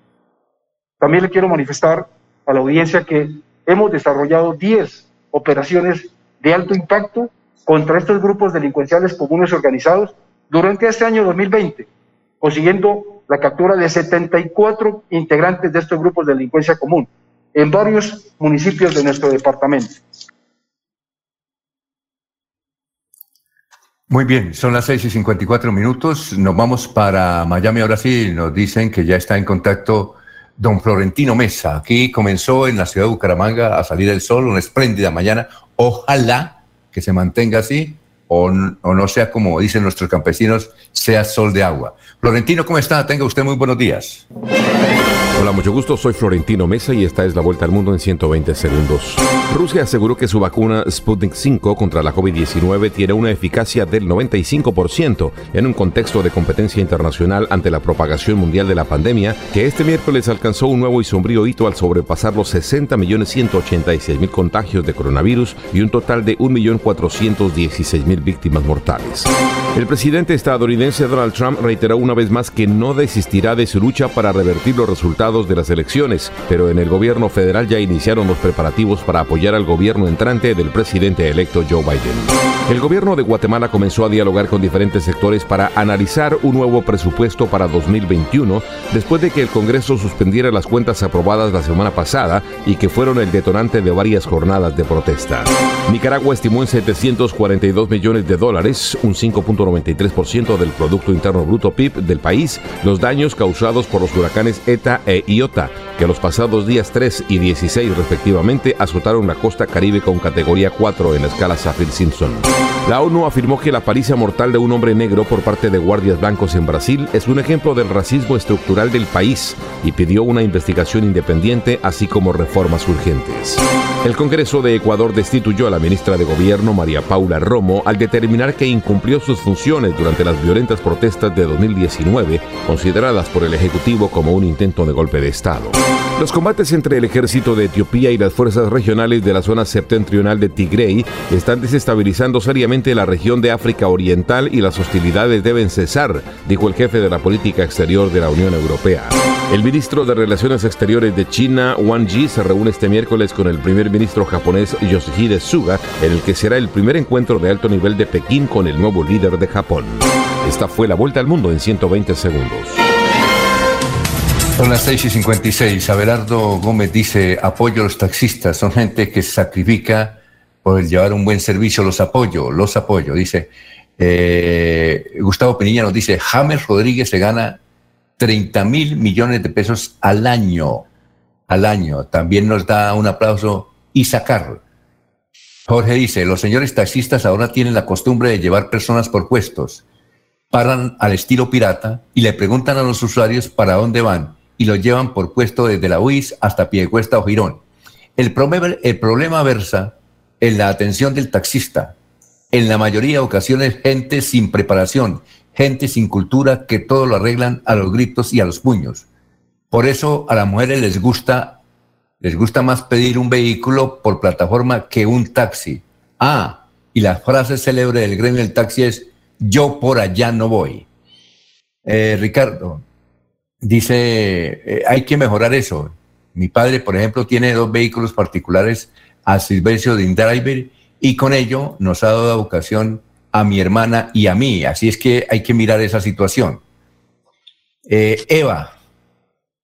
También le quiero manifestar a la audiencia que hemos desarrollado 10 operaciones de alto impacto contra estos grupos delincuenciales comunes organizados durante este año 2020, consiguiendo la captura de 74 integrantes de estos grupos de delincuencia común en varios municipios de nuestro departamento. Muy bien, son las 6 y 54 minutos. Nos vamos para Miami ahora sí. Nos dicen que ya está en contacto don Florentino Mesa. Aquí comenzó en la ciudad de Bucaramanga a salir el sol, una espléndida mañana. Ojalá que se mantenga así o, o, no sea como dicen nuestros campesinos, sea sol de agua. Florentino, ¿cómo está? Tenga usted muy buenos días. Hola, mucho gusto. Soy Florentino Mesa y esta es la vuelta al mundo en 120 segundos. Rusia aseguró que su vacuna Sputnik 5 contra la COVID-19 tiene una eficacia del 95% en un contexto de competencia internacional ante la propagación mundial de la pandemia, que este miércoles alcanzó un nuevo y sombrío hito al sobrepasar los 60.186.000 contagios de coronavirus y un total de 1.416.000 víctimas mortales. El presidente estadounidense Donald Trump reiteró una vez más que no desistirá de su lucha para revertir los resultados de las elecciones, pero en el gobierno federal ya iniciaron los preparativos para apoyar al gobierno entrante del presidente electo Joe Biden. El gobierno de Guatemala comenzó a dialogar con diferentes sectores para analizar un nuevo presupuesto para 2021 después de que el Congreso suspendiera las cuentas aprobadas la semana pasada y que fueron el detonante de varias jornadas de protesta. Nicaragua estimó en 742 millones de dólares, un 5.93% del Producto Interno Bruto PIB del país, los daños causados por los huracanes ETA e IOTA, que los pasados días 3 y 16 respectivamente azotaron la costa caribe con categoría 4 en la escala Saffir-Simpson. La ONU afirmó que la paliza mortal de un hombre negro por parte de guardias blancos en Brasil es un ejemplo del racismo estructural del país y pidió una investigación independiente así como reformas urgentes. El Congreso de Ecuador destituyó a la ministra de Gobierno María Paula Romo al determinar que incumplió sus funciones durante las violentas protestas de 2019, consideradas por el Ejecutivo como un intento de golpe de Estado. Los combates entre el ejército de Etiopía y las fuerzas regionales de la zona septentrional de Tigray están desestabilizando seriamente la región de África Oriental y las hostilidades deben cesar, dijo el jefe de la política exterior de la Unión Europea. El ministro de Relaciones Exteriores de China, Wang Yi, se reúne este miércoles con el primer ministro japonés Yoshihide Suga, en el que será el primer encuentro de alto nivel de Pekín con el nuevo líder de Japón. Esta fue la vuelta al mundo en 120 segundos. Son las 6 y 56. Abelardo Gómez dice, apoyo a los taxistas. Son gente que se sacrifica por llevar un buen servicio. Los apoyo, los apoyo. Dice, eh, Gustavo Pinilla nos dice, James Rodríguez se gana 30 mil millones de pesos al año. Al año. También nos da un aplauso Isacar. Jorge dice, los señores taxistas ahora tienen la costumbre de llevar personas por puestos. Paran al estilo pirata y le preguntan a los usuarios para dónde van y los llevan por puesto desde la UIS hasta Piedecuesta o Girón. El problema, el problema versa en la atención del taxista. En la mayoría de ocasiones, gente sin preparación, gente sin cultura que todo lo arreglan a los gritos y a los puños. Por eso a las mujeres les gusta, les gusta más pedir un vehículo por plataforma que un taxi. Ah, y la frase célebre del gremio del taxi es, yo por allá no voy. Eh, Ricardo, dice, eh, hay que mejorar eso. Mi padre, por ejemplo, tiene dos vehículos particulares a Silvestre de Indriver y con ello nos ha dado vocación a mi hermana y a mí. Así es que hay que mirar esa situación. Eh, Eva,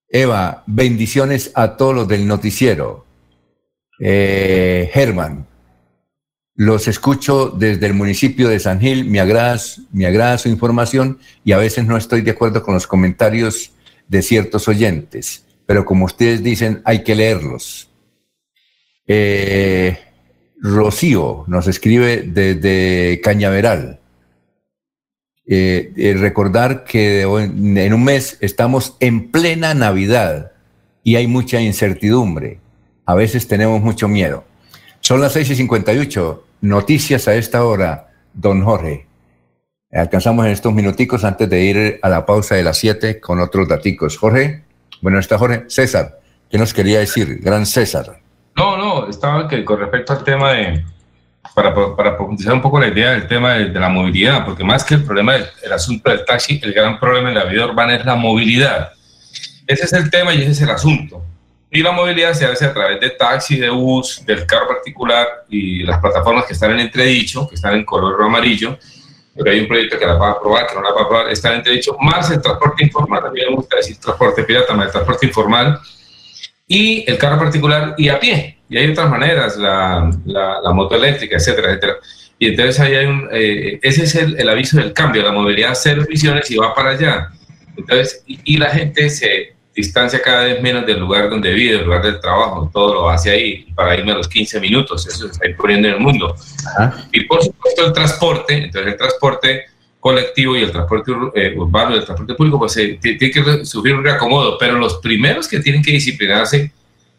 Eva, bendiciones a todos los del noticiero. Eh, Germán, los escucho desde el municipio de San Gil, me agrada, su información y a veces no estoy de acuerdo con los comentarios de ciertos oyentes, pero como ustedes dicen, hay que leerlos. Eh, Rocío nos escribe desde Cañaveral. Eh, eh, recordar que en un mes estamos en plena Navidad y hay mucha incertidumbre. A veces tenemos mucho miedo. Son las 6 y 58. Noticias a esta hora, don Jorge. Alcanzamos en estos minuticos antes de ir a la pausa de las 7 con otros daticos. Jorge, bueno, está Jorge. César, ¿qué nos quería decir? Gran César. No, no, estaba que con respecto al tema de, para, para profundizar un poco la idea del tema de, de la movilidad, porque más que el problema del el asunto del taxi, el gran problema en la vida urbana es la movilidad. Ese es el tema y ese es el asunto. Y la movilidad se hace a través de taxi, de bus, del carro particular y las plataformas que están en entredicho, que están en color amarillo, porque hay un proyecto que la va a aprobar, que no la va a aprobar, están en entredicho, más el transporte informal, también me gusta decir transporte pirata, más el transporte informal, y el carro particular y a pie. Y hay otras maneras, la, la, la moto eléctrica, etcétera, etcétera. Y entonces ahí hay un, eh, ese es el, el, aviso del cambio, la movilidad cero emisiones y va para allá. Entonces, y, y, la gente se distancia cada vez menos del lugar donde vive, del lugar del trabajo, todo lo hace ahí, para irme a los 15 minutos, eso se está imponiendo en el mundo. Ajá. Y por supuesto el transporte, entonces el transporte colectivo y el transporte eh, urbano y el transporte público, pues eh, tiene que sufrir un reacomodo, pero los primeros que tienen que disciplinarse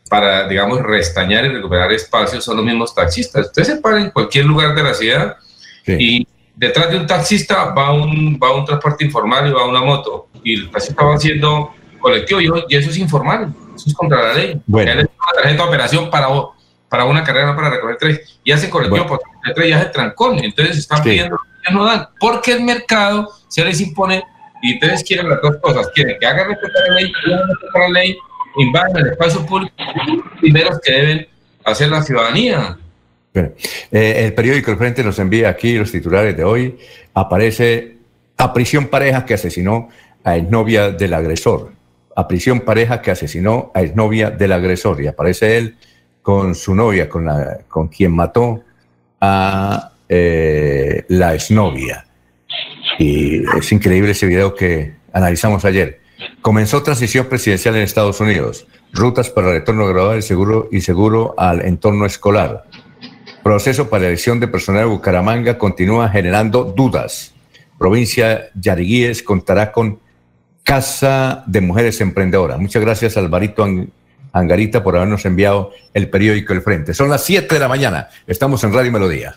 para, digamos, restañar y recuperar espacios son los mismos taxistas. Usted se para en cualquier lugar de la ciudad sí. y detrás de un taxista va un, va un transporte informal y va una moto, y el taxista va haciendo colectivo y, eso es informal, eso es contra la ley. Bueno. Él es una tarjeta de operación para, para una carrera, no para recoger tres, y hace colectivo bueno. por tres y hace trancón, entonces están sí. pidiendo no dan, porque el mercado se les impone y ustedes quieren las dos cosas, quieren que hagan respetar la ley, respetar la ley, invadan el espacio público, primeros que deben hacer la ciudadanía. Bueno, eh, el periódico El Frente nos envía aquí los titulares de hoy. Aparece a prisión pareja que asesinó a exnovia del agresor. A prisión pareja que asesinó a exnovia del agresor. Y aparece él con su novia, con, la, con quien mató a eh, la exnovia. Y es increíble ese video que analizamos ayer. Comenzó transición presidencial en Estados Unidos. Rutas para retorno gradual y seguro, y seguro al entorno escolar. Proceso para elección de personal de Bucaramanga continúa generando dudas. Provincia Yariguíes contará con Casa de Mujeres Emprendedoras. Muchas gracias, Alvarito Angarita, por habernos enviado el periódico El Frente. Son las 7 de la mañana. Estamos en Radio Melodía.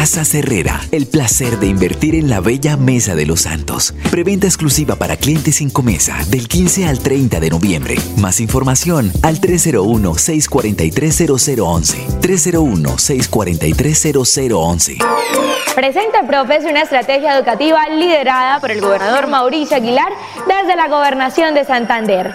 Casa Herrera, el placer de invertir en la bella Mesa de los Santos. Preventa exclusiva para clientes sin comesa del 15 al 30 de noviembre. Más información al 301-643-0011. 301-643-0011. Presenta Profes una estrategia educativa liderada por el gobernador Mauricio Aguilar desde la gobernación de Santander.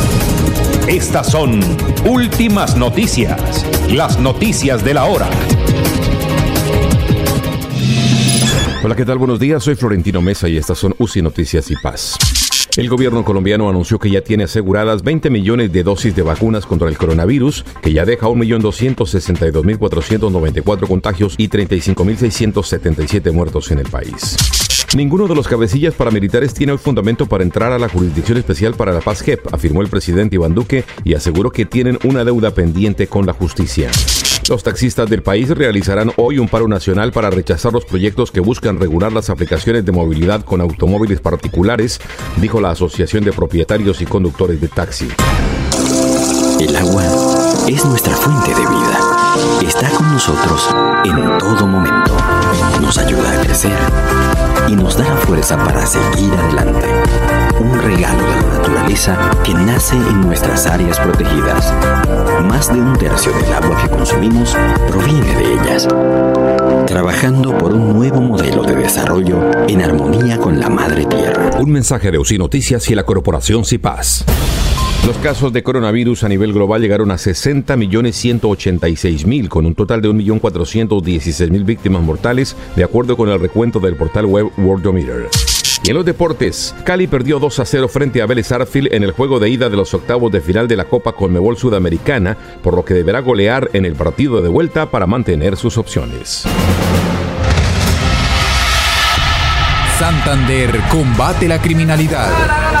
Estas son últimas noticias, las noticias de la hora. Hola, ¿qué tal? Buenos días, soy Florentino Mesa y estas son UCI Noticias y Paz. El gobierno colombiano anunció que ya tiene aseguradas 20 millones de dosis de vacunas contra el coronavirus, que ya deja 1.262.494 contagios y 35.677 muertos en el país. Ninguno de los cabecillas paramilitares tiene hoy fundamento para entrar a la Jurisdicción Especial para la Paz JEP, afirmó el presidente Iván Duque y aseguró que tienen una deuda pendiente con la justicia. Los taxistas del país realizarán hoy un paro nacional para rechazar los proyectos que buscan regular las aplicaciones de movilidad con automóviles particulares, dijo la Asociación de Propietarios y Conductores de Taxi. El agua es nuestra fuente de vida. Está con nosotros en todo momento. Nos ayuda a crecer y nos da la fuerza para seguir adelante. Un regalo de la naturaleza que nace en nuestras áreas protegidas. Más de un tercio del agua que consumimos proviene de ellas. Trabajando por un nuevo modelo de desarrollo en armonía con la madre tierra. Un mensaje de UCI Noticias y la Corporación CIPAS. Los casos de coronavirus a nivel global llegaron a 60.186.000, con un total de 1.416.000 víctimas mortales, de acuerdo con el recuento del portal web Worldometer. Y en los deportes, Cali perdió 2 a 0 frente a Vélez Arfield en el juego de ida de los octavos de final de la Copa Conmebol Sudamericana, por lo que deberá golear en el partido de vuelta para mantener sus opciones. Santander combate la criminalidad.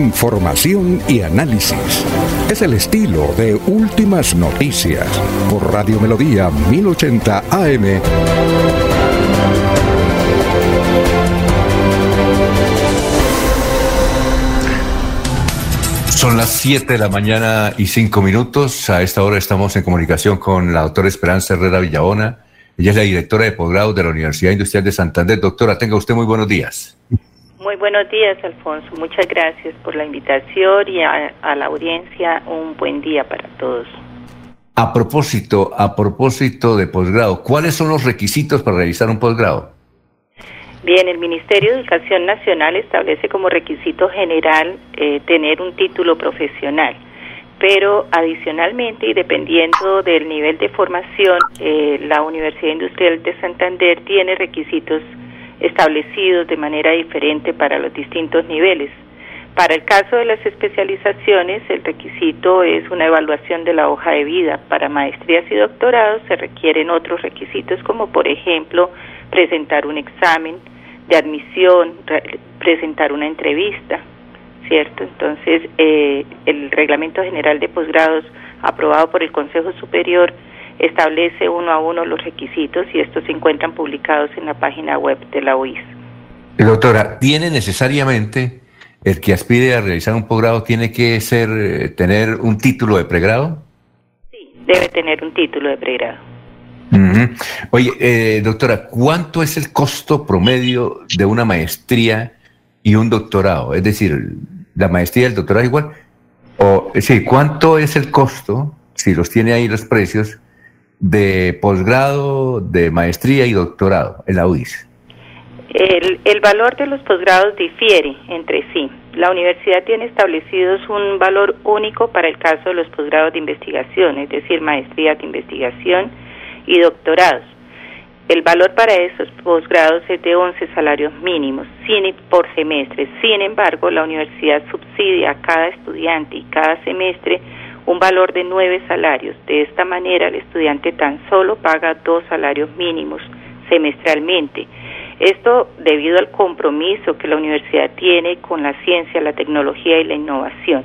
Información y análisis. Es el estilo de Últimas Noticias por Radio Melodía 1080 AM. Son las 7 de la mañana y 5 minutos. A esta hora estamos en comunicación con la doctora Esperanza Herrera Villabona. Ella es la directora de posgrado de la Universidad Industrial de Santander. Doctora, tenga usted muy buenos días. Muy buenos días, Alfonso. Muchas gracias por la invitación y a, a la audiencia un buen día para todos. A propósito, a propósito de posgrado, ¿cuáles son los requisitos para realizar un posgrado? Bien, el Ministerio de Educación Nacional establece como requisito general eh, tener un título profesional, pero adicionalmente y dependiendo del nivel de formación, eh, la Universidad Industrial de Santander tiene requisitos establecidos de manera diferente para los distintos niveles. Para el caso de las especializaciones, el requisito es una evaluación de la hoja de vida. Para maestrías y doctorados se requieren otros requisitos como por ejemplo presentar un examen de admisión, presentar una entrevista, ¿cierto? Entonces, eh, el Reglamento General de Posgrados aprobado por el Consejo Superior establece uno a uno los requisitos y estos se encuentran publicados en la página web de la UIS. Doctora, ¿tiene necesariamente el que aspire a realizar un posgrado tiene que ser eh, tener un título de pregrado? Sí, debe tener un título de pregrado. Oye, eh, doctora, ¿cuánto es el costo promedio de una maestría y un doctorado? Es decir, la maestría y el doctorado igual. O, sí, ¿cuánto es el costo, si los tiene ahí los precios, de posgrado, de maestría y doctorado en la UIS? El, valor de los posgrados difiere entre sí. La universidad tiene establecidos un valor único para el caso de los posgrados de investigación, es decir, maestría de investigación y doctorados. El valor para esos posgrados es de 11 salarios mínimos sin, por semestre. Sin embargo, la universidad subsidia a cada estudiante y cada semestre un valor de 9 salarios. De esta manera, el estudiante tan solo paga dos salarios mínimos semestralmente. Esto debido al compromiso que la universidad tiene con la ciencia, la tecnología y la innovación.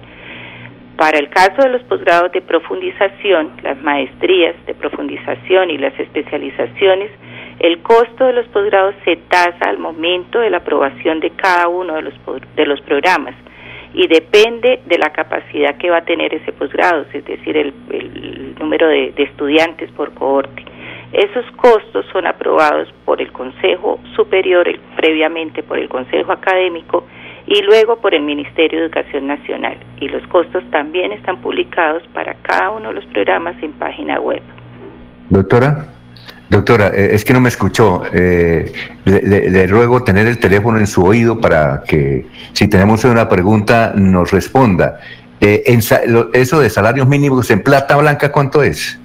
Para el caso de los posgrados de profundización, las maestrías de profundización y las especializaciones, el costo de los posgrados se tasa al momento de la aprobación de cada uno de los, de los programas y depende de la capacidad que va a tener ese posgrado, es decir, el, número de, estudiantes por cohorte. Esos costos son aprobados por el Consejo Superior, previamente por el Consejo Académico y luego por el Ministerio de Educación Nacional. Y los costos también están publicados para cada uno de los programas en página web. Doctora, doctora, eh, es que no me escuchó. Eh, le, ruego tener el teléfono en su oído para que si tenemos una pregunta nos responda. Eh, en, eso de salarios mínimos en plata blanca, ¿cuánto es?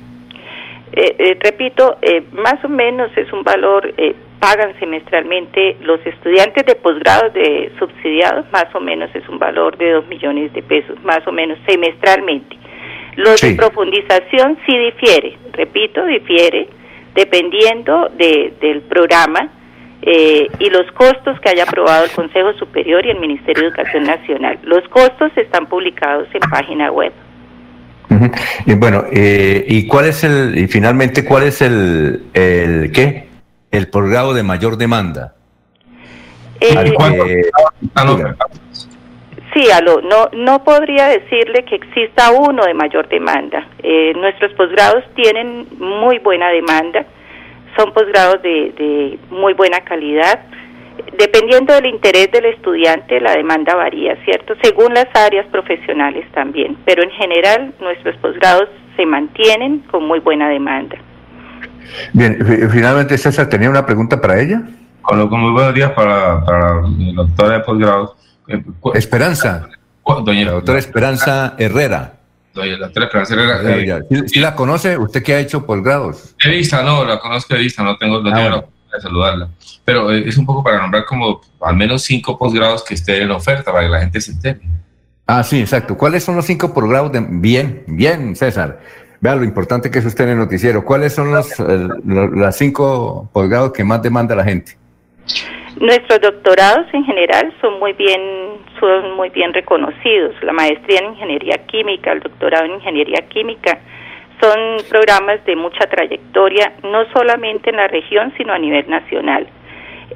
repito, más o menos es un valor pagan semestralmente los estudiantes de posgrados de subsidiados, más o menos es un valor de 2 millones de pesos, más o menos semestralmente. Los de profundización sí difiere, repito, difiere dependiendo de, del programa eh, y los costos que haya aprobado el Consejo Superior y el Ministerio de Educación Nacional. Los costos están publicados en página web. Y bueno, eh, ¿y cuál es el, y finalmente, cuál es el, el qué? el posgrado de mayor demanda. Eh, no, no podría decirle que exista uno de mayor demanda. Eh, nuestros posgrados tienen muy buena demanda, son posgrados de, de muy buena calidad. Dependiendo del interés del estudiante, la demanda varía, ¿cierto? Según las áreas profesionales también, pero en general nuestros posgrados se mantienen con muy buena demanda. Bien, finalmente César, ¿tenía una pregunta para ella? Con, muy buenos días para, para la doctora de posgrado. Eh, Esperanza. Doña la doctora Esperanza Herrera. Doña la doctora Esperanza Herrera. Eh, ¿Sí, la conoce? ¿Usted qué ha hecho posgrados? He visto, no, la conozco de vista, no tengo, no ah, de saludarla. Pero eh, es un poco para nombrar como al menos cinco posgrados que estén en oferta para que la gente se entere. Ah, sí, exacto. ¿Cuáles son los cinco posgrados? De... Bien, bien, César. Vea lo importante que es usted en el noticiero. ¿Cuáles son los, las cinco posgrados que más demanda la gente? Nuestros doctorados en general son muy bien son muy bien reconocidos. La maestría en ingeniería química, el doctorado en ingeniería química son programas de mucha trayectoria, no solamente en la región, sino a nivel nacional.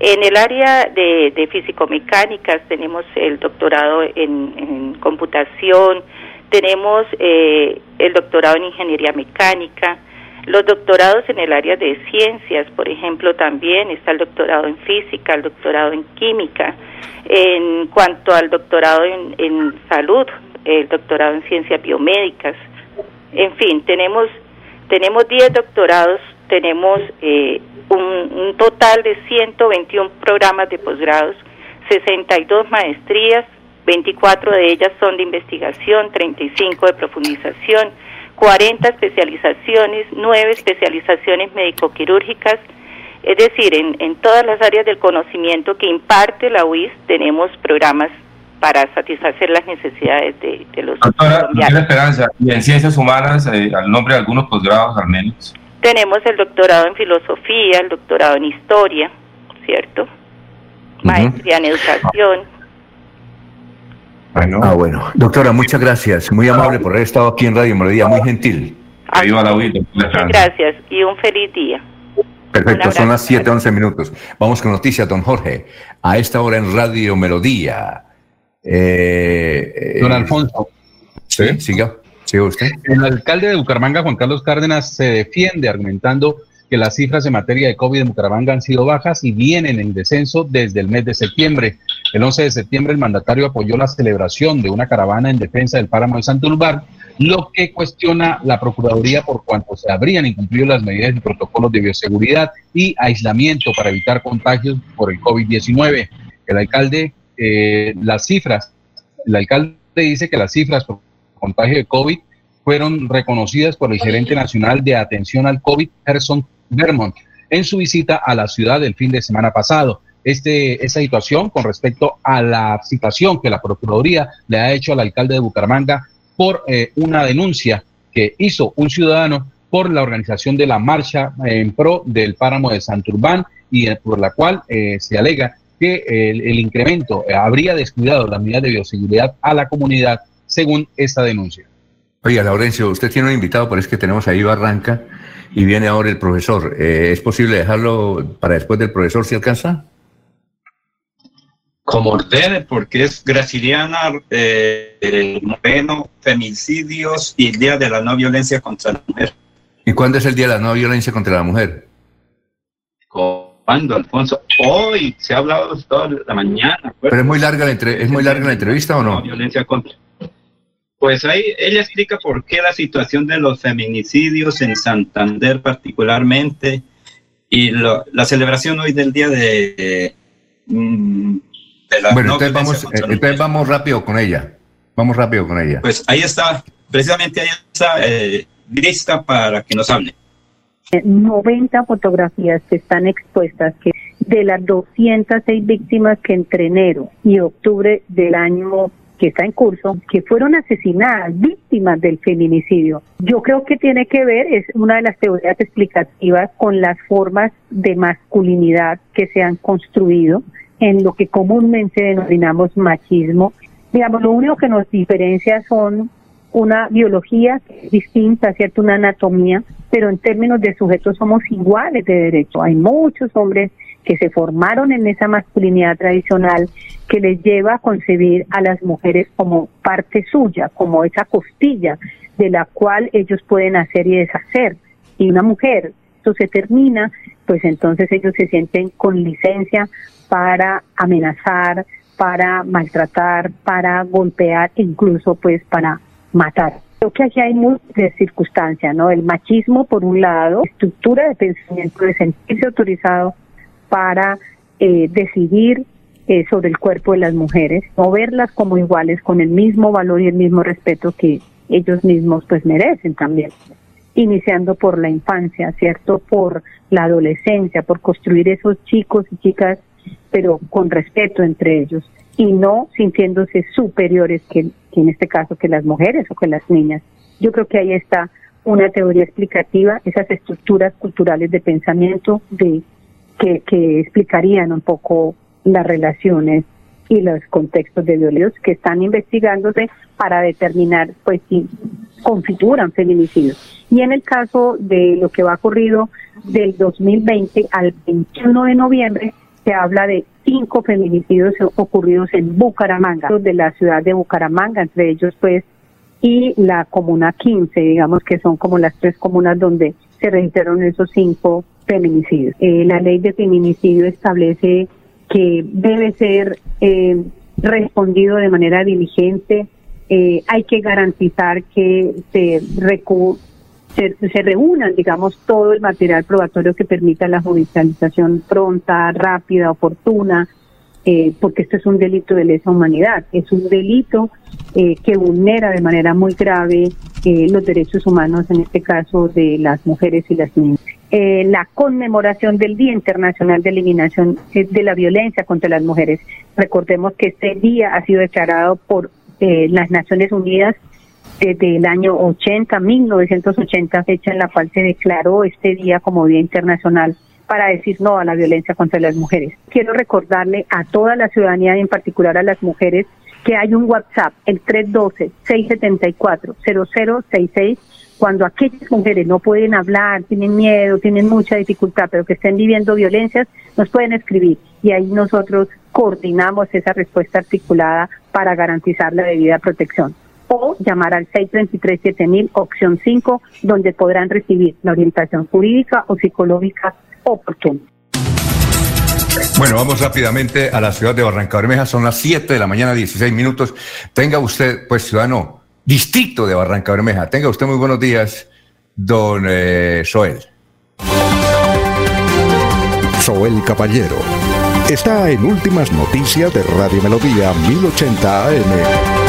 En el área de, de físico-mecánicas tenemos el doctorado en, computación, tenemos eh, el doctorado en ingeniería mecánica, los doctorados en el área de ciencias, por ejemplo, también está el doctorado en física, el doctorado en química. En cuanto al doctorado en, salud, el doctorado en ciencias biomédicas. En fin, tenemos tenemos 10 doctorados, tenemos eh, un, total de 121 programas de posgrados, 62 maestrías, 24 de ellas son de investigación, 35 de profundización, 40 especializaciones, 9 especializaciones médico-quirúrgicas, es decir, en, en todas las áreas del conocimiento que imparte la UIS tenemos programas para satisfacer las necesidades de, los Doctora, esperanza, y en ciencias humanas, eh, al nombre de algunos posgrados al menos. Tenemos el doctorado en filosofía, el doctorado en historia, ¿cierto? Maestría en educación. Bueno. Ah, bueno. Doctora, muchas gracias. Muy amable por haber estado aquí en Radio Melodía, muy gentil. La Muchas gracias y un feliz día. Perfecto, son las 7, 11 minutos. Vamos con noticias, don Jorge. A esta hora en Radio Melodía. Eh, don Alfonso. Sí, siga. usted. El alcalde de Bucaramanga, Juan Carlos Cárdenas, se defiende argumentando que las cifras en materia de COVID en Bucaramanga han sido bajas y vienen en descenso desde el mes de septiembre. El 11 de septiembre el mandatario apoyó la celebración de una caravana en defensa del páramo de Santurbar, lo que cuestiona la Procuraduría por cuanto se habrían incumplido las medidas y protocolos de bioseguridad y aislamiento para evitar contagios por el COVID-19. El alcalde eh, las cifras, el alcalde dice que las cifras por contagio de COVID fueron reconocidas por el gerente nacional de atención al COVID, Gerson Vermont, en su visita a la ciudad el fin de semana pasado. Este, esa situación con respecto a la situación que la Procuraduría le ha hecho al alcalde de Bucaramanga por eh, una denuncia que hizo un ciudadano por la organización de la marcha en pro del páramo de Santurbán y eh, por la cual se alega que el, incremento habría descuidado la medida de bioseguridad a la comunidad, según esta denuncia. Oiga, Laurencio, usted tiene un invitado, pero es que tenemos ahí Barranca y viene ahora el profesor. Eh, ¿Es posible dejarlo para después del profesor si alcanza? Como ordene, porque es Graciliana eh, Moreno, Femicidios y el Día de la No Violencia contra la Mujer. ¿Y cuándo es el Día de la No Violencia contra la Mujer? ¿Cuándo, Alfonso? Hoy se ha hablado toda la mañana. ¿Pero es muy larga la, ¿es muy larga la entrevista o no? Violencia contra. Pues ahí ella explica por qué la situación de los feminicidios en Santander particularmente y la celebración hoy del día de, mm, la Bueno, entonces, vamos, eh, entonces vamos rápido con ella. Vamos rápido con ella. Pues ahí está, precisamente ahí está eh, lista para que nos hable. 90 fotografías que están expuestas que de las 206 víctimas que entre enero y octubre del año que está en curso, que fueron asesinadas, víctimas del feminicidio. Yo creo que tiene que ver, es una de las teorías explicativas, con las formas de masculinidad que se han construido en lo que comúnmente denominamos machismo. Digamos, lo único que nos diferencia son una biología distinta, ¿cierto? Una anatomía, pero en términos de sujetos somos iguales de derecho. Hay muchos hombres que se formaron en esa masculinidad tradicional que les lleva a concebir a las mujeres como parte suya, como esa costilla de la cual ellos pueden hacer y deshacer. Y una mujer, eso se termina, pues entonces ellos se sienten con licencia para amenazar, para maltratar, para golpear, incluso pues para matar. Creo que aquí hay múltiples circunstancias, ¿no? El machismo, por un lado, estructura de pensamiento de sentirse autorizado para eh, decidir eh, sobre el cuerpo de las mujeres, no verlas como iguales, con el mismo valor y el mismo respeto que ellos mismos pues merecen también, iniciando por la infancia, ¿cierto? Por la adolescencia, por construir esos chicos y chicas, pero con respeto entre ellos y no sintiéndose superiores que, en este caso que las mujeres o que las niñas. Yo creo que ahí está una teoría explicativa, esas estructuras culturales de pensamiento de que, que explicarían un poco las relaciones y los contextos de violencia que están investigándose para determinar pues si configuran feminicidios. Y en el caso de lo que va ocurrido del 2020 al 21 de noviembre, se habla de cinco feminicidios ocurridos en Bucaramanga, de la ciudad de Bucaramanga, entre ellos pues, y la comuna 15, digamos que son como las tres comunas donde se registraron esos cinco feminicidios. Eh, la ley de feminicidio establece que debe ser eh, respondido de manera diligente, eh, hay que garantizar que se, se, se, reúnan, digamos, todo el material probatorio que permita la judicialización pronta, rápida, oportuna, eh, porque esto es un delito de lesa humanidad, es un delito que vulnera de manera muy grave los derechos humanos, en este caso de las mujeres y las niñas. La conmemoración del Día Internacional de Eliminación de la Violencia contra las Mujeres. Recordemos que este día ha sido declarado por las Naciones Unidas desde el año 80, 1980, fecha en la cual se declaró este día como Día Internacional para decir no a la violencia contra las mujeres. Quiero recordarle a toda la ciudadanía y en particular a las mujeres que hay un WhatsApp, el 312-674-0066, cuando aquellas mujeres no pueden hablar, tienen miedo, tienen mucha dificultad, pero que estén viviendo violencias, nos pueden escribir y ahí nosotros coordinamos esa respuesta articulada para garantizar la debida protección o llamar al 623-7000, opción 5, donde podrán recibir la orientación jurídica o psicológica oportuna. Bueno, vamos rápidamente a la ciudad de Barranca Bermeja. Son las 7 de la mañana, 16 minutos. Tenga usted, pues, ciudadano, distrito de Barranca Bermeja. Tenga usted muy buenos días, don eh, Soel. Soel Caballero. Está en Últimas Noticias de Radio Melodía 1080 AM.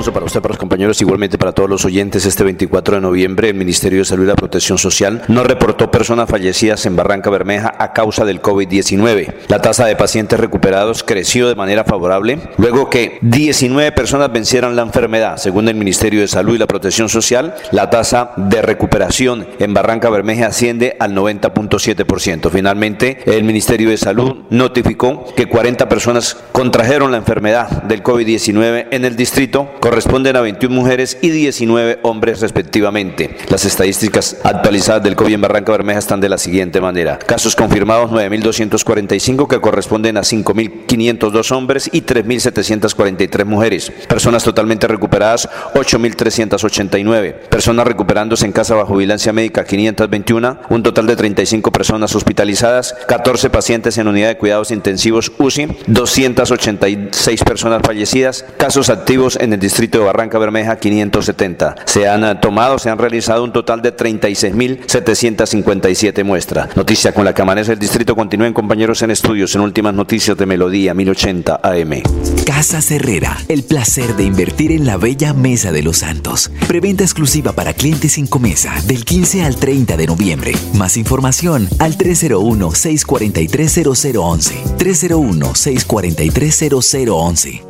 Alfonso, para usted, para los compañeros, igualmente para todos los oyentes. Este 24 de noviembre, el Ministerio de Salud y la Protección Social no reportó personas fallecidas en Barranca Bermeja a causa del COVID-19. La tasa de pacientes recuperados creció de manera favorable luego que 19 personas vencieran la enfermedad. Según el Ministerio de Salud y la Protección Social, la tasa de recuperación en Barranca Bermeja asciende al 90.7%. Finalmente, el Ministerio de Salud notificó que 40 personas contrajeron la enfermedad del COVID-19 en el distrito corresponden a 21 mujeres y 19 hombres respectivamente. Las estadísticas actualizadas del COVID en Barranca Bermeja están de la siguiente manera. Casos confirmados 9.245 que corresponden a 5.502 hombres y 3.743 mujeres. Personas totalmente recuperadas 8.389. Personas recuperándose en casa bajo vigilancia médica 521. Un total de 35 personas hospitalizadas, 14 pacientes en unidad de cuidados intensivos UCI, 286 personas fallecidas, casos activos en el distrito de Barranca Bermeja 570. Se han eh, tomado, se han realizado un total de 36.757 muestras. Noticia con la que amanece el distrito. Continúen compañeros en estudios en últimas noticias de Melodía 1080 AM. Casa Herrera, el placer de invertir en la bella Mesa de los Santos. Preventa exclusiva para clientes sin comesa del 15 al 30 de noviembre. Más información al 301-643-0011. 301-643-0011.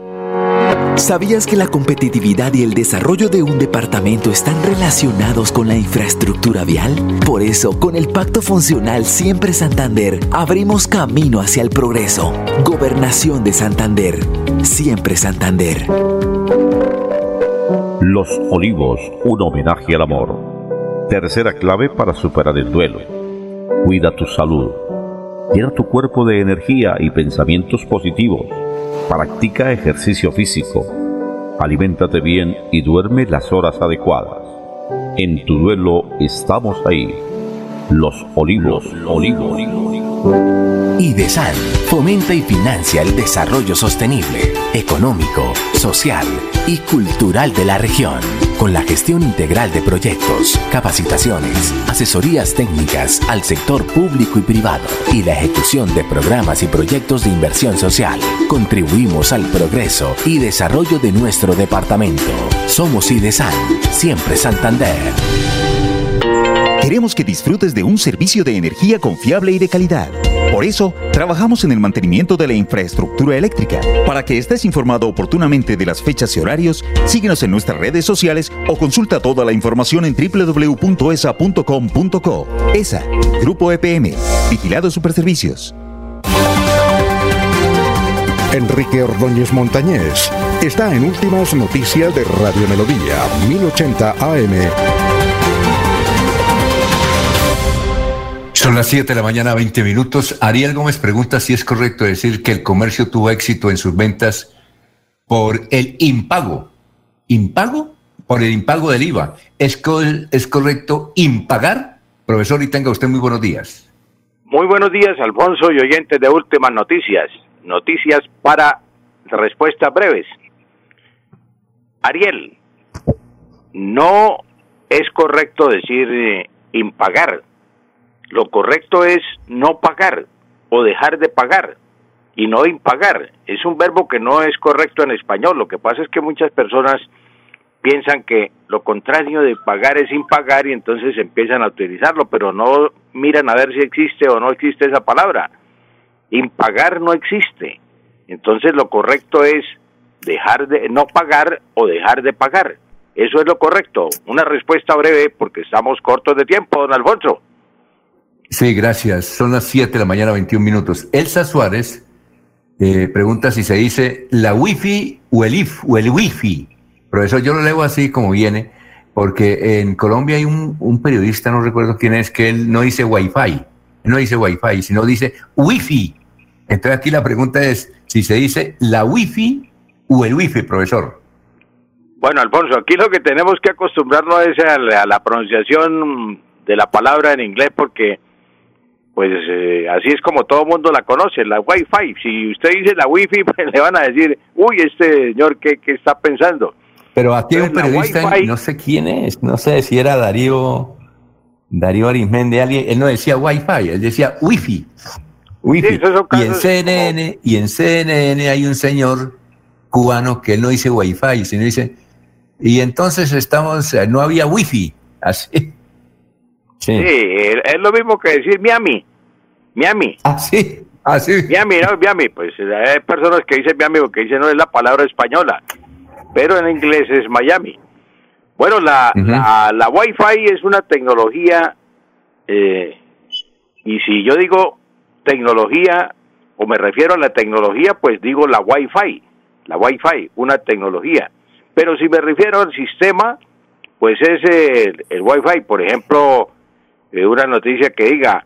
¿Sabías que la competitividad y el desarrollo de un departamento están relacionados con la infraestructura vial? Por eso, con el Pacto Funcional Siempre Santander, abrimos camino hacia el progreso. Gobernación de Santander. Siempre Santander. Los Olivos, un homenaje al amor. Tercera clave para superar el duelo. Cuida tu salud. Llena tu cuerpo de energía y pensamientos positivos Practica ejercicio físico, aliméntate bien y duerme las horas adecuadas. En tu duelo estamos ahí. Los olivos, olivos. IDESAN fomenta y financia el desarrollo sostenible, económico, social y cultural de la región, con la gestión integral de proyectos, capacitaciones, asesorías técnicas al sector público y privado y la ejecución de programas y proyectos de inversión social. Contribuimos al progreso y desarrollo de nuestro departamento. Somos IDESAN, siempre Santander. Queremos que disfrutes de un servicio de energía confiable y de calidad. Por eso, trabajamos en el mantenimiento de la infraestructura eléctrica. Para que estés informado oportunamente de las fechas y horarios, síguenos en nuestras redes sociales o consulta toda la información en www.esa.com.co. ESA, Grupo EPM, Vigilado Superservicios. Enrique Ordóñez Montañés está en Últimas Noticias de Radio Melodía, 1080 AM. Son las 7 de la mañana, 20 minutos. Ariel Gómez pregunta si es correcto decir que el comercio tuvo éxito en sus ventas por el impago. ¿Impago? Por el impago del IVA. ¿Es, es correcto impagar? Profesor, y tenga usted muy buenos días. Muy buenos días, Alfonso y oyentes de Últimas Noticias. Noticias para respuestas breves. Ariel, no es correcto decir eh, impagar lo correcto es no pagar o dejar de pagar y no impagar. Es un verbo que no es correcto en español. Lo que pasa es que muchas personas piensan que lo contrario de pagar es impagar y entonces empiezan a utilizarlo, pero no miran a ver si existe o no existe esa palabra. Impagar no existe. Entonces lo correcto es dejar de no pagar o dejar de pagar. Eso es lo correcto. Una respuesta breve porque estamos cortos de tiempo, don Alfonso. Sí, gracias. Son las 7 de la mañana, 21 minutos. Elsa Suárez eh, pregunta si se dice la wifi o el if o el wifi. Profesor, yo lo leo así como viene, porque en Colombia hay un, periodista, no recuerdo quién es, que él no dice wifi, no dice wifi, sino dice wifi. Entonces aquí la pregunta es si se dice la wifi o el wifi, profesor. Bueno, Alfonso, aquí lo que tenemos que acostumbrarnos es a la pronunciación de la palabra en inglés porque pues eh, así es como todo el mundo la conoce, la Wi-Fi. Si usted dice la Wi-Fi, pues le van a decir, uy, este señor, ¿qué, qué está pensando? Pero aquí hay un periodista, no sé quién es, no sé si era Darío, Darío Arismendi, alguien, él no decía Wi-Fi, él decía Wi-Fi. Wi-Fi. y en CNN, y en CNN hay un señor cubano que él no dice Wi-Fi, sino dice, y entonces estamos, no había Wi-Fi, así. Sí, es lo mismo que decir Miami. Miami. Ah, sí. Ah, sí. Miami, no, Miami. Pues hay personas que dicen Miami porque dicen no es la palabra española, pero en inglés es Miami. Bueno, la, la, la Wi-Fi es una tecnología, eh, y si yo digo tecnología, o me refiero a la tecnología, pues digo la Wi-Fi, la Wi-Fi, una tecnología. Pero si me refiero al sistema, pues es el, el Wi-Fi. Por ejemplo, eh, una noticia que diga,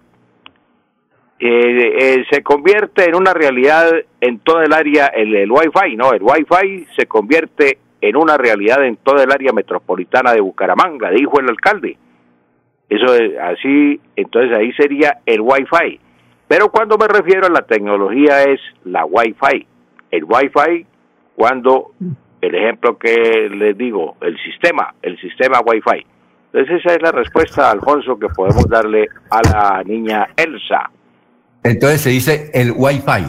eh, eh, se convierte en una realidad en toda el área, el, el Wi-Fi, no, el Wi-Fi se convierte en una realidad en toda el área metropolitana de Bucaramanga, dijo el alcalde. Eso es así, entonces ahí sería el Wi-Fi. Pero cuando me refiero a la tecnología es la Wi-Fi. El Wi-Fi, cuando el ejemplo que les digo, el sistema, el sistema Wi-Fi. Entonces esa es la respuesta, Alfonso, que podemos darle a la niña Elsa. Entonces se dice el Wi-Fi.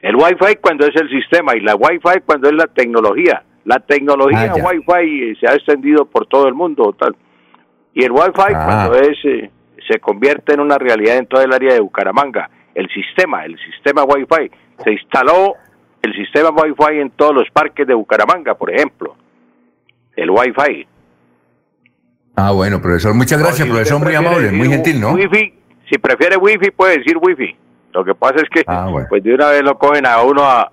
El Wi-Fi cuando es el sistema y la Wi-Fi cuando es la tecnología. La tecnología ah, Wi-Fi se ha extendido por todo el mundo. Tal. Y el Wi-Fi ah. cuando es, eh, se convierte en una realidad en toda el área de Bucaramanga. El sistema, el sistema Wi-Fi. Se instaló el sistema Wi-Fi en todos los parques de Bucaramanga, por ejemplo. El Wi-Fi. Ah, bueno, profesor, muchas gracias, profesor, muy amable, muy gentil, ¿no? Wifi, si prefiere wifi, puede decir wifi. Lo que pasa es que, ah, pues de una vez lo cogen a uno a,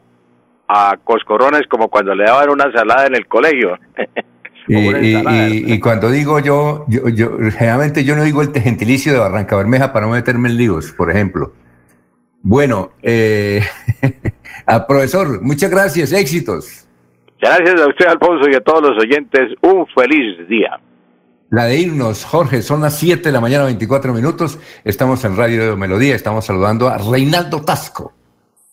a coscorrones como cuando le daban una salada en el colegio. Y, cuando digo yo, yo, yo, generalmente yo no digo el gentilicio de Barranca Bermeja para no meterme en líos, por ejemplo. Bueno, eh, a profesor, muchas gracias, éxitos. Gracias a usted, Alfonso, y a todos los oyentes. Un feliz día la de irnos, Jorge, son las 7 de la mañana, 24 minutos. Estamos en Radio Melodía, estamos saludando a Reinaldo Tasco.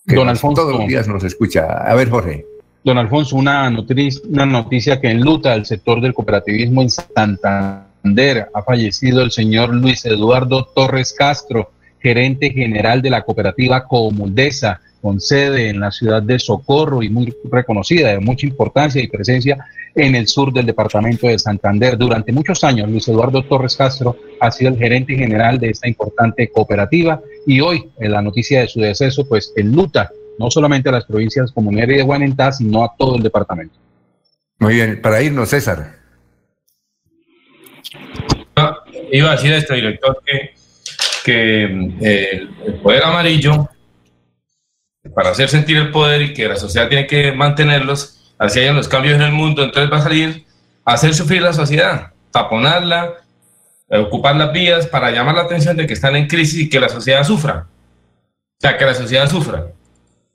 Que Don Alfonso. Todos los días nos escucha. A ver, Jorge. Don Alfonso, una noticia, una noticia que enluta al sector del cooperativismo en Santander. Ha fallecido el señor Luis Eduardo Torres Castro, gerente general de la cooperativa Comundesa, con sede en la ciudad de Socorro y muy reconocida, de mucha importancia y presencia en el sur del departamento de Santander. Durante muchos años, Luis Eduardo Torres Castro ha sido el gerente general de esta importante cooperativa y hoy, en la noticia de su deceso, pues enluta no solamente a las provincias como Neri de Guanentá, sino a todo el departamento. Muy bien, para irnos, César. Iba a decir a este director que, que eh, el poder amarillo, para hacer sentir el poder y que la sociedad tiene que mantenerlos, así hayan los cambios en el mundo, entonces va a salir a hacer sufrir la sociedad, taponarla, eh, ocupar las vías para llamar la atención de que están en crisis y que la sociedad sufra. O sea, que la sociedad sufra.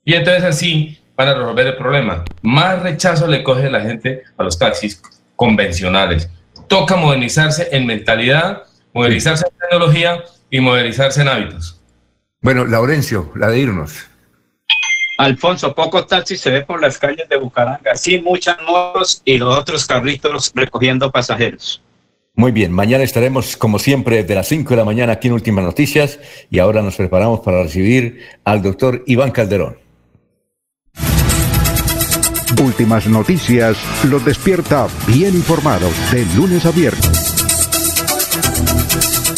Y entonces así van a resolver el problema. Más rechazo le coge la gente a los taxis convencionales. Toca modernizarse en mentalidad, modernizarse en tecnología y modernizarse en hábitos. Bueno, Laurencio, la de irnos. Alfonso, pocos taxis se ve por las calles de Bucaranga, sí, muchas motos y los otros carritos recogiendo pasajeros. Muy bien, mañana estaremos como siempre de las 5 de la mañana aquí en Últimas Noticias y ahora nos preparamos para recibir al doctor Iván Calderón. Últimas Noticias los despierta bien informados de lunes a viernes.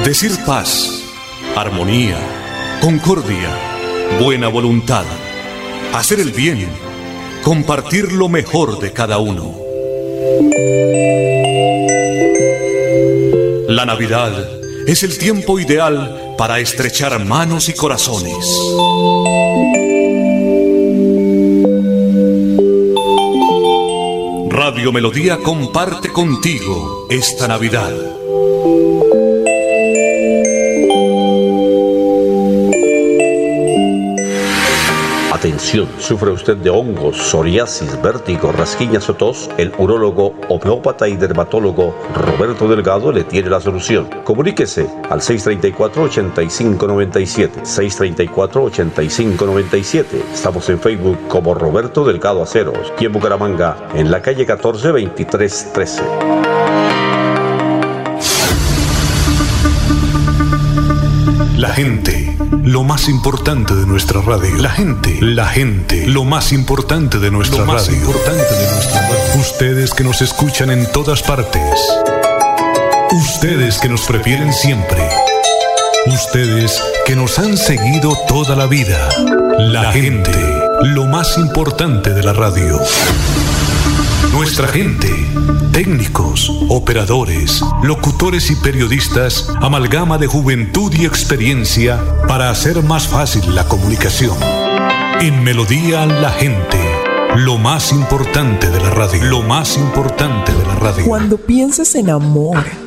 Decir paz, armonía, concordia, buena voluntad, hacer el bien, compartir lo mejor de cada uno. La Navidad es el tiempo ideal para estrechar manos y corazones. Radio Melodía comparte contigo esta Navidad. Atención, sufre usted de hongos, psoriasis, vértigo, rasquiñas o tos, el urólogo, homeópata y dermatólogo Roberto Delgado le tiene la solución. Comuníquese al 634-8597, 634-8597. Estamos en Facebook como Roberto Delgado Aceros y en Bucaramanga, en la calle 14 2313. La gente, lo más importante de nuestra radio. La gente, la gente, lo más importante de nuestra Lo más radio. importante de nuestra radio. Ustedes que nos escuchan en todas partes. Ustedes que nos prefieren siempre. Ustedes que nos han seguido toda la vida. La gente, lo más importante de la radio. Nuestra gente, técnicos, operadores, locutores y periodistas, amalgama de juventud y experiencia para hacer más fácil la comunicación. En Melodía la gente, lo más importante de la radio, lo más importante de la radio. Cuando pienses en amor,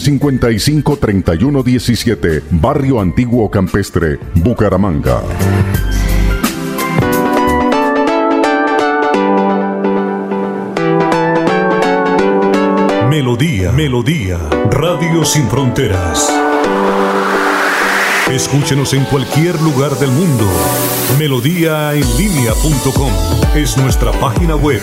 55 3117, Barrio Antiguo Campestre, Bucaramanga. Melodía, Melodía, Radio Sin Fronteras. Escúchenos en cualquier lugar del mundo. Melodíaenlínea.com es nuestra página web.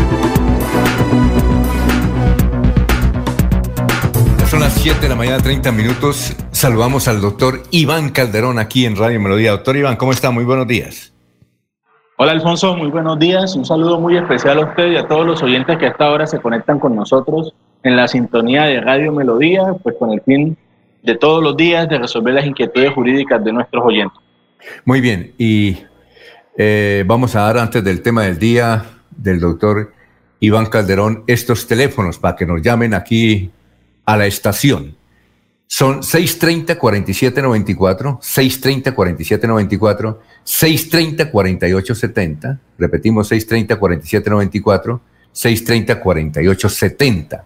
7 de la mañana, 30 minutos. Saludamos al doctor Iván Calderón aquí en Radio Melodía. Doctor Iván, ¿cómo está? Muy buenos días. Hola Alfonso, muy buenos días. Un saludo muy especial a usted y a todos los oyentes que a esta hora se conectan con nosotros en la sintonía de Radio Melodía, pues con el fin de todos los días de resolver las inquietudes jurídicas de nuestros oyentes. Muy bien, y eh, vamos a dar antes del tema del día del doctor Iván Calderón estos teléfonos para que nos llamen aquí a la estación. Son 630-4794, 630-4794, 630-4870, repetimos 630-4794, 630-4870.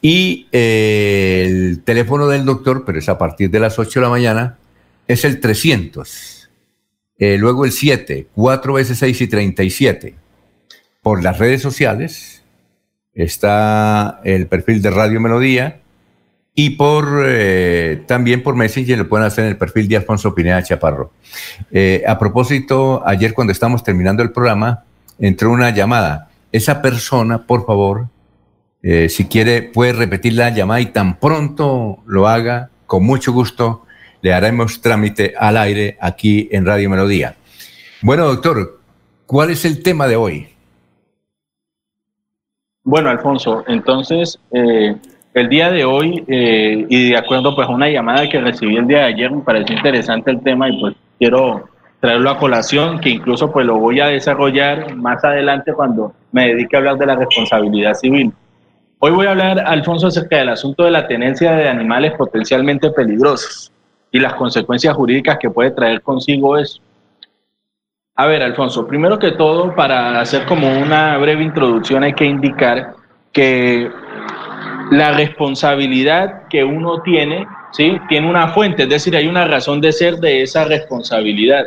Y eh, el teléfono del doctor, pero es a partir de las 8 de la mañana, es el 300. Eh, luego el 7, 4 veces 6 y 37. Por las redes sociales está el perfil de Radio Melodía y por eh, también por Messenger lo pueden hacer en el perfil de Alfonso Pineda Chaparro. Eh, a propósito, ayer cuando estábamos terminando el programa, entró una llamada. Esa persona, por favor, eh, si quiere, puede repetir la llamada y tan pronto lo haga, con mucho gusto, le haremos trámite al aire aquí en Radio Melodía. Bueno, doctor, ¿cuál es el tema de hoy? Bueno, Alfonso, entonces, eh, el día de hoy, eh, y de acuerdo pues a una llamada que recibí el día de ayer, me pareció interesante el tema y pues quiero traerlo a colación, que incluso pues lo voy a desarrollar más adelante cuando me dedique a hablar de la responsabilidad civil. Hoy voy a hablar, Alfonso, acerca del asunto de la tenencia de animales potencialmente peligrosos y las consecuencias jurídicas que puede traer consigo eso. A ver, Alfonso, primero que todo, para hacer como una breve introducción, hay que indicar que la responsabilidad que uno tiene, ¿sí? Tiene una fuente, es decir, hay una razón de ser de esa responsabilidad.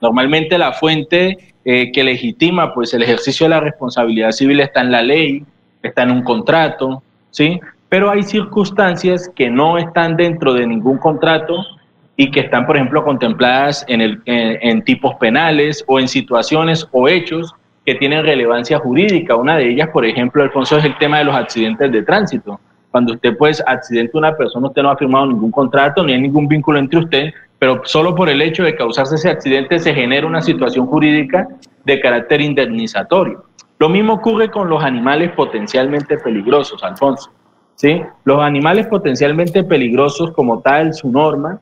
Normalmente la fuente eh, que legitima pues el ejercicio de la responsabilidad civil está en la ley, está en un contrato, ¿sí? Pero hay circunstancias que no están dentro de ningún contrato y que están, por ejemplo, contempladas en, el, en, tipos penales o en situaciones o hechos que tienen relevancia jurídica. Una de ellas, por ejemplo, Alfonso, es el tema de los accidentes de tránsito. Cuando usted, pues, accidente a una persona, usted no ha firmado ningún contrato, ni hay ningún vínculo entre usted, pero solo por el hecho de causarse ese accidente se genera una situación jurídica de carácter indemnizatorio. Lo mismo ocurre con los animales potencialmente peligrosos, Alfonso. ¿sí? Los animales potencialmente peligrosos como tal, su norma,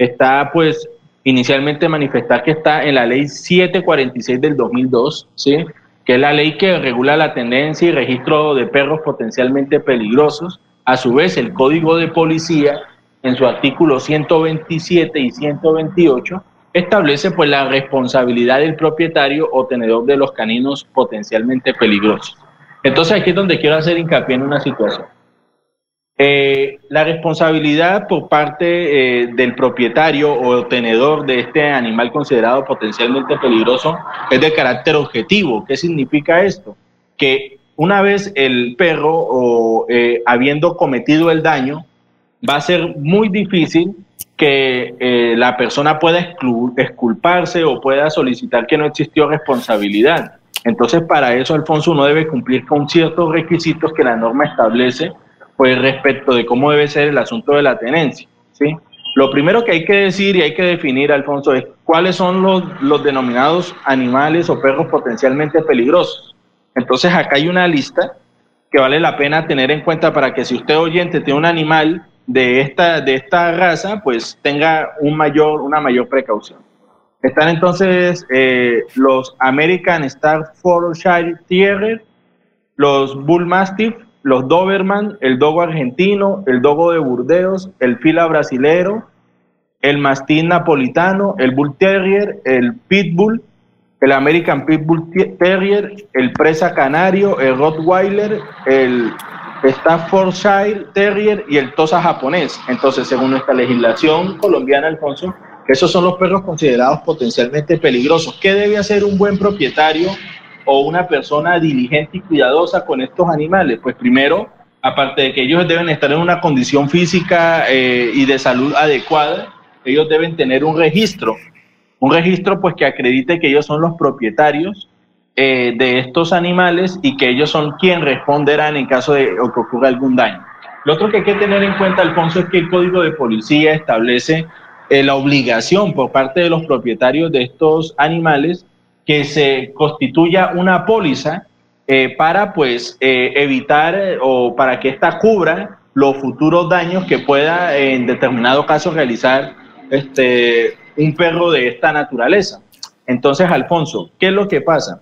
está pues inicialmente manifestar que está en la ley 746 del 2002, ¿sí? que es la ley que regula la tendencia y registro de perros potencialmente peligrosos. A su vez, el Código de Policía, en su artículo 127 y 128, establece pues la responsabilidad del propietario o tenedor de los caninos potencialmente peligrosos. Entonces aquí es donde quiero hacer hincapié en una situación. Eh, la responsabilidad por parte eh, del propietario o tenedor de este animal considerado potencialmente peligroso es de carácter objetivo. ¿Qué significa esto? Que una vez el perro eh, habiendo cometido el daño, va a ser muy difícil que la persona pueda exculparse o pueda solicitar que no existió responsabilidad. Entonces, para eso, Alfonso, uno debe cumplir con ciertos requisitos que la norma establece pues respecto de cómo debe ser el asunto de la tenencia. ¿sí? Lo primero que hay que decir y hay que definir, Alfonso, es cuáles son los, denominados animales o perros potencialmente peligrosos. Entonces acá hay una lista que vale la pena tener en cuenta para que si usted oyente tiene un animal de esta, de esta raza, pues tenga un mayor, una mayor precaución. Están entonces eh, los American Staffordshire Terrier, los Bull Mastiff, los Doberman, el Dogo argentino, el Dogo de Burdeos, el Fila brasilero, el Mastín napolitano, el Bull Terrier, el Pitbull, el American Pitbull Terrier, el Presa Canario, el Rottweiler, el Staffordshire Terrier y el Tosa japonés. Entonces, según nuestra legislación colombiana, Alfonso, esos son los perros considerados potencialmente peligrosos. ¿Qué debe hacer un buen propietario o una persona diligente y cuidadosa con estos animales? Pues primero, aparte de que ellos deben estar en una condición física eh, y de salud adecuada, ellos deben tener un registro, un registro pues que acredite que ellos son los propietarios eh, de estos animales y que ellos son quien responderán en caso de que ocurra algún daño. Lo otro que hay que tener en cuenta, Alfonso, es que el Código de Policía establece eh, la obligación por parte de los propietarios de estos animales que se constituya una póliza eh, para pues evitar o para que ésta cubra los futuros daños que pueda en determinado caso realizar este, un perro de esta naturaleza. Entonces, Alfonso, ¿qué es lo que pasa?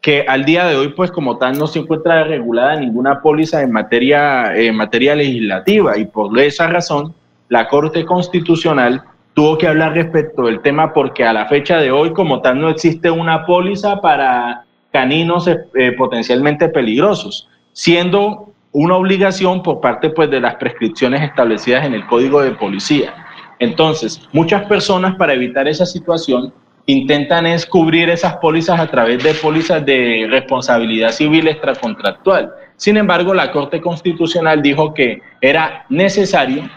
que al día de hoy, pues como tal, no se encuentra regulada ninguna póliza en materia, en materia legislativa y por esa razón la Corte Constitucional tuvo que hablar respecto del tema porque a la fecha de hoy, como tal, no existe una póliza para caninos eh, potencialmente peligrosos, siendo una obligación por parte pues, de las prescripciones establecidas en el Código de Policía. Entonces, muchas personas para evitar esa situación intentan es cubrir esas pólizas a través de pólizas de responsabilidad civil extracontractual. Sin embargo, la Corte Constitucional dijo que era necesario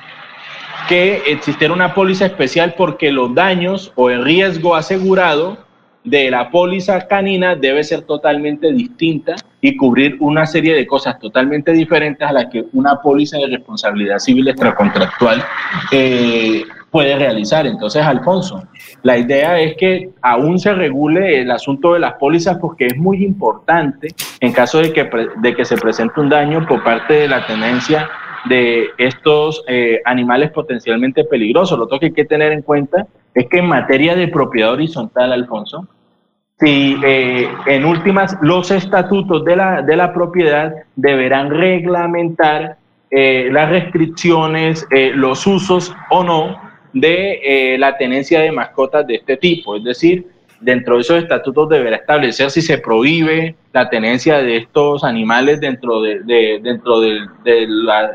que existiera una póliza especial porque los daños o el riesgo asegurado de la póliza canina debe ser totalmente distinta y cubrir una serie de cosas totalmente diferentes a las que una póliza de responsabilidad civil extracontractual eh, puede realizar. Entonces, Alfonso, la idea es que aún se regule el asunto de las pólizas porque es muy importante en caso de que, de que se presente un daño por parte de la tenencia de estos eh, animales potencialmente peligrosos. Lo que hay que tener en cuenta es que en materia de propiedad horizontal, Alfonso, si eh, en últimas los estatutos de la, de la propiedad deberán reglamentar eh, las restricciones, los usos o no de la tenencia de mascotas de este tipo. Es decir, dentro de esos estatutos deberá establecer si se prohíbe la tenencia de estos animales dentro de, dentro de,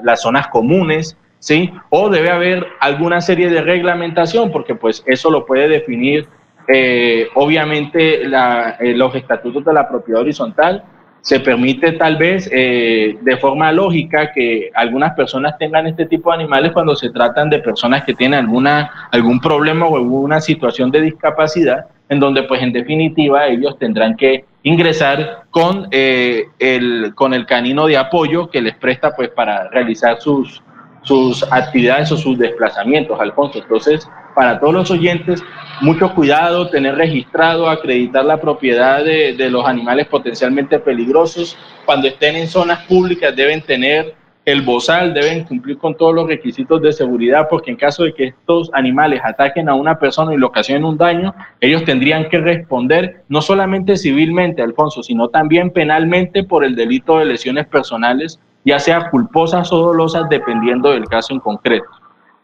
las zonas comunes, ¿sí? O debe haber alguna serie de reglamentación, porque pues eso lo puede definir eh, obviamente eh, los estatutos de la propiedad horizontal. Se permite tal vez eh, de forma lógica que algunas personas tengan este tipo de animales cuando se tratan de personas que tienen alguna, algún problema o alguna situación de discapacidad, en donde pues en definitiva ellos tendrán que ingresar con, eh, el, con el canino de apoyo que les presta pues para realizar sus, sus actividades o sus desplazamientos, Alfonso. Entonces, para todos los oyentes, mucho cuidado, tener registrado, acreditar la propiedad de, los animales potencialmente peligrosos. Cuando estén en zonas públicas deben tener el bozal deben cumplir con todos los requisitos de seguridad porque en caso de que estos animales ataquen a una persona y le ocasionen un daño, ellos tendrían que responder no solamente civilmente, Alfonso, sino también penalmente por el delito de lesiones personales, ya sea culposas o dolosas, dependiendo del caso en concreto.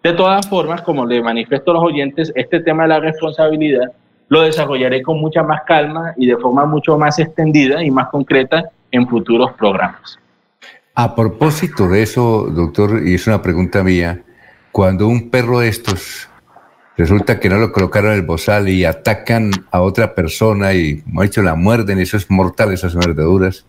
De todas formas, como le manifiesto a los oyentes, este tema de la responsabilidad lo desarrollaré con mucha más calma y de forma mucho más extendida y más concreta en futuros programas. A propósito de eso, doctor, y es una pregunta mía, cuando un perro de estos resulta que no lo colocaron en el bozal y atacan a otra persona y, como ha dicho, la muerden, eso es mortal, esas mordeduras.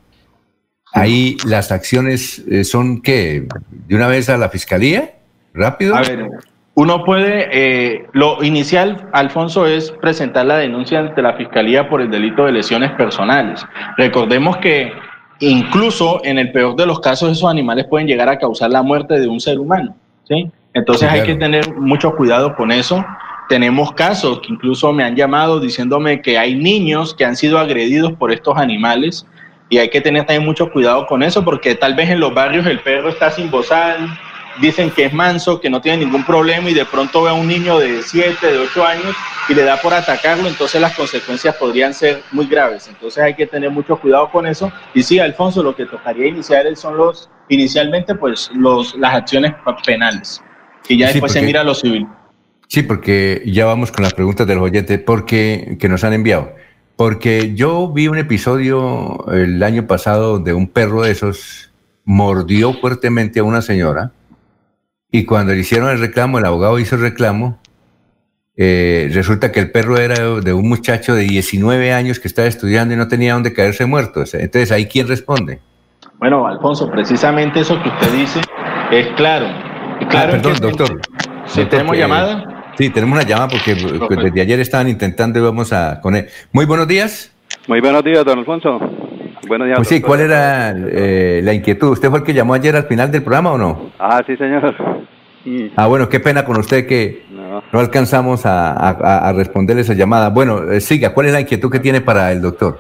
Ahí las acciones eh, son que de una vez a la fiscalía, rápido. A ver, uno puede, eh, lo inicial, Alfonso, es presentar la denuncia ante la fiscalía por el delito de lesiones personales. Recordemos que Incluso en el peor de los casos, esos animales pueden llegar a causar la muerte de un ser humano. ¿sí? Entonces hay que tener mucho cuidado con eso. Tenemos casos que incluso me han llamado diciéndome que hay niños que han sido agredidos por estos animales y hay que tener también mucho cuidado con eso porque tal vez en los barrios el perro está sin bozal, dicen que es manso, que no tiene ningún problema y de pronto ve a un niño de 7, de 8 años y le da por atacarlo, entonces las consecuencias podrían ser muy graves. Entonces hay que tener mucho cuidado con eso. Y sí, Alfonso, lo que tocaría iniciar son los, inicialmente, pues los, las acciones penales y ya después se mira lo civil. Sí, porque ya vamos con las preguntas de los oyentes porque, que nos han enviado. Porque yo vi un episodio el año pasado de un perro de esos mordió fuertemente a una señora y cuando le hicieron el reclamo, el abogado hizo el reclamo, eh, resulta que el perro era de un muchacho de 19 años que estaba estudiando y no tenía dónde caerse muerto. Entonces, ¿ahí quién responde? Bueno, Alfonso, precisamente eso que usted dice es claro. claro ah, perdón, doctor. ¿Tenemos llamada? Sí, tenemos una llamada porque pues, desde ayer estaban intentando y vamos a con él. Muy buenos días. Muy buenos días, don Alfonso. Buenos días. Pues sí, ¿cuál era eh, la inquietud? ¿Usted fue el que llamó ayer al final del programa o no? Ah, sí, señor. Ah, bueno, qué pena con usted que no, alcanzamos a, responderle esa llamada. Bueno, eh, siga, ¿cuál es la inquietud que tiene para el doctor?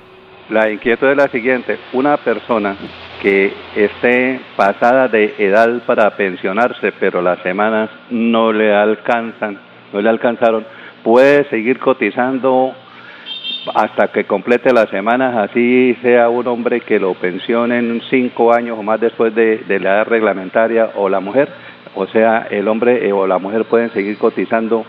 La inquietud es la siguiente. Una persona que esté pasada de edad para pensionarse, pero las semanas no le alcanzan, no le alcanzaron, puede seguir cotizando hasta que complete las semanas, así sea un hombre que lo pensionen cinco años o más después de, de la edad reglamentaria o la mujer o sea, el hombre eh, o la mujer pueden seguir cotizando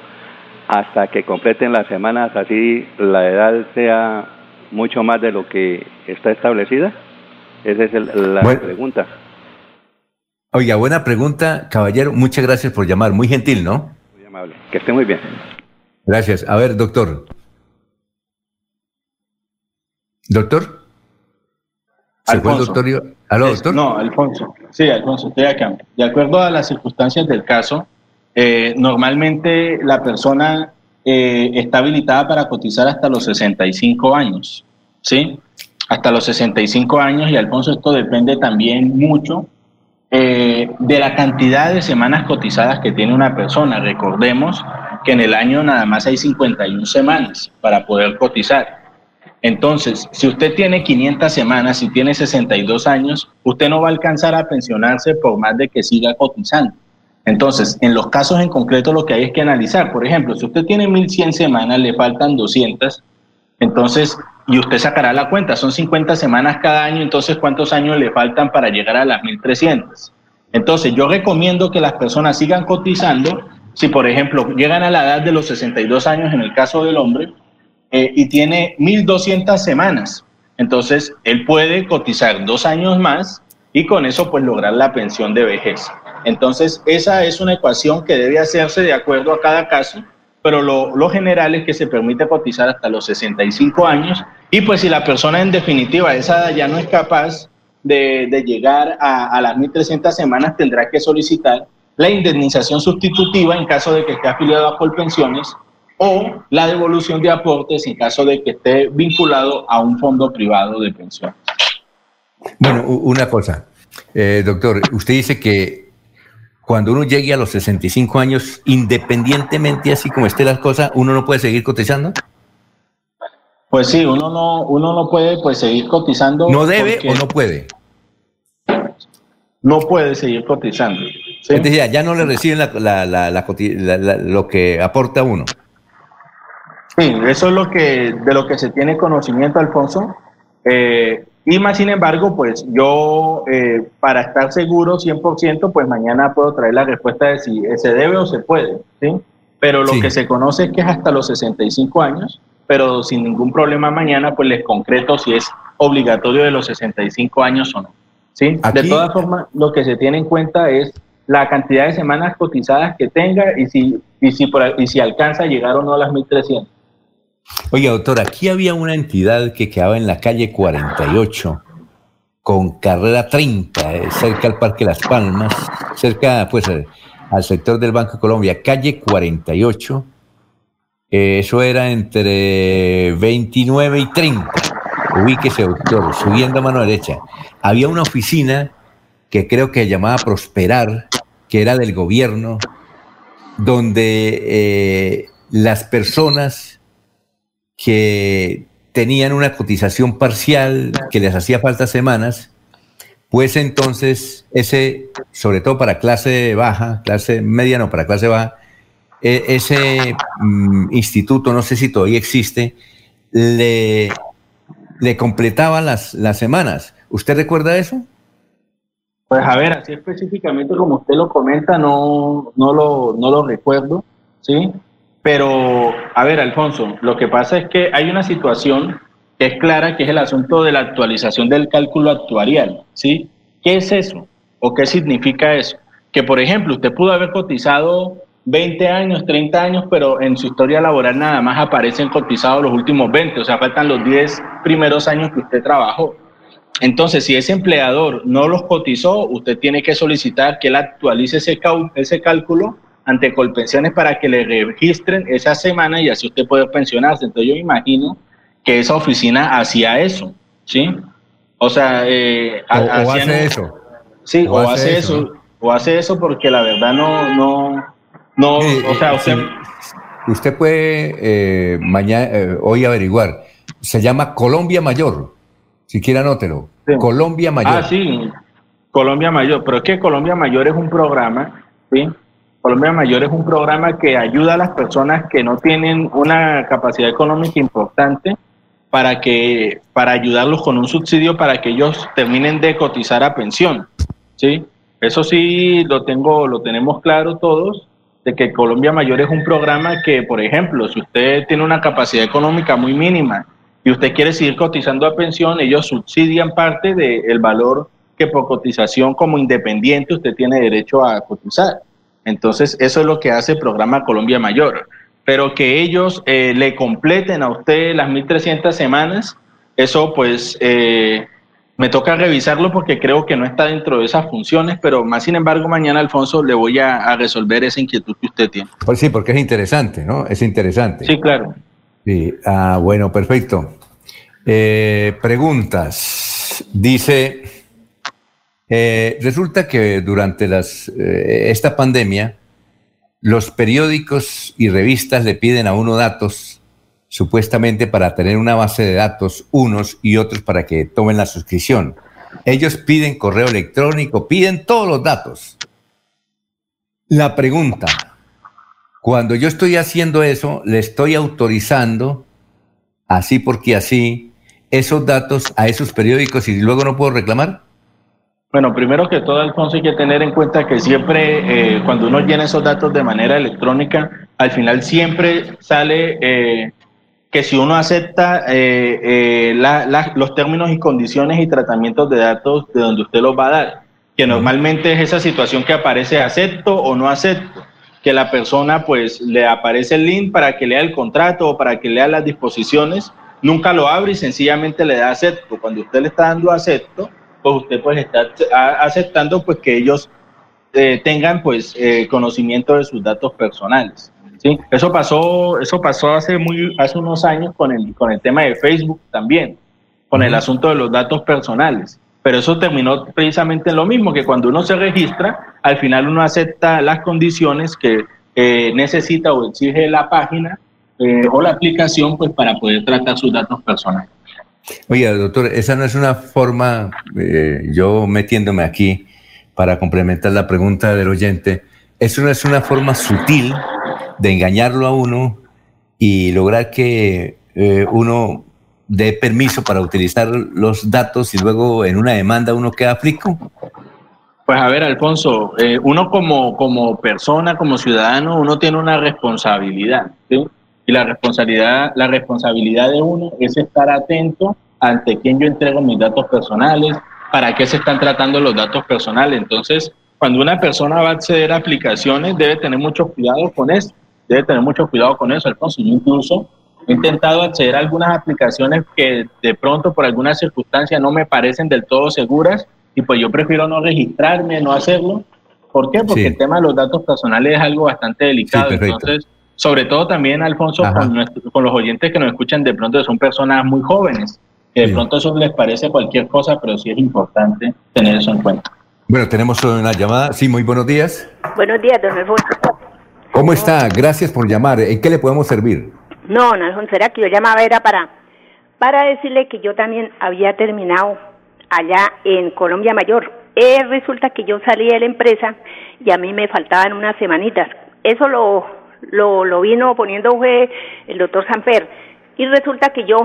hasta que completen las semanas, así la edad sea mucho más de lo que está establecida. Esa es la pregunta. Oiga, buena pregunta, caballero. Muchas gracias por llamar. Muy gentil, ¿no? Muy amable. Que esté muy bien. Gracias. A ver, doctor. Doctor. Alfonso. Doctor? No, Alfonso. Sí, Alfonso, estoy acá. De acuerdo a las circunstancias del caso, eh, normalmente la persona eh, está habilitada para cotizar hasta los 65 años, ¿sí? Hasta los 65 años y Alfonso, esto depende también mucho eh, de la cantidad de semanas cotizadas que tiene una persona. Recordemos que en el año nada más hay 51 semanas para poder cotizar. Entonces, si usted tiene 500 semanas y tiene 62 años, usted no va a alcanzar a pensionarse por más de que siga cotizando. Entonces, en los casos en concreto lo que hay es que analizar. Por ejemplo, si usted tiene 1100 semanas, le faltan 200, entonces, y usted sacará la cuenta, son 50 semanas cada año, entonces, ¿cuántos años le faltan para llegar a las 1300? Entonces, yo recomiendo que las personas sigan cotizando. Si, por ejemplo, llegan a la edad de los 62 años, en el caso del hombre, eh, y tiene 1.200 semanas. Entonces, él puede cotizar dos años más y con eso pues lograr la pensión de vejez. Entonces, esa es una ecuación que debe hacerse de acuerdo a cada caso, pero lo, general es que se permite cotizar hasta los 65 años y pues si la persona en definitiva esa ya no es capaz de, llegar a, a las 1.300 semanas, tendrá que solicitar la indemnización sustitutiva en caso de que esté afiliado a Colpensiones o la devolución de aportes en caso de que esté vinculado a un fondo privado de pensión. Bueno, una cosa, eh, doctor, usted dice que cuando uno llegue a los 65 años, independientemente así como esté las cosas, uno no puede seguir cotizando. Pues sí, uno no, uno no puede pues seguir cotizando. ¿No debe o no puede? No puede seguir cotizando. ¿sí? ya no le reciben lo que aporta uno. Sí, eso es lo que, de lo que se tiene conocimiento, Alfonso. Eh, y más sin embargo, pues yo, eh, para estar seguro 100%, pues mañana puedo traer la respuesta de si se debe o se puede, ¿sí? Pero lo que se conoce es que es hasta los 65 años, pero sin ningún problema mañana, pues les concreto si es obligatorio de los 65 años o no, ¿sí? De todas formas, lo que se tiene en cuenta es la cantidad de semanas cotizadas que tenga y si, y si, y si alcanza a llegar o no a las 1.300. Oye, doctor, aquí había una entidad que quedaba en la calle 48 con carrera 30, eh, cerca al Parque Las Palmas, cerca pues al sector del Banco de Colombia, calle 48. Eh, eso era entre 29 y 30. Ubíquese, doctor, subiendo a mano derecha. Había una oficina que creo que llamaba Prosperar, que era del gobierno, donde eh, las personas que tenían una cotización parcial que les hacía falta semanas, pues entonces ese, sobre todo para clase baja, clase media no, para clase baja, e, ese mm, instituto, no sé si todavía existe, le, le completaba las, las semanas. ¿Usted recuerda eso? Pues a ver, así específicamente como usted lo comenta, no, no, lo, no lo recuerdo, ¿sí? Pero, a ver, Alfonso, lo que pasa es que hay una situación que es clara, que es el asunto de la actualización del cálculo actuarial, ¿sí? ¿Qué es eso? ¿O qué significa eso? Que, por ejemplo, usted pudo haber cotizado 20 años, 30 años, pero en su historia laboral nada más aparecen cotizados los últimos 20, o sea, faltan los 10 primeros años que usted trabajó. Entonces, si ese empleador no los cotizó, usted tiene que solicitar que él actualice ese, ese cálculo ante Colpensiones para que le registren esa semana y así usted puede pensionarse. Entonces, yo me imagino que esa oficina hacía eso, ¿sí? O sea, eh, o, hace eso. Sí, o, hace, eso, o hace eso porque la verdad no, no, no, o sea, usted... Usted puede eh, mañana, eh, hoy averiguar. Se llama Colombia Mayor. Si quiere anótelo. Colombia Mayor. Ah, sí. Colombia Mayor. Pero es que Colombia Mayor es un programa, ¿sí? Colombia Mayor es un programa que ayuda a las personas que no tienen una capacidad económica importante para que para ayudarlos con un subsidio para que ellos terminen de cotizar a pensión, ¿sí? Eso sí lo tengo lo tenemos claro todos de que Colombia Mayor es un programa que, por ejemplo, si usted tiene una capacidad económica muy mínima y usted quiere seguir cotizando a pensión, ellos subsidian parte del valor que por cotización como independiente usted tiene derecho a cotizar. Entonces, eso es lo que hace el programa Colombia Mayor. Pero que ellos eh, le completen a usted las 1.300 semanas, eso pues eh, me toca revisarlo porque creo que no está dentro de esas funciones, pero más sin embargo mañana, Alfonso, le voy a, resolver esa inquietud que usted tiene. Pues sí, porque es interesante, ¿no? Es interesante. Sí, claro. Sí, ah, bueno, perfecto. Eh, preguntas. Dice, eh, resulta que durante eh, esta pandemia, los periódicos y revistas le piden a uno datos supuestamente para tener una base de datos unos y otros para que tomen la suscripción. Ellos piden correo electrónico, piden todos los datos. La pregunta, cuando yo estoy haciendo eso, le estoy autorizando, así porque así, esos datos a esos periódicos y luego no puedo reclamar? Bueno, primero que todo, Alfonso, hay que tener en cuenta que siempre, eh, cuando uno llena esos datos de manera electrónica, al final siempre sale eh, que si uno acepta eh, eh, los términos y condiciones y tratamientos de datos de donde usted los va a dar, que normalmente es esa situación que aparece acepto o no acepto, que la persona pues le aparece el link para que lea el contrato o para que lea las disposiciones, nunca lo abre y sencillamente le da acepto. Cuando usted le está dando acepto, pues usted pues está aceptando pues que ellos eh, tengan pues conocimiento de sus datos personales. ¿sí? Eso pasó, eso pasó hace, muy, hace unos años con el, con el tema de Facebook también, con el asunto de los datos personales. Pero eso terminó precisamente en lo mismo, que cuando uno se registra, al final uno acepta las condiciones que necesita o exige la página eh, o la aplicación pues, para poder tratar sus datos personales. Oye, doctor, esa no es una forma, eh, yo metiéndome aquí para complementar la pregunta del oyente, eso no es una forma sutil de engañarlo a uno y lograr que eh, uno dé permiso para utilizar los datos y luego en una demanda uno queda aflicto? Pues a ver, Alfonso, eh, uno como, como persona, como ciudadano, uno tiene una responsabilidad, Y la responsabilidad, la responsabilidad de uno es estar atento ante quién yo entrego mis datos personales, para qué se están tratando los datos personales. Entonces, cuando una persona va a acceder a aplicaciones, debe tener mucho cuidado con eso debe tener mucho cuidado con eso, Alfonso. Yo incluso he intentado acceder a algunas aplicaciones que de pronto por alguna circunstancia no me parecen del todo seguras y pues yo prefiero no registrarme, no hacerlo. ¿Por qué? Porque el tema de los datos personales es algo bastante delicado. Entonces, sobre todo también, Alfonso, con, los oyentes que nos escuchan, de pronto son personas muy jóvenes, que de pronto eso les parece cualquier cosa, pero sí es importante tener eso en cuenta. Bueno, tenemos una llamada. Sí, muy buenos días. Buenos días, don Alfonso. ¿Cómo está? Gracias por llamar. ¿En qué le podemos servir? No, no, Alfonso, era que yo llamaba era para, para decirle que yo también había terminado allá en Colombia Mayor. Eh, resulta que yo salí de la empresa y a mí me faltaban unas semanitas. Eso lo, lo, lo vino poniendo fue el doctor Sanfer y resulta que yo,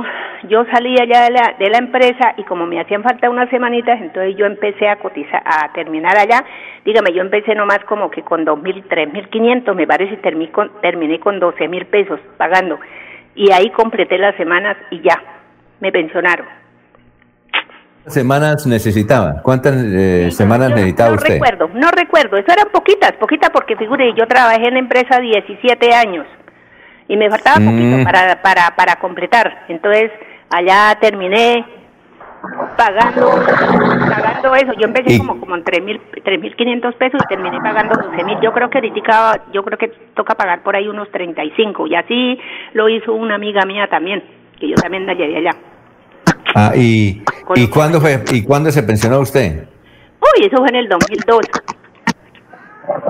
yo salí allá de la, de la empresa y como me hacían falta unas semanitas, entonces yo empecé a cotizar, a terminar allá. Dígame, yo empecé nomás como que con dos mil, tres mil quinientos, me parece, y terminé con, terminé con doce mil pesos pagando. Y ahí completé las semanas y ya. me pensionaron. ¿Cuántas semanas necesitaba? ¿Cuántas eh, semanas necesitaba no usted? recuerdo, no recuerdo. Eso eran poquitas, poquitas porque figure, yo trabajé en la empresa 17 años y me faltaba Mm. poquito para, para, para completar. Entonces, allá terminé pagando pagando eso. Yo empecé Y- como, como en 3.000 3.500 pesos y terminé pagando 12.000. Yo creo que ahorita, yo creo que toca pagar por ahí unos 35 y así lo hizo una amiga mía también, que yo también la llevé allá. Ah, y, ¿y cuándo fue? ¿Y cuándo se pensionó usted? Uy, eso fue en el 2002.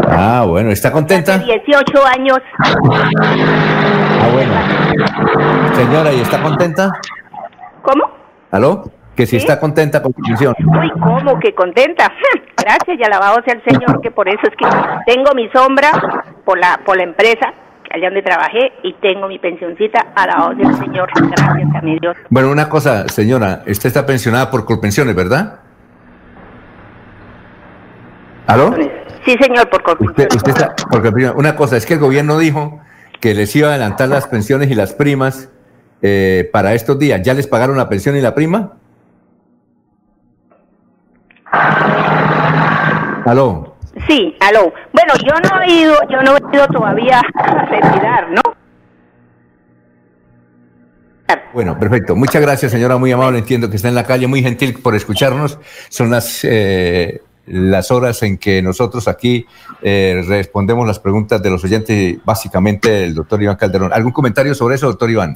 Ah, bueno, ¿está contenta? 18 años. Ah, bueno. Señora, ¿y está contenta? ¿Cómo? ¿Aló? Que si ¿Sí? está contenta con su pensión. Uy, ¿cómo? Que contenta. Gracias y alabado sea el Señor, que por eso es que tengo mi sombra por la, por la empresa allá donde trabajé y tengo mi pensioncita, alabado sea el Señor. Gracias a mi Dios. Bueno, una cosa, señora, usted está pensionada por Colpensiones, ¿verdad? ¿Aló? Sí, señor, por corpo. Usted, usted está por Colpensiones. Una cosa, es que el gobierno dijo que les iba a adelantar las pensiones y las primas eh, para estos días. ¿Ya les pagaron la pensión y la prima? ¿Aló? Sí, aló. Bueno, yo no he ido, yo no he ido todavía a retirar, ¿no? Bueno, perfecto. Muchas gracias, señora, muy amable. Entiendo que está en la calle, muy gentil por escucharnos. Son las, eh, las horas en que nosotros aquí eh, respondemos las preguntas de los oyentes, básicamente el doctor Iván Calderón. ¿Algún comentario sobre eso, doctor Iván?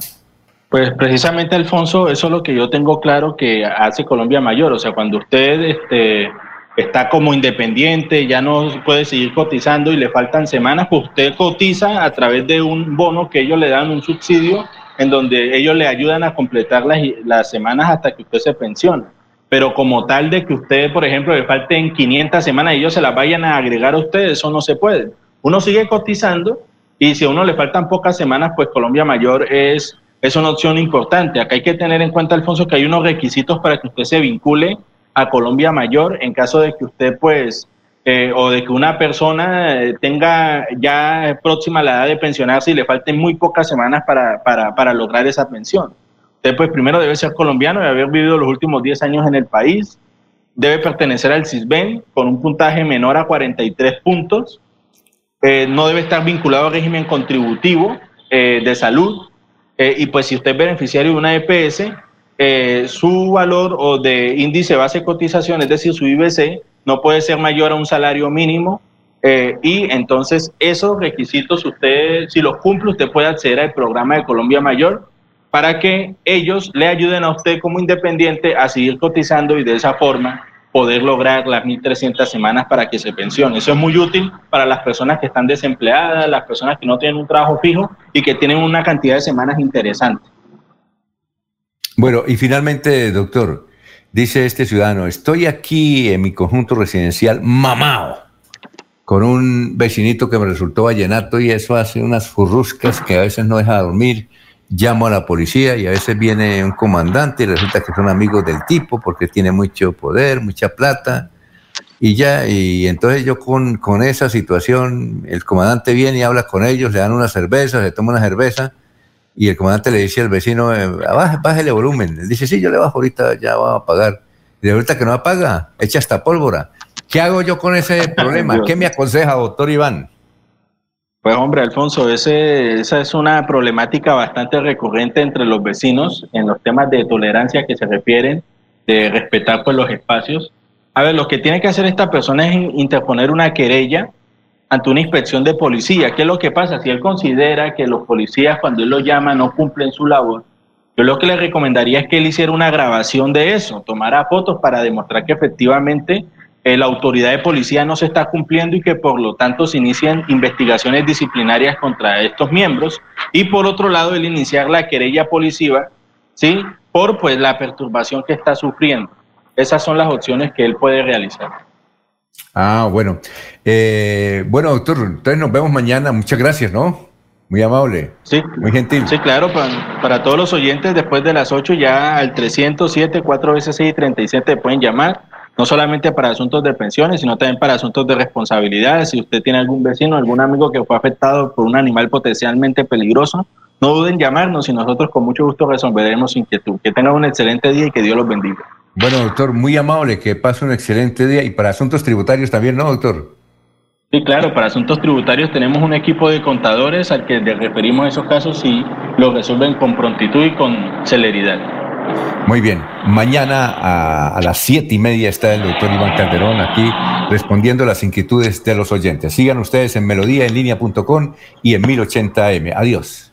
Pues precisamente, Alfonso, eso es lo que yo tengo claro que hace Colombia Mayor. O sea, cuando usted este, está como independiente, ya no puede seguir cotizando y le faltan semanas, pues usted cotiza a través de un bono que ellos le dan, un subsidio, en donde ellos le ayudan a completar las, las semanas hasta que usted se pensiona. Pero como tal de que usted, por ejemplo, le falten 500 semanas ellos se las vayan a agregar a usted, eso no se puede. Uno sigue cotizando y si a uno le faltan pocas semanas, pues Colombia Mayor es, es una opción importante. Acá hay que tener en cuenta, Alfonso, que hay unos requisitos para que usted se vincule a Colombia Mayor en caso de que usted, pues, eh, o de que una persona eh, tenga ya próxima la edad de pensionarse y le falten muy pocas semanas para, para, para lograr esa pensión. Usted, pues, primero debe ser colombiano y haber vivido los últimos 10 años en el país. Debe pertenecer al CISBEN con un puntaje menor a 43 puntos. Eh, no debe estar vinculado al régimen contributivo de salud. Y pues si usted es beneficiario de una EPS, eh, su valor o de índice base cotización, es decir, su IBC, no puede ser mayor a un salario mínimo. eh, y entonces esos requisitos, usted, si los cumple, usted puede acceder al programa de Colombia Mayor para que ellos le ayuden a usted como independiente a seguir cotizando y de esa forma poder lograr las 1.300 semanas para que se pensione. Eso es muy útil para las personas que están desempleadas, las personas que no tienen un trabajo fijo y que tienen una cantidad de semanas interesante. Bueno, y finalmente, doctor, dice este ciudadano, estoy aquí en mi conjunto residencial mamao, con un vecinito que me resultó vallenato y eso hace unas furruscas que a veces no deja dormir. Llamo a la policía y a veces viene un comandante y resulta que son amigos del tipo porque tiene mucho poder, mucha plata. Y ya, y entonces yo con, con esa situación, el comandante viene y habla con ellos, le dan una cerveza, se toma una cerveza y el comandante le dice al vecino, eh, baje, bájele volumen. Él dice, sí, yo le bajo ahorita, ya va a pagar. Y de ahorita que no apaga, echa hasta pólvora. ¿Qué hago yo con ese problema? ¿Qué me aconseja, doctor Iván? Pues hombre, Alfonso, ese, esa es una problemática bastante recurrente entre los vecinos en los temas de tolerancia que se refieren, de respetar pues, los espacios. A ver, lo que tiene que hacer esta persona es interponer una querella ante una inspección de policía. ¿Qué es lo que pasa? Si él considera que los policías cuando él los llama no cumplen su labor, yo lo que le recomendaría es que él hiciera una grabación de eso, tomara fotos para demostrar que efectivamente eh, la autoridad de policía no se está cumpliendo y que por lo tanto se inician investigaciones disciplinarias contra estos miembros y por otro lado el iniciar la querella policiva, ¿sí? Por pues la perturbación que está sufriendo. Esas son las opciones que él puede realizar. Ah, bueno. Eh, bueno, doctor, entonces nos vemos mañana. Muchas gracias, ¿no? Muy amable. Sí. Muy gentil. Sí, claro, para, para todos los oyentes, después de las 8 ya al 307, 4 veces 6 y 37 pueden llamar, no solamente para asuntos de pensiones, sino también para asuntos de responsabilidades. Si usted tiene algún vecino, algún amigo que fue afectado por un animal potencialmente peligroso, no duden en llamarnos y nosotros con mucho gusto resolveremos su inquietud. Que tengan un excelente día y que Dios los bendiga. Bueno, doctor, muy amable, que pase un excelente día y para asuntos tributarios también, ¿no, doctor? Sí, claro, para asuntos tributarios tenemos un equipo de contadores al que le referimos esos casos y los resuelven con prontitud y con celeridad. Muy bien, mañana a, a las siete y media está el doctor Iván Calderón aquí respondiendo las inquietudes de los oyentes. Sigan ustedes en melodíaenlínea.com y en 1080m. Adiós.